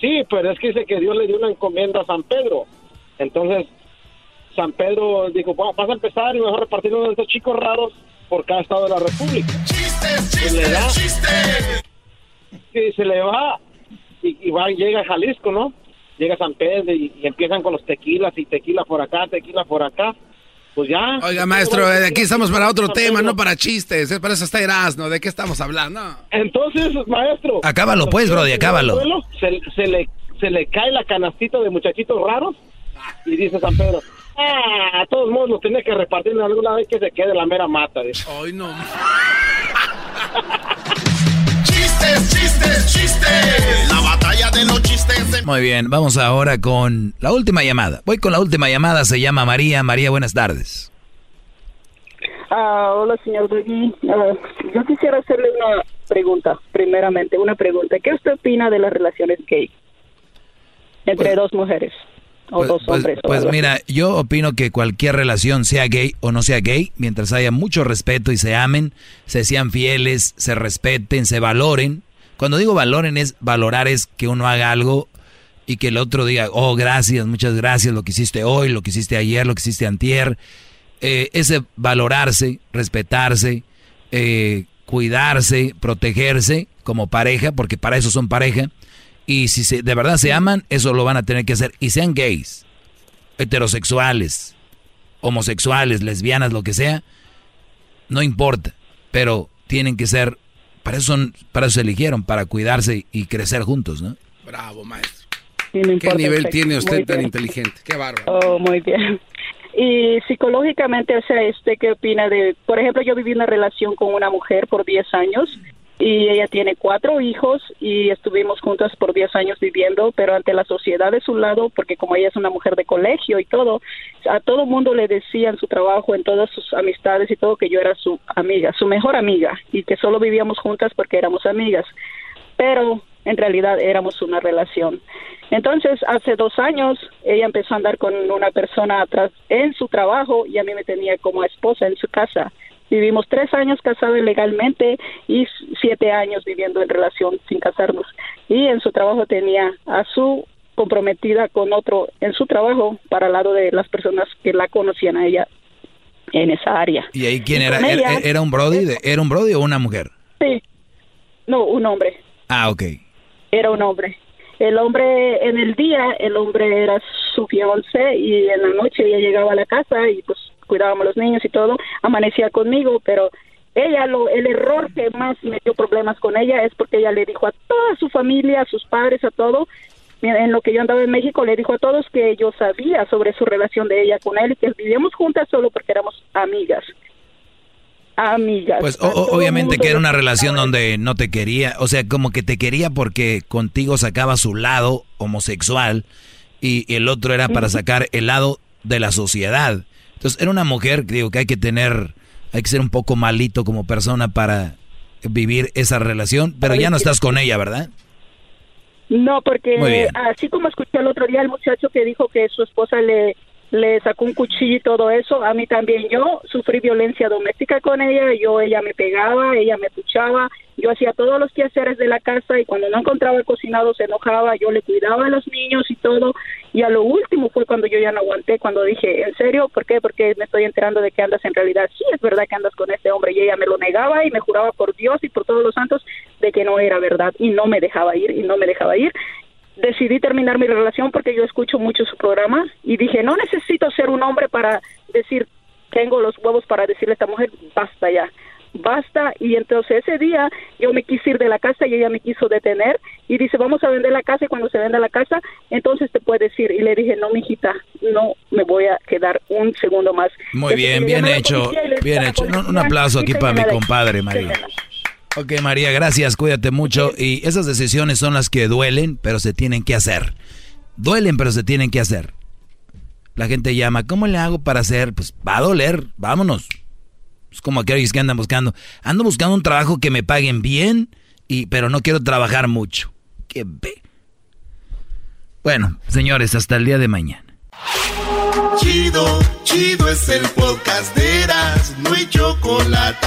sí, pero es que dice que Dios le dio una encomienda a San Pedro. Entonces, San Pedro dijo, vas a empezar y mejor repartir uno de estos chicos raros por cada estado de la República. Chistes, Se le da- chistes, chistes. Sí, se le va y, y va, llega a Jalisco, ¿no? Llega a San Pedro y, y empiezan con los tequilas y tequila por acá, tequila por acá. Pues ya. Oiga, maestro, eh, aquí estamos para otro tema, no para chistes. eh, Para eso está Erasmo. ¿De qué estamos hablando? Entonces, maestro. Acábalo, pues, Brody, acábalo. Se, se le, se le cae la canastita de muchachitos raros y dice San Pedro, ah, a todos modos lo tenía que repartir en alguna vez que se quede la mera mata. Dice. Ay, no. Chistes, chistes, chistes. La batalla de los chistes. Muy bien, vamos ahora con la última llamada. Voy con la última llamada, se llama María. María, buenas tardes. Ah, hola, señor Doggy. Ah, yo quisiera hacerle una pregunta, primeramente, una pregunta. ¿Qué usted opina de las relaciones gay entre dos mujeres o Pues, dos pues- hombres? pues mira, yo opino que cualquier relación, sea gay o no sea gay, mientras haya mucho respeto y se amen, se sean fieles, se respeten, se valoren. Cuando digo valoren es valorar es que uno haga algo y que el otro diga, oh, gracias, muchas gracias, lo que hiciste hoy, lo que hiciste ayer, lo que hiciste antier. Eh, ese valorarse, respetarse, eh, cuidarse, protegerse como pareja, porque para eso son pareja. Y si se, de verdad se aman, eso lo van a tener que hacer. Y sean gays, heterosexuales, homosexuales, lesbianas, lo que sea, no importa. Pero tienen que ser, para eso, son, para eso se eligieron, para cuidarse y crecer juntos, ¿no? Bravo, maestro. Sí, no ¿Qué nivel sexo. tiene usted Muy tan bien. inteligente? Qué bárbaro. Oh, muy bien. Y psicológicamente, o sea, este, ¿qué opina de, por ejemplo, yo viví una relación con una mujer por 10 años y ella tiene cuatro hijos y estuvimos juntas por 10 años viviendo, pero ante la sociedad de su lado, porque como ella es una mujer de colegio y todo, a todo mundo le decía en su trabajo, en todas sus amistades y todo, que yo era su amiga, su mejor amiga y que solo vivíamos juntas porque éramos amigas. Pero en realidad éramos una relación. Entonces, hace dos años, ella empezó a andar con una persona atrás en su trabajo y a mí me tenía como esposa en su casa. Vivimos tres años casados legalmente y siete años viviendo en relación sin casarnos. Y en su trabajo tenía a su comprometida con otro en su trabajo para el lado de las personas que la conocían a ella en esa área. ¿Y ahí quién Y era? con ¿Era, ella- era un brody? de- ¿Era un brody o una mujer? Sí. No, un hombre. Ah, ok. era un hombre. El hombre, en el día, el hombre era su fiancé y en la noche ella llegaba a la casa y pues cuidábamos a los niños y todo, amanecía conmigo, pero ella, lo, el error que más me dio problemas con ella es porque ella le dijo a toda su familia, a sus padres, a todo, en lo que yo andaba en México, le dijo a todos que yo sabía sobre su relación de ella con él y que vivíamos juntas solo porque éramos amigas. Amigas. Pues o- obviamente que era una relación donde no te quería, o sea, como que te quería porque contigo sacaba su lado homosexual y el otro era para sacar el lado de la sociedad. Entonces era una mujer, digo, que hay que tener, hay que ser un poco malito como persona para vivir esa relación, pero ya no estás con ella, ¿verdad? No, porque así como escuché el otro día el muchacho que dijo que su esposa le, le sacó un cuchillo y todo eso, a mí también yo sufrí violencia doméstica con ella, yo ella me pegaba, ella me puchaba, yo hacía todos los quehaceres de la casa y cuando no encontraba el cocinado se enojaba, yo le cuidaba a los niños y todo, y a lo último fue cuando yo ya no aguanté, cuando dije, ¿en serio? ¿Por qué? Porque me estoy enterando de que andas en realidad, sí es verdad que andas con este hombre y ella me lo negaba y me juraba por Dios y por todos los santos de que no era verdad y no me dejaba ir y no me dejaba ir decidí terminar mi relación porque yo escucho mucho su programa y dije, no necesito ser un hombre para decir, tengo los huevos para decirle a esta mujer, basta ya, basta. Y entonces ese día yo me quise ir de la casa y ella me quiso detener y dice, vamos a vender la casa y cuando se venda la casa, entonces te puedes ir. Y le dije, no, mijita, no me voy a quedar un segundo más. Muy bien, bien hecho, bien hecho. Un, un policía, aplauso aquí "Sí, para mi compadre, María. Ok, María, gracias, cuídate mucho. Y esas decisiones son las que duelen, pero se tienen que hacer. Duelen, pero se tienen que hacer. La gente llama, ¿cómo le hago para hacer? Pues va a doler, vámonos. Es como aquellos que andan buscando. Ando buscando un trabajo que me paguen bien, y, pero no quiero trabajar mucho. Qué ve. Bueno, señores, hasta el día de mañana. Chido, chido es el podcast de Eras, no hay chocolate.